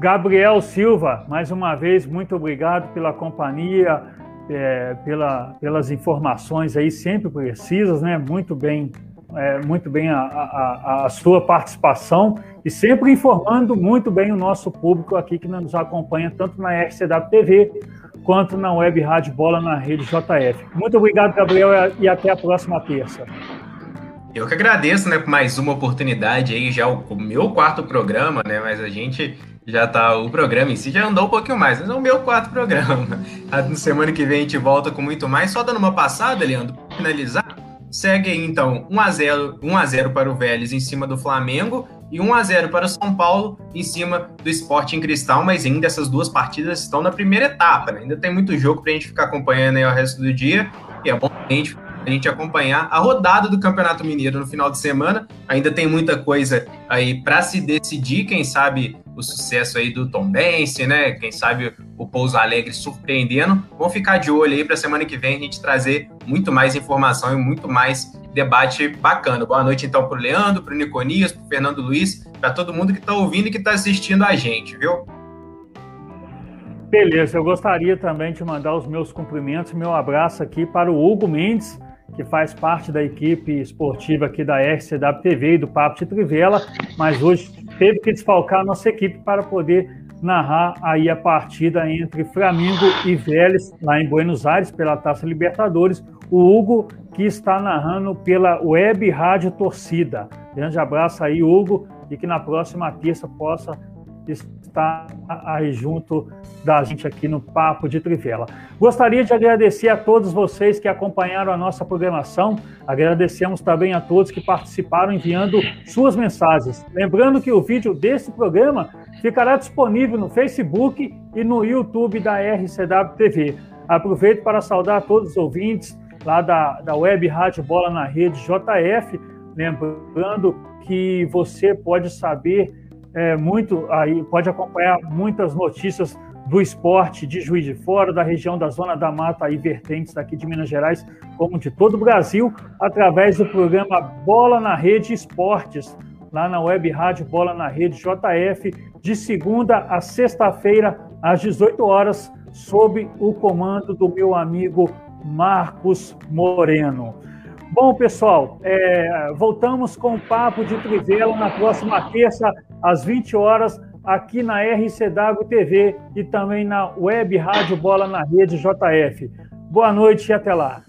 Gabriel Silva, mais uma vez, muito obrigado pela companhia, é, pela, pelas informações aí sempre precisas, né? Muito bem, é, muito bem a, a, a, sua participação e sempre informando muito bem o nosso público aqui que nos acompanha tanto na RCW TV quanto na Web Rádio Bola na Rede JF. Muito obrigado, Gabriel, e até a próxima terça. Eu que agradeço, né, por mais uma oportunidade aí, já o, o, meu quarto programa, né, mas a gente já tá, o programa em si já andou um pouquinho mais, mas é o meu quarto programa. Na semana que vem a gente volta com muito mais, só dando uma passada, Leandro, para finalizar, segue aí então 1x0, 1x0 para o Vélez em cima do Flamengo e 1 a 0 para o São Paulo em cima do Sporting Cristal, mas ainda essas duas partidas estão na primeira etapa, né? ainda tem muito jogo para a gente ficar acompanhando aí o resto do dia, e é bom a gente a gente acompanhar a rodada do Campeonato Mineiro no final de semana. Ainda tem muita coisa aí para se decidir, quem sabe o sucesso aí do Tom Bense, né? Quem sabe o Pouso Alegre surpreendendo. Vamos ficar de olho aí para semana que vem a gente trazer muito mais informação e muito mais debate bacana. Boa noite então para o Leandro, para o Niconias, para o Fernando Luiz, para todo mundo que está ouvindo e que está assistindo a gente, viu? Beleza, eu gostaria também de mandar os meus cumprimentos, meu abraço aqui para o Hugo Mendes, que faz parte da equipe esportiva aqui da RCW TV e do Papo de Trivela, mas hoje teve que desfalcar a nossa equipe para poder narrar aí a partida entre Flamengo e Vélez, lá em Buenos Aires, pela Taça Libertadores. O Hugo, que está narrando pela Web Rádio Torcida. Grande abraço aí, Hugo, e que na próxima terça possa estar aí junto da gente aqui no Papo de Trivela. Gostaria de agradecer a todos vocês que acompanharam a nossa programação. Agradecemos também a todos que participaram enviando suas mensagens. Lembrando que o vídeo desse programa ficará disponível no Facebook e no YouTube da RCW TV. Aproveito para saudar todos os ouvintes lá da, da Web Rádio Bola na Rede JF. Lembrando que você pode saber é, muito aí, pode acompanhar muitas notícias do esporte de Juiz de Fora, da região da Zona da Mata e vertentes daqui de Minas Gerais, como de todo o Brasil, através do programa Bola na Rede Esportes, lá na web rádio Bola na Rede JF, de segunda a sexta-feira, às 18 horas, sob o comando do meu amigo Marcos Moreno. Bom, pessoal, é, voltamos com o Papo de Trivela na próxima terça, às 20 horas, aqui na RCW TV e também na Web Rádio Bola na Rede JF. Boa noite e até lá.